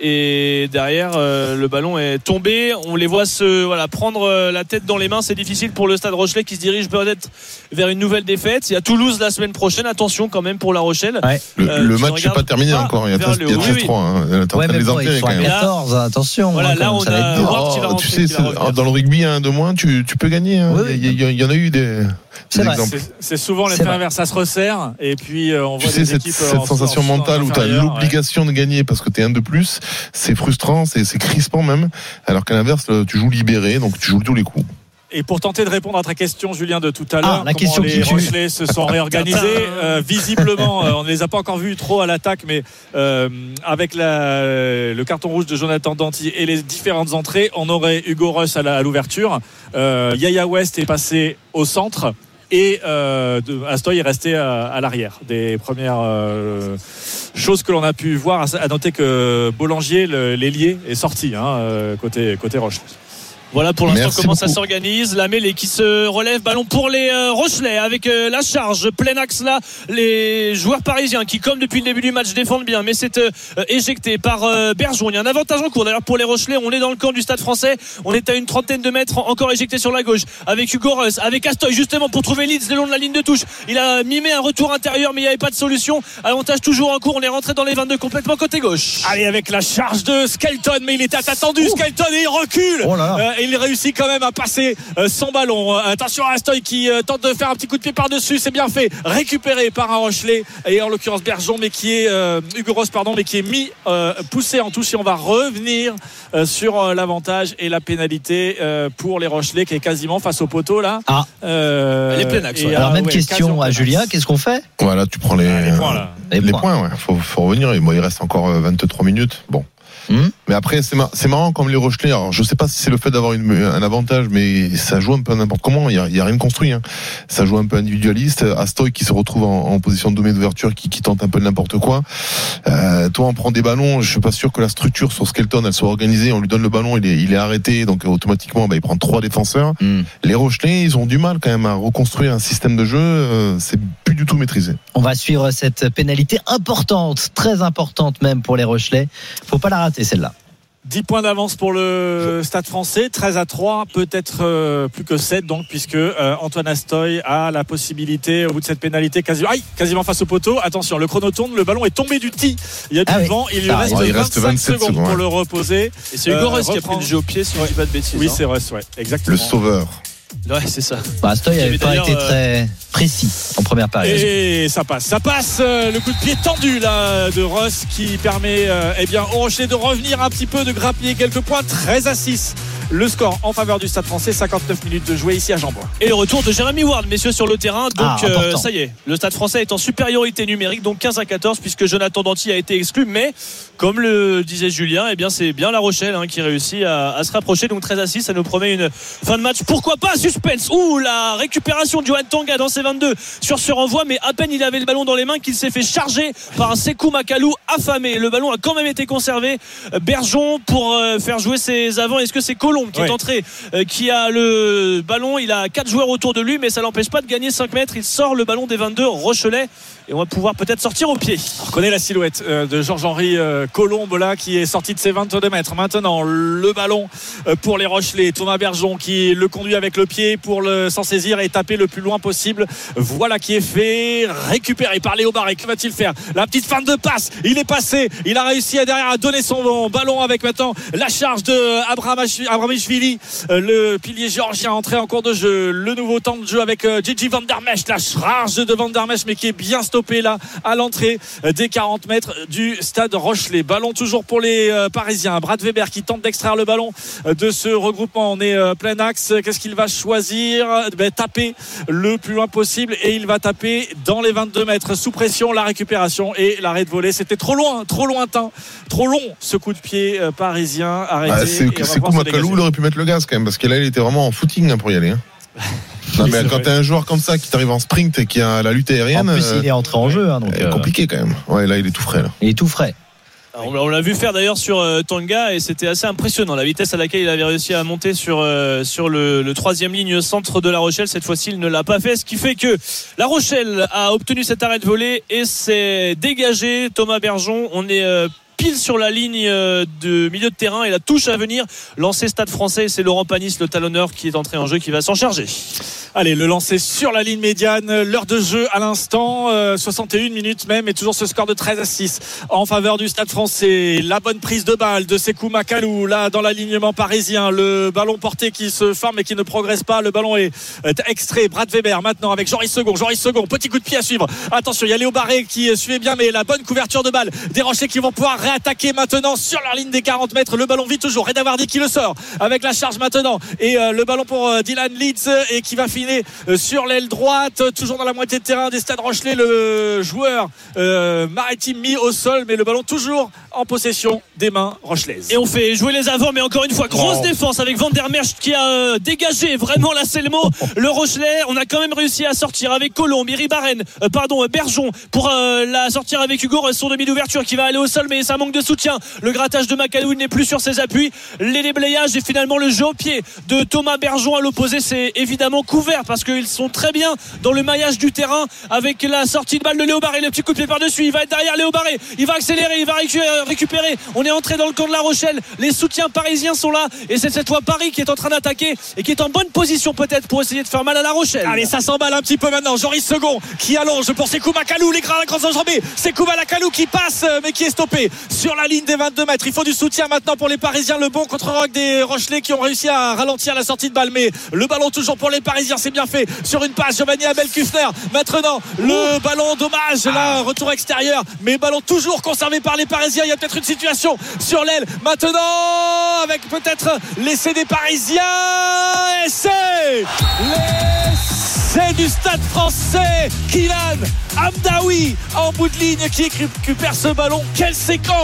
et derrière euh, le ballon est tombé. On les voit se voilà prendre euh, la tête dans les mains. C'est difficile pour le Stade Rochelet qui se dirige peut-être vers une nouvelle défête il y a Toulouse la semaine prochaine. Attention quand même pour la Rochelle. Le, euh, match n'est pas terminé encore. Il y a 13-3 hein. ouais, mais bon, 14 attention voilà là on a oh, tu sais dans le rugby un de moins tu, tu peux gagner hein. il, y, y, en a eu des c'est souvent l'effet inverse. Ça se resserre et puis euh, on voit tu sais, cette, cette sensation mentale où tu as l'obligation de gagner parce que tu es un de plus, c'est frustrant, c'est crispant même. Alors qu'à l'inverse, tu joues libéré, donc tu joues tous les coups. Et pour tenter de répondre à ta question, Julien, de tout à l'heure, ah, les Rochelais se sont réorganisés euh, Visiblement, euh, on ne les a pas encore vus trop à l'attaque, mais avec la, le carton rouge de Jonathan Danty et les différentes entrées, on aurait Hugo Russ à l'ouverture. Yaya West est passé au centre et euh, Astoy est resté à, l'arrière des premières euh, choses que l'on a pu voir. À noter que Boulanger, l'ailier, est sorti hein, euh, côté, côté Roche. Voilà pour l'instant comment ça s'organise. La mêlée qui se relève, ballon pour les euh, Rochelais avec euh, la charge, plein axe là. Les joueurs parisiens qui, comme depuis le début du match, défendent bien, mais c'est euh, éjecté par Bergeron. Il y a un avantage en cours. D'ailleurs pour les Rochelais, on est dans le camp du Stade Français. On est à une trentaine de mètres, encore éjecté sur la gauche avec Hugo Reus, avec Astoy justement pour trouver Leeds le long de la ligne de touche. Il a mimé un retour intérieur, mais il n'y avait pas de solution. Avantage toujours en cours. On est rentré dans les 22 complètement côté gauche. Allez avec la charge de Skelton, mais il était attendu. Skelton et il recule. Oh il réussit quand même à passer euh, son ballon. Euh, attention à Astoy qui euh, tente de faire un petit coup de pied par-dessus. C'est bien fait. Récupéré par un Rochelet et en l'occurrence Bergeon, mais qui est Hugo Ross, pardon, mais qui est mis poussé en touche. Et on va revenir sur l'avantage et la pénalité pour les Rochelais qui est quasiment face au poteau là. Ah. les plein Alors même question à Julien. Qu'est-ce qu'on fait? Voilà, tu prends les, ah, les points. Les, points, faut, faut revenir. il reste encore 23 minutes. Bon. Hmm. Mais après, c'est marrant comme les Rochelais. Alors, je sais pas si c'est le fait d'avoir un avantage, mais ça joue un peu n'importe comment. Il y a, y a, rien de construit. Hein. Ça joue un peu individualiste. Astoy qui se retrouve en, en position de domaine d'ouverture, qui, qui, tente un peu n'importe quoi. Euh, toi, on prend des ballons. Je suis pas sûr que la structure sur Skelton, elle soit organisée. On lui donne le ballon, il est, il est arrêté, donc automatiquement, bah, il prend trois défenseurs. Hmm. Les Rochelais, ils ont du mal quand même à reconstruire un système de jeu. Euh, c'est plus du tout maîtrisé. On va suivre cette pénalité importante, très importante même pour les Rochelais. Faut pas la rater celle-là. 10 points d'avance pour le Stade français, 13 à 3, peut-être euh, plus que 7 donc puisque euh, Antoine Astoy a la possibilité au bout de cette pénalité quasiment, quasiment face au poteau. Attention, le chrono tourne, le ballon est tombé du tee. Il y a du ah vent, il lui reste, 25 secondes, pour le reposer. Et c'est Hugo euh, qui a pris le jeu au pied si je ne dis pas de bêtises. Oui, hein. c'est Russ, ouais, exactement. Le sauveur. Ouais, c'est ça. Bah, Astoy n'avait pas été très précis en première période. Et ça passe, ça passe. Euh, le coup de pied tendu là de Ross qui permet euh, eh bien au Rocher de revenir un petit peu, de grappiller quelques points. 13 à 6 le score en faveur du Stade français, 59 minutes de jouer ici à Jean-Bois. Et le retour de Jérémy Ward, messieurs, sur le terrain. Donc, ah, euh, ça y est, le Stade français est en supériorité numérique, donc 15 à 14, puisque Jonathan Danty a été exclu. Mais, comme le disait Julien, eh bien, c'est bien La Rochelle hein, qui réussit à, se rapprocher. Donc, 13 à 6, ça nous promet une fin de match. Pourquoi pas suspense Ouh, la récupération de Johan Tanga dans ses 22 sur ce renvoi, mais à peine il avait le ballon dans les mains qu'il s'est fait charger par un Sekou Makalou affamé. Le ballon a quand même été conservé. Bergeon pour euh, faire jouer ses avants. Est-ce que c'est Colo Qui est entré, euh, qui a le ballon. Il a quatre joueurs autour de lui, mais ça l'empêche pas de gagner 5 mètres. Il sort le ballon des 22 Rochelet et on va pouvoir peut-être sortir au pied. On reconnaît la silhouette euh, de Georges-Henri euh, Colombe là qui est sorti de ses 22 mètres. Maintenant, le ballon euh, pour les Rochelais. Thomas Bergeon qui le conduit avec le pied pour le s'en saisir et taper le plus loin possible. Voilà qui est fait. Récupéré par Léo Barré. Que va-t-il faire? La petite fin de passe. Il est passé. Il a réussi à derrière à donner son ballon avec maintenant la charge de euh, le pilier géorgien entré en cours de jeu. Le nouveau temps de jeu avec Gigi Van Der. La charge de Van Der mais qui est bien stoppé là à l'entrée des 40 mètres du stade Rochelet. Ballon toujours pour les euh, Parisiens. Brad Weber qui tente d'extraire le ballon de ce regroupement. On est euh, plein axe. Qu'est-ce qu'il va choisir? Ben, Taper le plus loin possible et il va taper dans les 22 mètres sous pression. La récupération et l'arrêt de volée. C'était trop loin, trop lointain, trop long ce coup de pied euh, parisien arrêté. Ah, c'est dégager. il aurait pu mettre le gaz quand même, parce que là, il était vraiment en footing hein, pour y aller. hein. Non, mais quand t'as un joueur comme ça qui t'arrive en sprint et qui a la lutte En aérienne, plus, euh, il est entré en jeu, hein, donc c'est euh, compliqué quand même. Ouais, là, il est tout frais. Là. il est tout frais. On l'a- on l'a vu faire d'ailleurs sur euh, Tonga et c'était assez impressionnant la vitesse à laquelle il avait réussi à monter sur euh, sur le, le troisième ligne centre de La Rochelle. Cette fois-ci, il ne l'a pas fait, ce qui fait que La Rochelle a obtenu cet arrêt de volée et s'est dégagé. Thomas Bergeon, on est euh, pile sur la ligne euh, de milieu de terrain et la touche à venir. Lancé Stade Français, c'est Laurent Panis, le talonneur, qui est entré en jeu, qui va s'en charger. Allez, le lancer sur la ligne médiane, l'heure de jeu à l'instant, euh, 61 minutes même, et toujours ce score de 13 à 6 en faveur du Stade français. La bonne prise de balle de Sekou Makalou, là dans l'alignement parisien, le ballon porté qui se forme et qui ne progresse pas, le ballon est euh, extrait, Brad Weber maintenant avec Joris Second, Joris Second, petit coup de pied à suivre. Attention, il y a Léo Barré qui euh, suivait bien, mais la bonne couverture de balle des Rochers qui vont pouvoir réattaquer maintenant sur leur ligne des 40 mètres. Le ballon vite toujours, Reda Vardy qui le sort avec la charge maintenant, et euh, le ballon pour euh, Dylan Leeds euh, et qui va finir euh, sur l'aile droite, toujours dans la moitié de terrain des stades Rochelet, le joueur euh, maritime mis au sol, mais le ballon toujours en possession des mains rochelaises. Et on fait jouer les avants, mais encore une fois, grosse Oh. défense avec Van der Merch qui a euh, dégagé, vraiment là c'est le mot, le Rochelet. On a quand même réussi à sortir avec Colombe, Iri Barren, euh, pardon, Bergeon pour euh, la sortir avec Hugo, son demi d'ouverture qui va aller au sol, mais ça manque de soutien. Le grattage de Macalou n'est plus sur ses appuis. Les déblayages et finalement le jeu au pied de Thomas Bergeon à l'opposé, c'est évidemment couvert parce qu'ils sont très bien dans le maillage du terrain avec la sortie de balle de Léo Barré, le petit coup de pied par-dessus. Il va être derrière Léo Barré, il va accélérer, il va euh, récupérer. On est entré dans le camp de La Rochelle. Les soutiens parisiens sont là et c'est cette fois Paris qui est en train d'attaquer et qui est en bonne position peut-être pour essayer de faire mal à La Rochelle. Allez, ça s'emballe un petit peu maintenant. Joris Second qui allonge pour Sekou Makalou, les grands, grands enjambées. Sekou Makalou qui passe, euh, mais qui est stoppé sur la ligne des 22 mètres. Il faut du soutien maintenant pour les Parisiens. Le bon contre-rock des Rochelais qui ont réussi à ralentir la sortie de balle. Mais le ballon toujours pour les Parisiens, c'est bien fait. Sur une passe, Giovanni Abel Kufner. Maintenant, le ballon, dommage. Là, retour extérieur. Mais ballon toujours conservé par les Parisiens. Il y a peut-être une situation sur l'aile. Maintenant, avec peut-être l'essai des Parisiens. C'est l'essai du stade français. Kylian Amdaoui en bout de ligne qui récupère ce ballon. Quelle séquence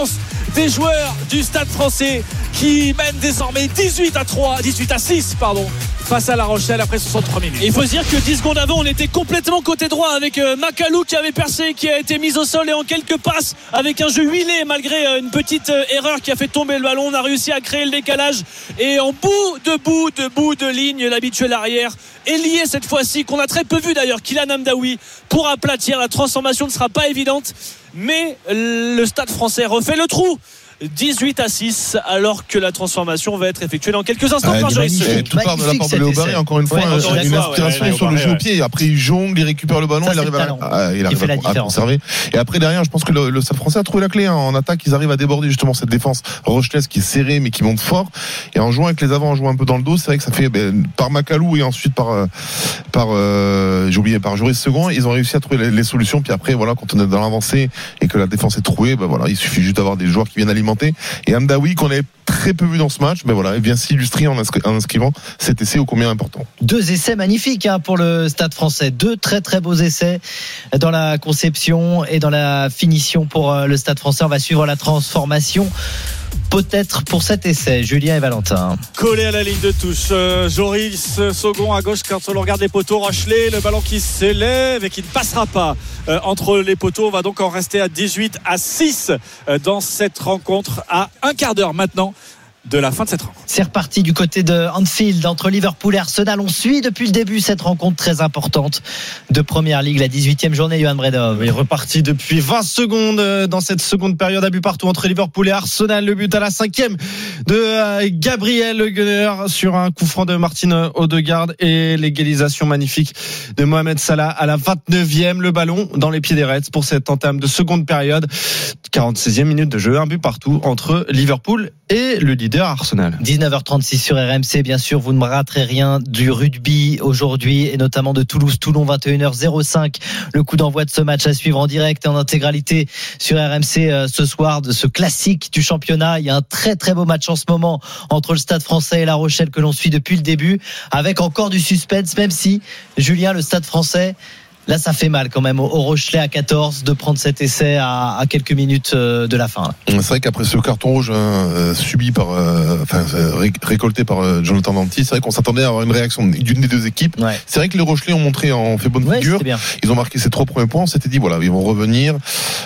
des joueurs du stade français qui mènent désormais 18 à 3, 18 à 6, pardon, face à La Rochelle après 63 minutes. Il faut se dire que 10 secondes avant, on était complètement côté droit avec euh, Macalou qui avait percé, qui a été mis au sol et en quelques passes avec un jeu huilé malgré euh, une petite euh, erreur qui a fait tomber le ballon. On a réussi à créer le décalage et en bout de bout de bout de ligne, l'habituel arrière est lié cette fois-ci, qu'on a très peu vu d'ailleurs, Kylian Amdaoui pour aplatir. La transformation ne sera pas évidente, mais le stade français refait le trou. 18 à 6 alors que la transformation va être effectuée dans quelques instants Ah, par Joris tout part de la part de Léo. Barré, encore une fois, Ouais, euh, une inspiration ouais, ouais, sur le jeu au pied. Après, il jongle, il récupère le ballon, Ça, il arrive le à, ah, conserver. Et après, derrière, je pense que le, le Stade français a trouvé la clé. hein. En attaque, ils arrivent à déborder justement cette défense rochelaise qui est serrée mais qui monte fort. Et en jouant avec les avants, en jouant un peu dans le dos, c'est vrai que ça fait ben, par Macalou et ensuite par euh, par euh, j'ai oublié par Joris Second, ils ont réussi à trouver les, les solutions. Puis après, voilà, quand on est dans l'avancée et que la défense est trouée, ben voilà, il suffit juste d'avoir des joueurs qui viennent alimenter. Et Amdaoui qu'on avait très peu vu dans ce match, ben voilà, il vient s'illustrer en, inscri- en inscrivant cet essai au combien important. Deux essais magnifiques hein, pour le Stade français. Deux très très beaux essais dans la conception et dans la finition pour euh, le Stade français. On va suivre la transformation. Peut-être pour cet essai, Julien et Valentin. collé à la ligne de touche. Euh, Joris euh, Second à gauche quand on regarde les poteaux. Rochelet, le ballon qui s'élève et qui ne passera pas euh, entre les poteaux. On va donc en rester à 18 à 6 euh, dans cette rencontre à un quart d'heure maintenant de la fin de cette rencontre. C'est reparti du côté de Anfield entre Liverpool et Arsenal. On suit depuis le début cette rencontre très importante de Première Ligue, la 18e journée, Johan Bredov. Il est reparti depuis 20 secondes euh, dans cette seconde période à but partout entre Liverpool et Arsenal. Le but à la cinquième de euh, Gabriel Le Gunner sur un coup franc de Martin Odegaard et l'égalisation magnifique de Mohamed Salah à la 29e. Le ballon dans les pieds des Reds pour cette entame de seconde période. 46e minute de jeu, un but partout entre Liverpool et le leader Arsenal. 19h36 sur RMC, bien sûr, vous ne me raterez rien du rugby aujourd'hui et notamment de Toulouse-Toulon 21h05. Le coup d'envoi de ce match à suivre en direct et en intégralité sur RMC euh, ce soir de ce classique du championnat. Il y a un très très beau match en ce moment entre le Stade français et La Rochelle que l'on suit depuis le début avec encore du suspense, même si Julien, le Stade français Là, ça fait mal quand même au Rochelet à 14 de prendre cet essai à, à quelques minutes euh, de la fin. C'est vrai qu'après ce carton rouge hein, euh, subi par, euh, enfin ré récolté par Jonathan Danty, c'est vrai qu'on s'attendait à avoir une réaction d'une des deux équipes. Ouais. C'est vrai que les Rochelais ont montré en fait bonne Ouais, figure. bien. Ils ont marqué ces trois premiers points. On s'était dit voilà, ils vont revenir.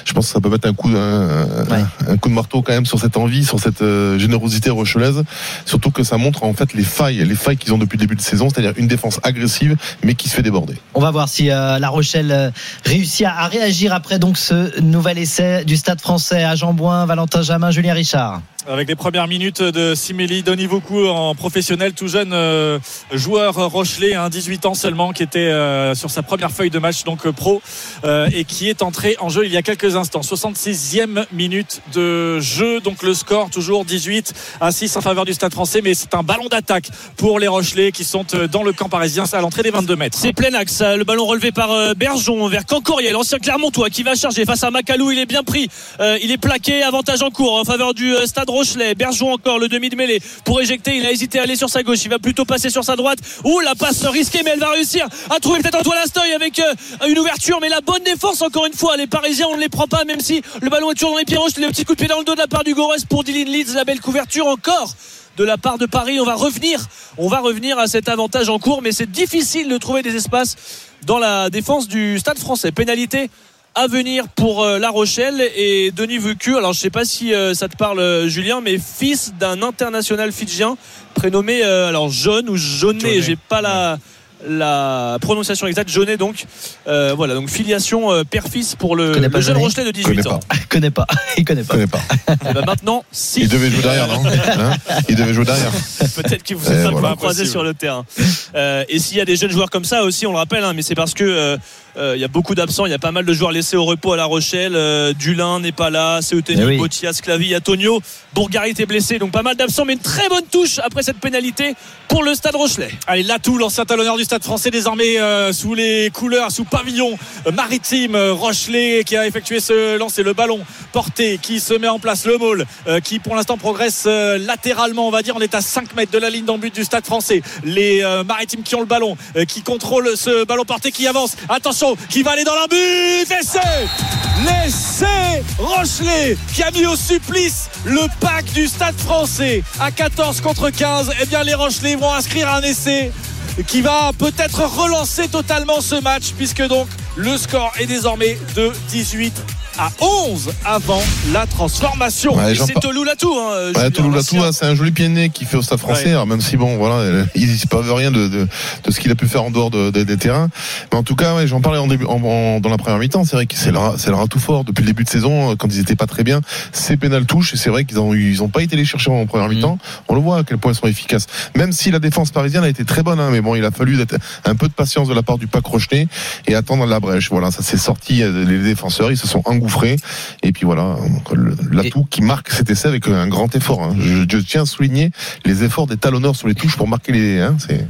Je pense que ça peut mettre un coup, un, Ouais. un coup de marteau quand même sur cette envie, sur cette euh, générosité rochelaise. Surtout que ça montre en fait les failles, les failles qu'ils ont depuis le début de saison, c'est-à-dire une défense agressive mais qui se fait déborder. On va voir si euh, La Rochelle euh, réussit à, réagir après donc ce nouvel essai du Stade français à Jean-Bouin, Valentin Jamin, Julien Richard. Avec les premières minutes de Siméli Donivoukou en professionnel, tout jeune euh, joueur rochelais, hein, 18 ans seulement, qui était euh, sur sa première feuille de match, donc euh, pro, euh, et qui est entré en jeu il y a quelques instants. 66e minute de jeu, donc le score toujours 18 à 6 en faveur du Stade français, mais c'est un ballon d'attaque pour les Rochelais qui sont euh, dans le camp parisien, c'est à l'entrée des 22 mètres. C'est plein axe. Le ballon relevé par Bergeon vers Cancoriel, l'ancien Clermontois qui va charger face à Macalou. Il est bien pris. Il est plaqué. Avantage en cours en faveur du Stade Rochelet. Bergeon encore le demi de mêlée pour éjecter. Il a hésité à aller sur sa gauche. Il va plutôt passer sur sa droite. Ouh, la passe risquée, mais elle va réussir à trouver peut-être Antoine Astoy avec euh, une ouverture. Mais la bonne défense encore une fois. Les Parisiens, on ne les prend pas, même si le ballon est toujours dans les pieds. Le petit coup de pied dans le dos de la part du Gores pour Dylan Leeds. La belle couverture encore de la part de Paris. On va revenir, on va revenir à cet avantage en cours, mais c'est difficile de trouver des espaces dans la défense du Stade Français. Pénalité à venir pour euh, La Rochelle et Denis Vucu. Alors je sais pas si euh, ça te parle euh, Julien, mais fils d'un international fidjien prénommé euh, alors Jaune ou Jaunet. J'ai pas la la prononciation exacte Jaunet donc Euh, voilà donc filiation euh, père-fils pour le, Connais jeune Rochelet de Connais 18 ans. pas. Il connaît pas, il connaît pas. connais pas. Et ben maintenant si Il devait jouer derrière, non Hein Il devait jouer derrière. Peut-être qu'il vous Eh, êtes pas voilà. croisé sur le terrain. Euh, et s'il y a des jeunes joueurs comme ça aussi, on le rappelle, hein, mais c'est parce que il y a beaucoup d'absents. Il y a pas mal de joueurs laissés au repos à La Rochelle. Euh, Dulin n'est pas là, Seuteni, Eh oui. Botia, Sclavi, Antonio. Bourgarit est blessé, donc pas mal d'absents, mais une très bonne touche après cette pénalité pour le Stade Rochelet. Allez, Latou, l'ancien talonneur du Stade français, désormais euh, sous les couleurs, sous pavillon euh, maritime, euh, Rochelet qui a effectué ce lancer, le ballon porté, qui se met en place, le maul, euh, qui pour l'instant progresse euh, latéralement, on va dire, on est à 5 mètres de la ligne d'en but du Stade français. Les euh, maritimes qui ont le ballon, euh, qui contrôlent ce ballon porté, qui avance, attention, qui va aller dans un but, essai L'essai Rochelet qui a mis au supplice le pack du Stade français à 14 contre 15. Eh bien, les Rochelais vont inscrire un essai qui va peut-être relancer totalement ce match puisque donc le score est désormais de 18 à 11 avant la transformation. Ouais, c'est Tolou Latou. Hein, Ouais, Julien, Toulouse l'ancien. Latou, hein, c'est un joli pied de nez qui fait au Stade Français. Ouais. Alors même si bon, voilà, euh, il ne pas rien de, de, de ce qu'il a pu faire en dehors de- de- des terrains. Mais en tout cas, j'en parlais en début, en, en- dans la première mi-temps. C'est vrai que c'est le, rat- c'est le ratout fort depuis le début de saison euh, quand ils étaient pas très bien. C'est pénal touche et c'est vrai qu'ils ont eu- ils ont pas été les chercher en première mi-temps. On le voit à quel point ils sont efficaces. Même si la défense parisienne a été très bonne, hein, mais bon, il a fallu d'être un peu de patience de la part du pack Rochelet et attendre la brèche. Voilà, ça s'est sorti. euh, Les défenseurs, ils se sont engouffrés. Et puis voilà, l'atout qui marque cet essai avec un grand effort. hein. Je, je tiens à souligner les efforts des talonneurs sur les touches pour marquer les. Hein, c'est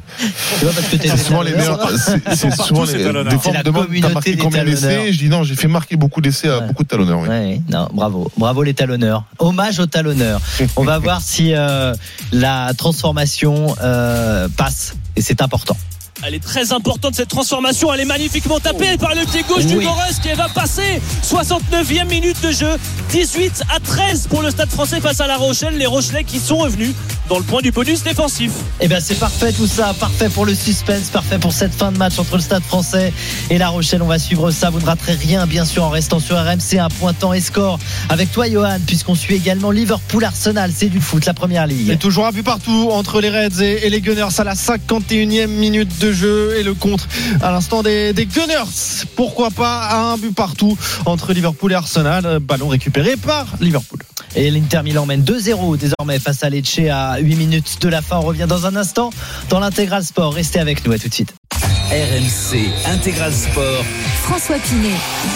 souvent les meilleurs. C'est souvent les. talonneurs. Des fois, on la me demande t'as communauté marqué combien d'essais Je dis non, j'ai fait marquer beaucoup d'essais à Ouais. beaucoup de talonneurs. oui. Ouais, non, bravo, bravo les talonneurs. Hommage aux talonneurs. On va voir si euh, la transformation euh, passe et c'est important. Elle est très importante cette transformation. Elle est magnifiquement tapée par le pied gauche du. Gorès qui va passer. 69e minute de jeu. 18 à 13 pour le Stade français face à La Rochelle. Les Rochelais qui sont revenus dans le point du bonus défensif. Eh bien, c'est parfait tout ça. Parfait pour le suspense. Parfait pour cette fin de match entre le Stade français et La Rochelle. On va suivre ça. Vous ne raterez rien, bien sûr, en restant sur RMC, un pointant et score avec toi, Johan, puisqu'on suit également Liverpool-Arsenal. C'est du foot, la première ligue. Et toujours un but partout entre les Reds et, les Gunners à la 51e minute de jeu et le contre à l'instant des, Gunners. Pourquoi pas un but partout entre Liverpool et Arsenal. Ballon récupéré par Liverpool. Et l'Inter Milan mène 2-0 désormais face à Lecce à 8 minutes de la fin. On revient dans un instant dans l'intégral sport. Restez avec nous, à tout de suite. RMC Intégral Sport. François Pinet.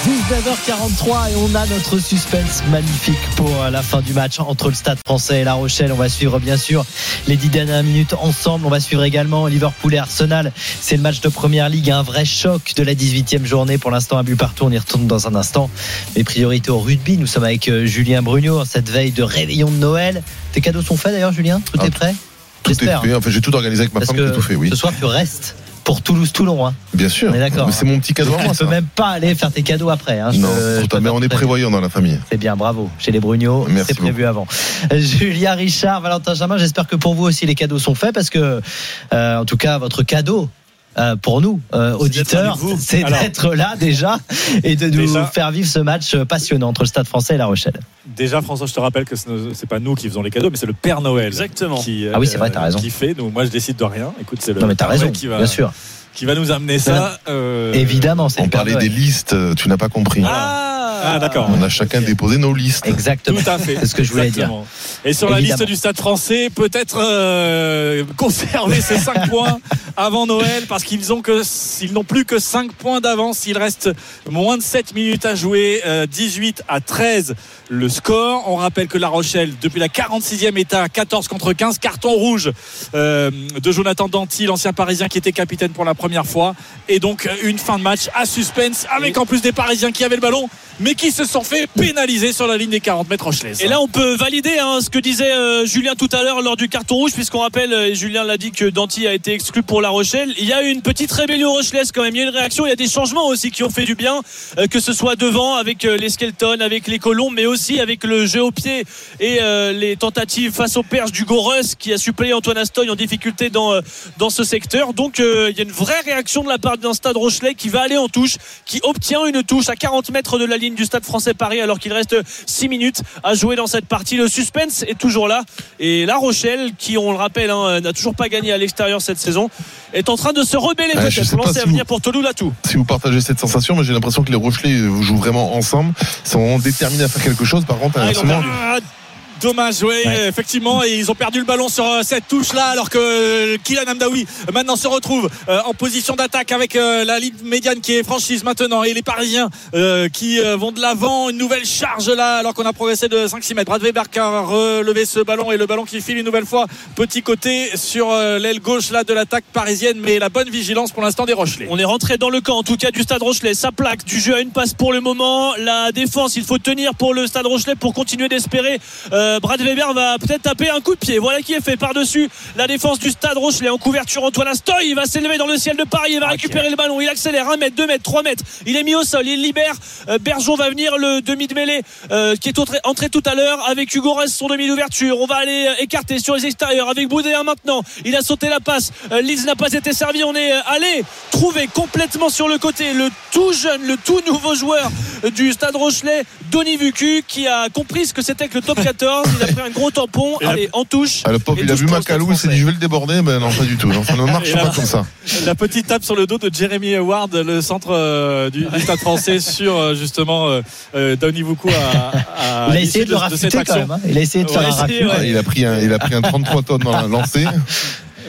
19h43 et on a notre suspense magnifique pour la fin du match entre le Stade français et La Rochelle. On va suivre bien sûr les 10 dernières minutes ensemble. On va suivre également Liverpool et Arsenal. C'est le match de première ligue, un vrai choc de la 18e journée. Pour l'instant, un but partout. On y retourne dans un instant. Les priorités au rugby. Nous sommes avec euh, Julien Brugnot cette veille de réveillon de Noël. Tes cadeaux sont faits d'ailleurs, Julien? Tout Ah, est prêt? Tout est fait. Enfin, j'ai tout organisé avec ma Parce femme qui a que tout fait, oui. ce soir, tu restes pour Toulouse-Toulon. Hein. Bien sûr. On est d'accord. C'est mon petit cadeau Tu ça. peux même pas aller faire tes cadeaux après. Hein. Non, je mais on est prévoyant dans la famille. C'est bien, bravo. Chez les Brugnot, c'est prévu avant. Julia Richard, Valentin Jamin, j'espère que pour vous aussi les cadeaux sont faits parce que, euh, en tout cas, votre cadeau. Euh, pour nous, euh, auditeurs, c'est d'être là déjà et de nous Déjà. faire vivre ce match passionnant entre le Stade français et La Rochelle. Déjà, François, je te rappelle que ce n'est- c'est pas nous qui faisons les cadeaux, mais c'est le Père Noël. Exactement. Qui, euh, Ah oui, c'est vrai, t'as raison. Qui fait. Donc, moi, je décide de rien. Écoute, c'est le Non mais t'as Père Noël raison, qui va, bien sûr. Qui va nous amener ça. euh, Évidemment, c'est On parlait des listes, euh, tu n'as pas compris. Ah, d'accord. On a chacun déposé nos listes. Exactement. Tout à fait. C'est ce que je voulais dire. Et sur la liste du Stade français, peut-être euh, conserver ces 5 points avant Noël parce qu'ils ont que ils n'ont plus que 5 points d'avance. Il reste moins de 7 minutes à jouer. euh, 18 à 13 le score. On rappelle que La Rochelle, depuis la 46e, est à 14 contre 15. Carton rouge euh, de Jonathan Danty, l'ancien Parisien qui était capitaine pour la première fois. Et donc une fin de match à suspense avec en plus des Parisiens qui avaient le ballon mais qui se sont fait pénaliser sur la ligne des 40 mètres rochelaises. Et là, on peut valider hein, ce que disait euh, Julien tout à l'heure lors du carton rouge, puisqu'on rappelle, euh, et Julien l'a dit, que Danty a été exclu pour La Rochelle. Il y a eu une petite rébellion rochelaise quand même. Il y a une réaction, il y a des changements aussi qui ont fait du bien, euh, que ce soit devant avec euh, les skeletons, avec les colons, mais aussi avec le jeu au pied et euh, les tentatives face aux perches du Gorus qui a suppléé Antoine Astoy en difficulté dans, euh, dans ce secteur. Donc euh, il y a une vraie réaction de la part d'un stade rochelais qui va aller en touche, qui obtient une touche à 40 mètres de la ligne du stade français Paris alors qu'il reste 6 minutes à jouer dans cette partie. Le suspense est toujours là et La Rochelle, qui on le rappelle hein, n'a toujours pas gagné à l'extérieur cette saison, est en train de se rebeller Ah, peut-être lancer si à venir pour Toulouse Latou. Si vous partagez cette sensation, mais j'ai l'impression que les Rochelais euh, jouent vraiment ensemble, sont déterminés à faire quelque chose. Par contre, Ah, Dommage, oui, effectivement, et ils ont perdu le ballon sur euh, cette touche-là, alors que euh, Kylian Amdaoui euh, maintenant se retrouve euh, en position d'attaque avec euh, la ligne médiane qui est franchise maintenant, et les Parisiens euh, qui euh, vont de l'avant, une nouvelle charge là, alors qu'on a progressé de 5-6 mètres. Brad Weber qui a relevé ce ballon et le ballon qui file une nouvelle fois petit côté sur euh, l'aile gauche là de l'attaque parisienne, mais la bonne vigilance pour l'instant des Rochelais. On est rentré dans le camp, en tout cas du Stade Rochelet. Ça plaque du jeu à une passe pour le moment. La défense, il faut tenir pour le Stade Rochelet pour continuer d'espérer. Euh, Brad Weber va peut-être taper un coup de pied. Voilà qui est fait par-dessus la défense du Stade Rochelet en couverture. Antoine Astoy, il va s'élever dans le ciel de Paris. Il va récupérer le ballon. Il accélère 1 mètre, 2 mètres, 3 mètres. Il est mis au sol. Il libère. Euh, Bergeon va venir le demi de mêlée euh, qui est entré, tout à l'heure avec Hugo Rest, son demi d'ouverture. On va aller euh, écarter sur les extérieurs avec Boudéa maintenant. Il a sauté la passe. Euh, Lise n'a pas été servi. On est euh, allé trouver complètement sur le côté le tout jeune, le tout nouveau joueur euh, du Stade Rochelet, Donny Vucu, qui a compris ce que c'était que le top 14. Il a pris un gros tampon. Allez, en touche. ah, le pauvre, Et il a vu Macalou, il s'est dit je vais le déborder. Ben non, pas du tout. Ça ne marche pas comme ça. La petite tape sur le dos de Jeremy Howard, le centre euh, du, Stade français sur euh, justement euh, Donny à, à Il a essayé de le quand même. hein. Il a essayé de faire Ouais, un ouais. Il a pris un, il a pris un 33 tonnes dans la lancée.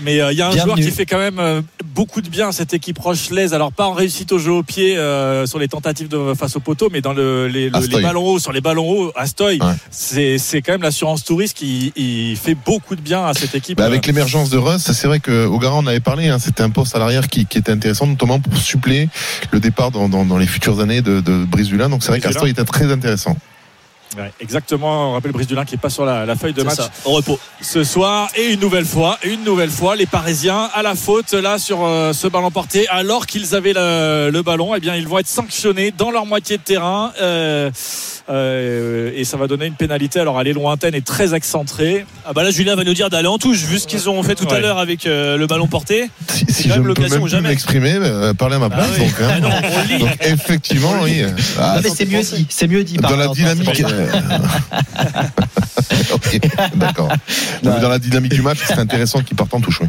Mais euh, il y a un Bienvenue. joueur qui fait quand même euh, beaucoup de bien à cette équipe rochelaise. Alors pas en réussite au jeu au pied euh, sur les tentatives de face au poteau, mais dans le, les, le- Astoy. les ballons hauts, sur les ballons hauts, Astoy, Ouais. c'est quand même l'assurance touriste qui il fait beaucoup de bien à cette équipe. Bah, avec l'émergence de Russ, c'est vrai que Ogara on avait parlé, hein, c'était un poste à l'arrière qui, qui était intéressant, notamment pour suppléer le départ dans, dans, dans les futures années de, de. Donc c'est vrai qu'Astoy était très intéressant. Ouais, exactement. On rappelle Brice Dulin qui est pas sur la, la feuille de match ça, au repos. ce soir et une nouvelle fois, une nouvelle fois, les Parisiens à la faute là sur euh, ce ballon porté alors qu'ils avaient le, le ballon. Eh bien, ils vont être sanctionnés dans leur moitié de terrain euh, euh, et ça va donner une pénalité. Alors, elle est lointaine et très excentrée. Ah bah là Julien va nous dire d'aller en touche vu ce qu'ils ont fait tout à l'heure avec euh, le ballon porté. Si, si quand je même ne peux l'occasion même jamais. m'exprimer, euh, parler à ma place. oui. Donc, hein. Ah non. Donc, effectivement, oui. Ah, Non, mais c'est mieux dit. C'est mieux dit. dans la dynamique. c'est pour ça. euh, ok, d'accord. Dans la dynamique du match, c'est intéressant qu'ils partent en touche. Oui.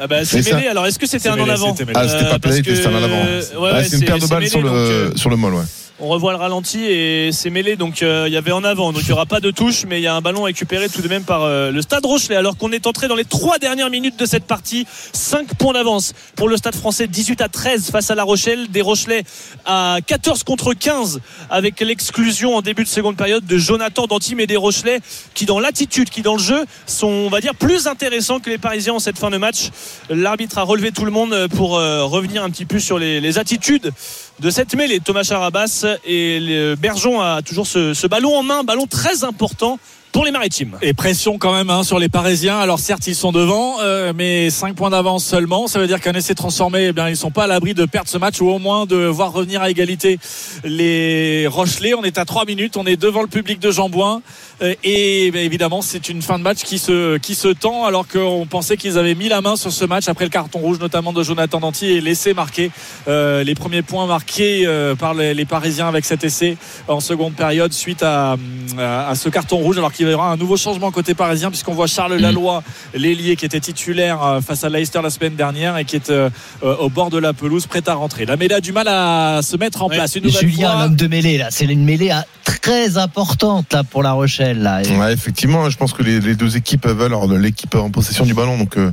Ah bah c'est ça- mêlé. Alors est-ce que c'était un en avant. Ah, c'était Euh, pas parce pénalité, que- c'était un en avant. Ouais, Ah, ouais, c'est une paire de balles mêlé, sur donc, le, euh, sur le molle, ouais. On revoit le ralenti et c'est mêlé, donc euh, il y avait en avant. Donc il n'y aura pas de touche, mais il y a un ballon récupéré tout de même par euh, le Stade Rochelet. Alors qu'on est entré dans les trois dernières minutes de cette partie, 5 points d'avance pour le Stade Français, 18 à 13 face à La Rochelle. Des Rochelais à 14 contre 15 avec l'exclusion en début de seconde période de Jonathan Danty, mais des Rochelais qui dans l'attitude, qui dans le jeu sont, on va dire, plus intéressants que les Parisiens en cette fin de match. L'arbitre a relevé tout le monde pour euh, revenir un petit peu sur les attitudes de cette mêlée. Thomas Charabas et Bergeon a toujours ce, ce ballon en main, ballon très important pour les maritimes. Et pression quand même hein, sur les Parisiens. Alors certes ils sont devant, euh, mais 5 points d'avance seulement. Ça veut dire qu'un essai transformé, eh bien ils sont pas à l'abri de perdre ce match ou au moins de voir revenir à égalité les Rochelais. On est à 3 minutes, on est devant le public de Jambouin Euh, et bien évidemment c'est une fin de match qui se qui se tend alors qu'on pensait qu'ils avaient mis la main sur ce match après le carton rouge notamment de Jonathan Danty et laissé marquer euh, les premiers points marqués euh, par les, Parisiens avec cet essai en seconde période suite à, à, ce carton rouge qu'il y aura un nouveau changement côté parisien puisqu'on voit Charles Laloy l'ailier qui était titulaire euh, face à Leicester la semaine dernière et qui est euh, euh, au bord de la pelouse prêt à rentrer. La mêlée a du mal à se mettre en Ouais. place. Une nouvelle Julien, l'homme de mêlée, là, c'est une mêlée hein, très importante là pour La Rochelle. Là. Ouais, effectivement, je pense que les, les deux équipes veulent l'équipe en possession du ballon. Donc euh,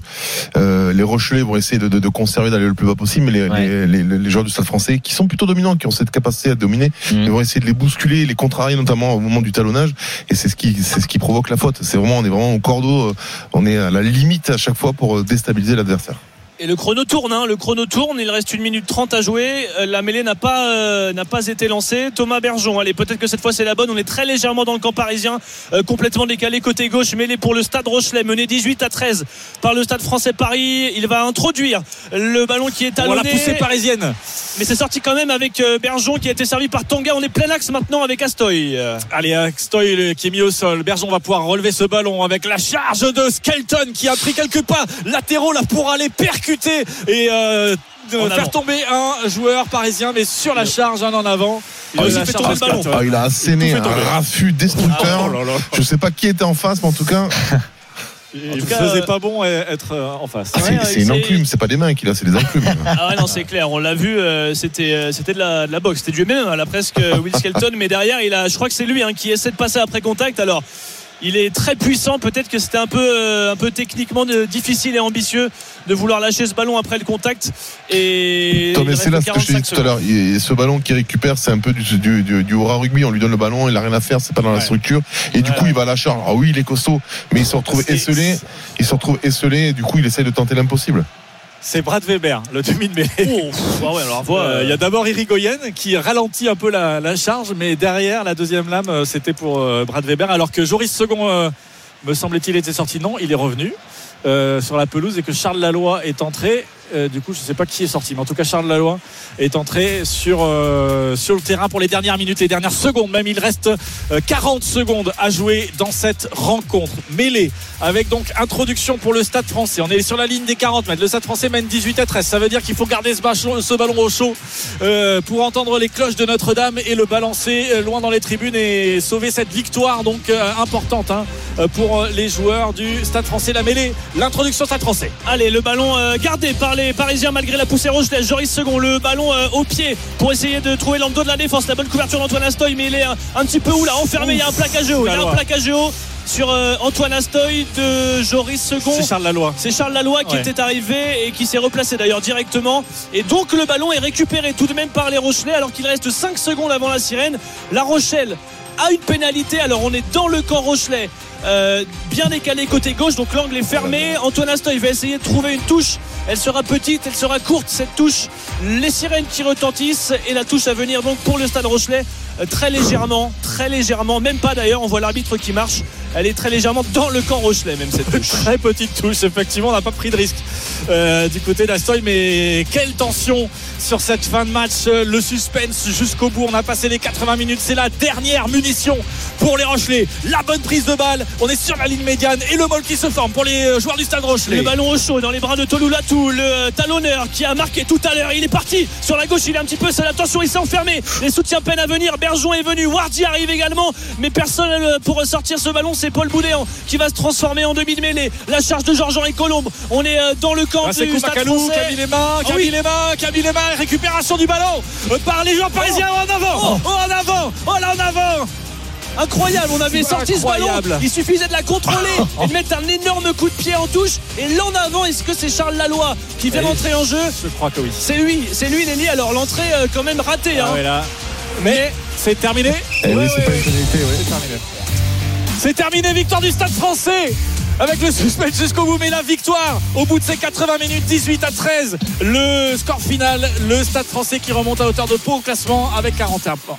euh, les Rochelais vont essayer de, de, de conserver d'aller le plus bas possible, mais les, Ouais. les, les, les joueurs du Stade Français qui sont plutôt dominants, qui ont cette capacité à dominer, Mhm. ils vont essayer de les bousculer, les contrarier notamment au moment du talonnage. Et c'est ce qui c'est ce qui provoque la faute. C'est vraiment on est vraiment au cordeau, euh, on est à la limite à chaque fois pour euh, déstabiliser l'adversaire. Et le chrono tourne, hein, le chrono tourne, il reste une minute 30 à jouer. Euh, La mêlée n'a pas, euh, n'a pas été lancée. Thomas Bergeon, allez, peut-être que cette fois c'est la bonne. On est très légèrement dans le camp parisien, euh, complètement décalé côté gauche, mêlée pour le stade Rochelet, mené 18 à 13 par le stade français Paris. Il va introduire le ballon qui est voilà talonné. poussée parisienne Mais c'est sorti quand même avec Bergeon qui a été servi par Tonga. On est plein axe maintenant avec Astoy. Allez, Stoy le- qui est mis au sol. Bergeon va pouvoir relever ce ballon avec la charge de Skelton qui a pris quelques pas latéraux là pour aller percuter et euh, de En faire avant. tomber un joueur parisien, mais sur la charge, un en avant. Il a fait tomber ballon. Skelton. Ah, il a asséné un tout fait tomber. raffut destructeur. Oh là. Je sais pas qui était en face, mais en tout cas, Il tout cas, faisait euh, pas bon euh, être euh, en face. c'est Ouais, c'est une enclume, c'est pas des mains qu'il a, c'est des enclumes. Ah ouais, non, c'est clair. On l'a vu. euh, c'était, euh, c'était de la, de la boxe. C'était du MMA, là, presque euh, Will Skelton. Mais derrière, il a, je crois que c'est lui hein, qui essaie de passer après contact. Alors. Il est très puissant. Peut-être que c'était un peu, euh, un peu techniquement de- difficile et ambitieux de vouloir lâcher ce ballon après le contact. Et Tom, c'est là ce que je t'ai 45 dit tout à l'heure. Ce ballon qu'il récupère, c'est un peu du, du, du, du hurrah rugby. On lui donne le ballon, il a rien à faire, c'est pas dans la structure. Et du coup, il va lâcher. Alors, ah oui, il est costaud, mais il se retrouve esselé. Il se retrouve esselé, et du coup, il essaye de tenter l'impossible. C'est Brad Weber, le demi de mêlée. Oh, pff, ah ouais, alors, Euh, euh, Il y a d'abord Irigoyen qui ralentit un peu la, la charge, mais derrière la deuxième lame, euh, c'était pour euh, Brad Weber, alors que Joris Second, euh, me semble-t-il, était sorti. Non, il est revenu sur la pelouse et que Charles Laloy est entré. Euh, du coup, je ne sais pas qui est sorti, mais en tout cas, Charles Laloy est entré sur, euh, sur le terrain pour les dernières minutes, les dernières secondes. Même il reste euh, 40 secondes à jouer dans cette rencontre mêlée avec donc introduction pour le Stade français. On est sur la ligne des 40 mètres. Le Stade français mène 18 à 13. Ça veut dire qu'il faut garder ce, ce ballon au chaud euh, pour entendre les cloches de Notre-Dame et le balancer euh, loin dans les tribunes et sauver cette victoire donc euh, importante hein, euh, pour euh, les joueurs du Stade français. La mêlée, l'introduction Stade français. Allez, le ballon euh, gardé par les Parisiens malgré la poussée rouge. Joris Second, le ballon euh, au pied pour essayer de trouver l'endos de la défense. La bonne couverture d'Antoine Astoy, mais il est un, un petit peu où là, enfermé. Il y a un plaquage haut. Il y a un plaquage haut sur euh, Antoine Astoy de Joris Second. C'est Charles Laloy. C'est Charles Laloy qui Ouais. était arrivé et qui s'est replacé d'ailleurs directement. Et donc le ballon est récupéré tout de même par les Rochelais alors qu'il reste 5 secondes avant la sirène. La Rochelle a une pénalité. Alors on est dans le camp Rochelet euh, bien décalé côté gauche, donc l'angle est fermé. Antoine Astoy va essayer de trouver une touche. Elle sera petite, elle sera courte cette touche. Les sirènes qui retentissent et la touche à venir donc pour le Stade Rochelet euh, très légèrement, très légèrement, même pas d'ailleurs. On voit l'arbitre qui marche. Elle est très légèrement dans le camp Rochelet, même cette touche. très petite touche, effectivement, on n'a pas pris de risque euh, du côté d'Astoy, mais quelle tension sur cette fin de match. Le suspense jusqu'au bout. On a passé les 80 minutes. C'est la dernière munition pour les Rochelais. La bonne prise de balle. On est sur la ligne médiane et le bol qui se forme pour les euh, joueurs du Stade Rochelet. Le ballon au chaud dans les bras de Tolulatou, le talonneur qui a marqué tout à l'heure. Il est parti sur la gauche. Il est un petit peu seul. Attention, il s'est enfermé. Les soutiens peine à venir. Bergeon est venu. Wardy arrive également. Mais personne pour sortir ce ballon. C'est Paul Boudéan qui va se transformer en demi-mêlée. La charge de Georges-Henri Colombe. On est euh, dans le camp ah, du Stade Français. Camille Lema, Camille Lema, Camille Lema, récupération du ballon euh, par les joueurs parisiens. Oh, en avant, oh, en avant, oh là en avant incroyable. On avait sorti ce ballon. Il suffisait de la contrôler et de mettre un énorme coup de pied en touche. Et l'en avant, est-ce que c'est Charles Laloy qui vient d'entrer en jeu Je crois que oui. C'est lui, c'est lui, Nelly. Alors l'entrée euh, quand même ratée. Hein. Ah Mais c'est terminé. Eh oui, c'est terminé. C'est terminé, victoire du Stade français avec le suspense jusqu'au bout. Mais la victoire au bout de ces 80 minutes, 18 à 13. Le score final, le Stade français qui remonte à hauteur de Pau au classement avec 41 points.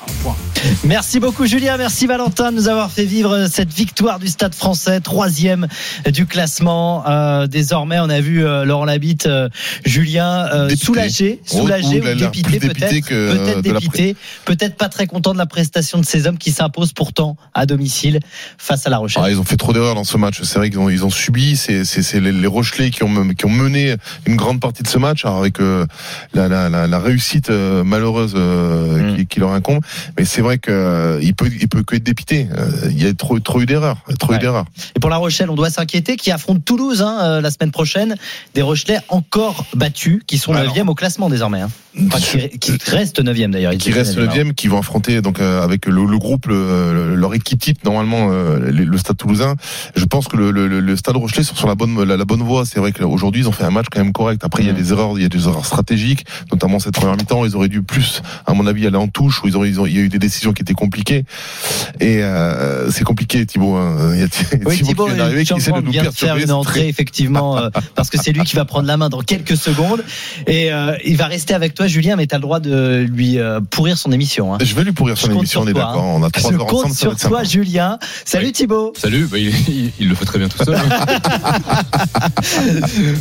Merci beaucoup Julien, merci Valentin de nous avoir fait vivre cette victoire du Stade français, troisième du classement. Euh, désormais, on a vu euh, Laurent Labitte, euh, Julien euh, soulagé, soulagé ou dépité peut-être, peut-être dépité, peut-être pas très content de la prestation de ces hommes qui s'imposent pourtant à domicile face à La Rochelle. Ah, ils ont fait trop d'erreurs dans ce match. C'est vrai qu'ils ont, ils ont subi. C'est, c'est, les, les, Rochelais qui ont, qui ont mené une grande partie de ce match avec la, la, la, la, réussite malheureuse mm. qui, qui, leur incombe. Mais c'est vrai qu'il euh, peut, il peut que être dépité. Euh, il y a trop, trop eu d'erreurs, trop eu d'erreurs. Et pour La Rochelle, on doit s'inquiéter qui affronte Toulouse hein, euh, la semaine prochaine. Des Rochelais encore battus, qui sont 9 au classement désormais. Hein. Qui, reste 9 d'ailleurs. Qui reste 9 qui vont affronter donc avec le, groupe, leur équipe type normalement le, Stade Toulousain. Je pense que le, Stade Rochelet sont sur la bonne la, bonne voie. C'est vrai qu'aujourd'hui ils ont fait un match quand même correct. Après il y a des erreurs, il y a des erreurs stratégiques, notamment cette première mi-temps. Ils auraient dû plus, à mon avis, aller en touche. Où ils ont, ils ont, il y a eu des décisions qui étaient compliqué. Et euh, c'est compliqué, Thibaut. Hein. Il y a oui, Thibaut, qui, est qui essaie de nous vient faire une entrée, effectivement, euh, parce que c'est lui qui va prendre la main dans quelques secondes. Et euh, il va rester avec toi, Julien, mais tu as le droit de lui euh, pourrir son émission. Hein. Je vais lui pourrir son émission, on est d'accord. Hein. On a trois Je heures compte ensemble, sur toi, Julien. Salut oui. Thibaut. Salut, bah, il, il, le fait très bien tout seul.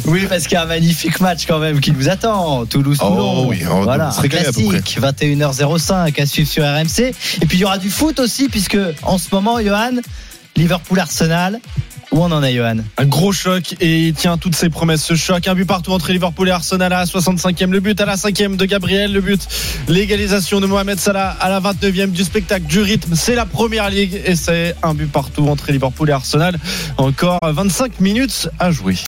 oui, parce qu'il y a un magnifique match quand même qui nous attend. Toulouse-Toulon. Oh, oui, voilà, un classique, 21h05 à suivre sur RMC. Et puis il y aura du foot aussi, puisque en ce moment, Johan, Liverpool-Arsenal, où on en est, Johan? Un gros choc et il tient toutes ses promesses. Ce choc, un but partout entre Liverpool et Arsenal à la 65e. Le but à la 5e de Gabriel. Le but, l'égalisation de Mohamed Salah à la 29e du spectacle, du rythme. C'est la première ligue et c'est un but partout entre Liverpool et Arsenal. Encore 25 minutes à jouer.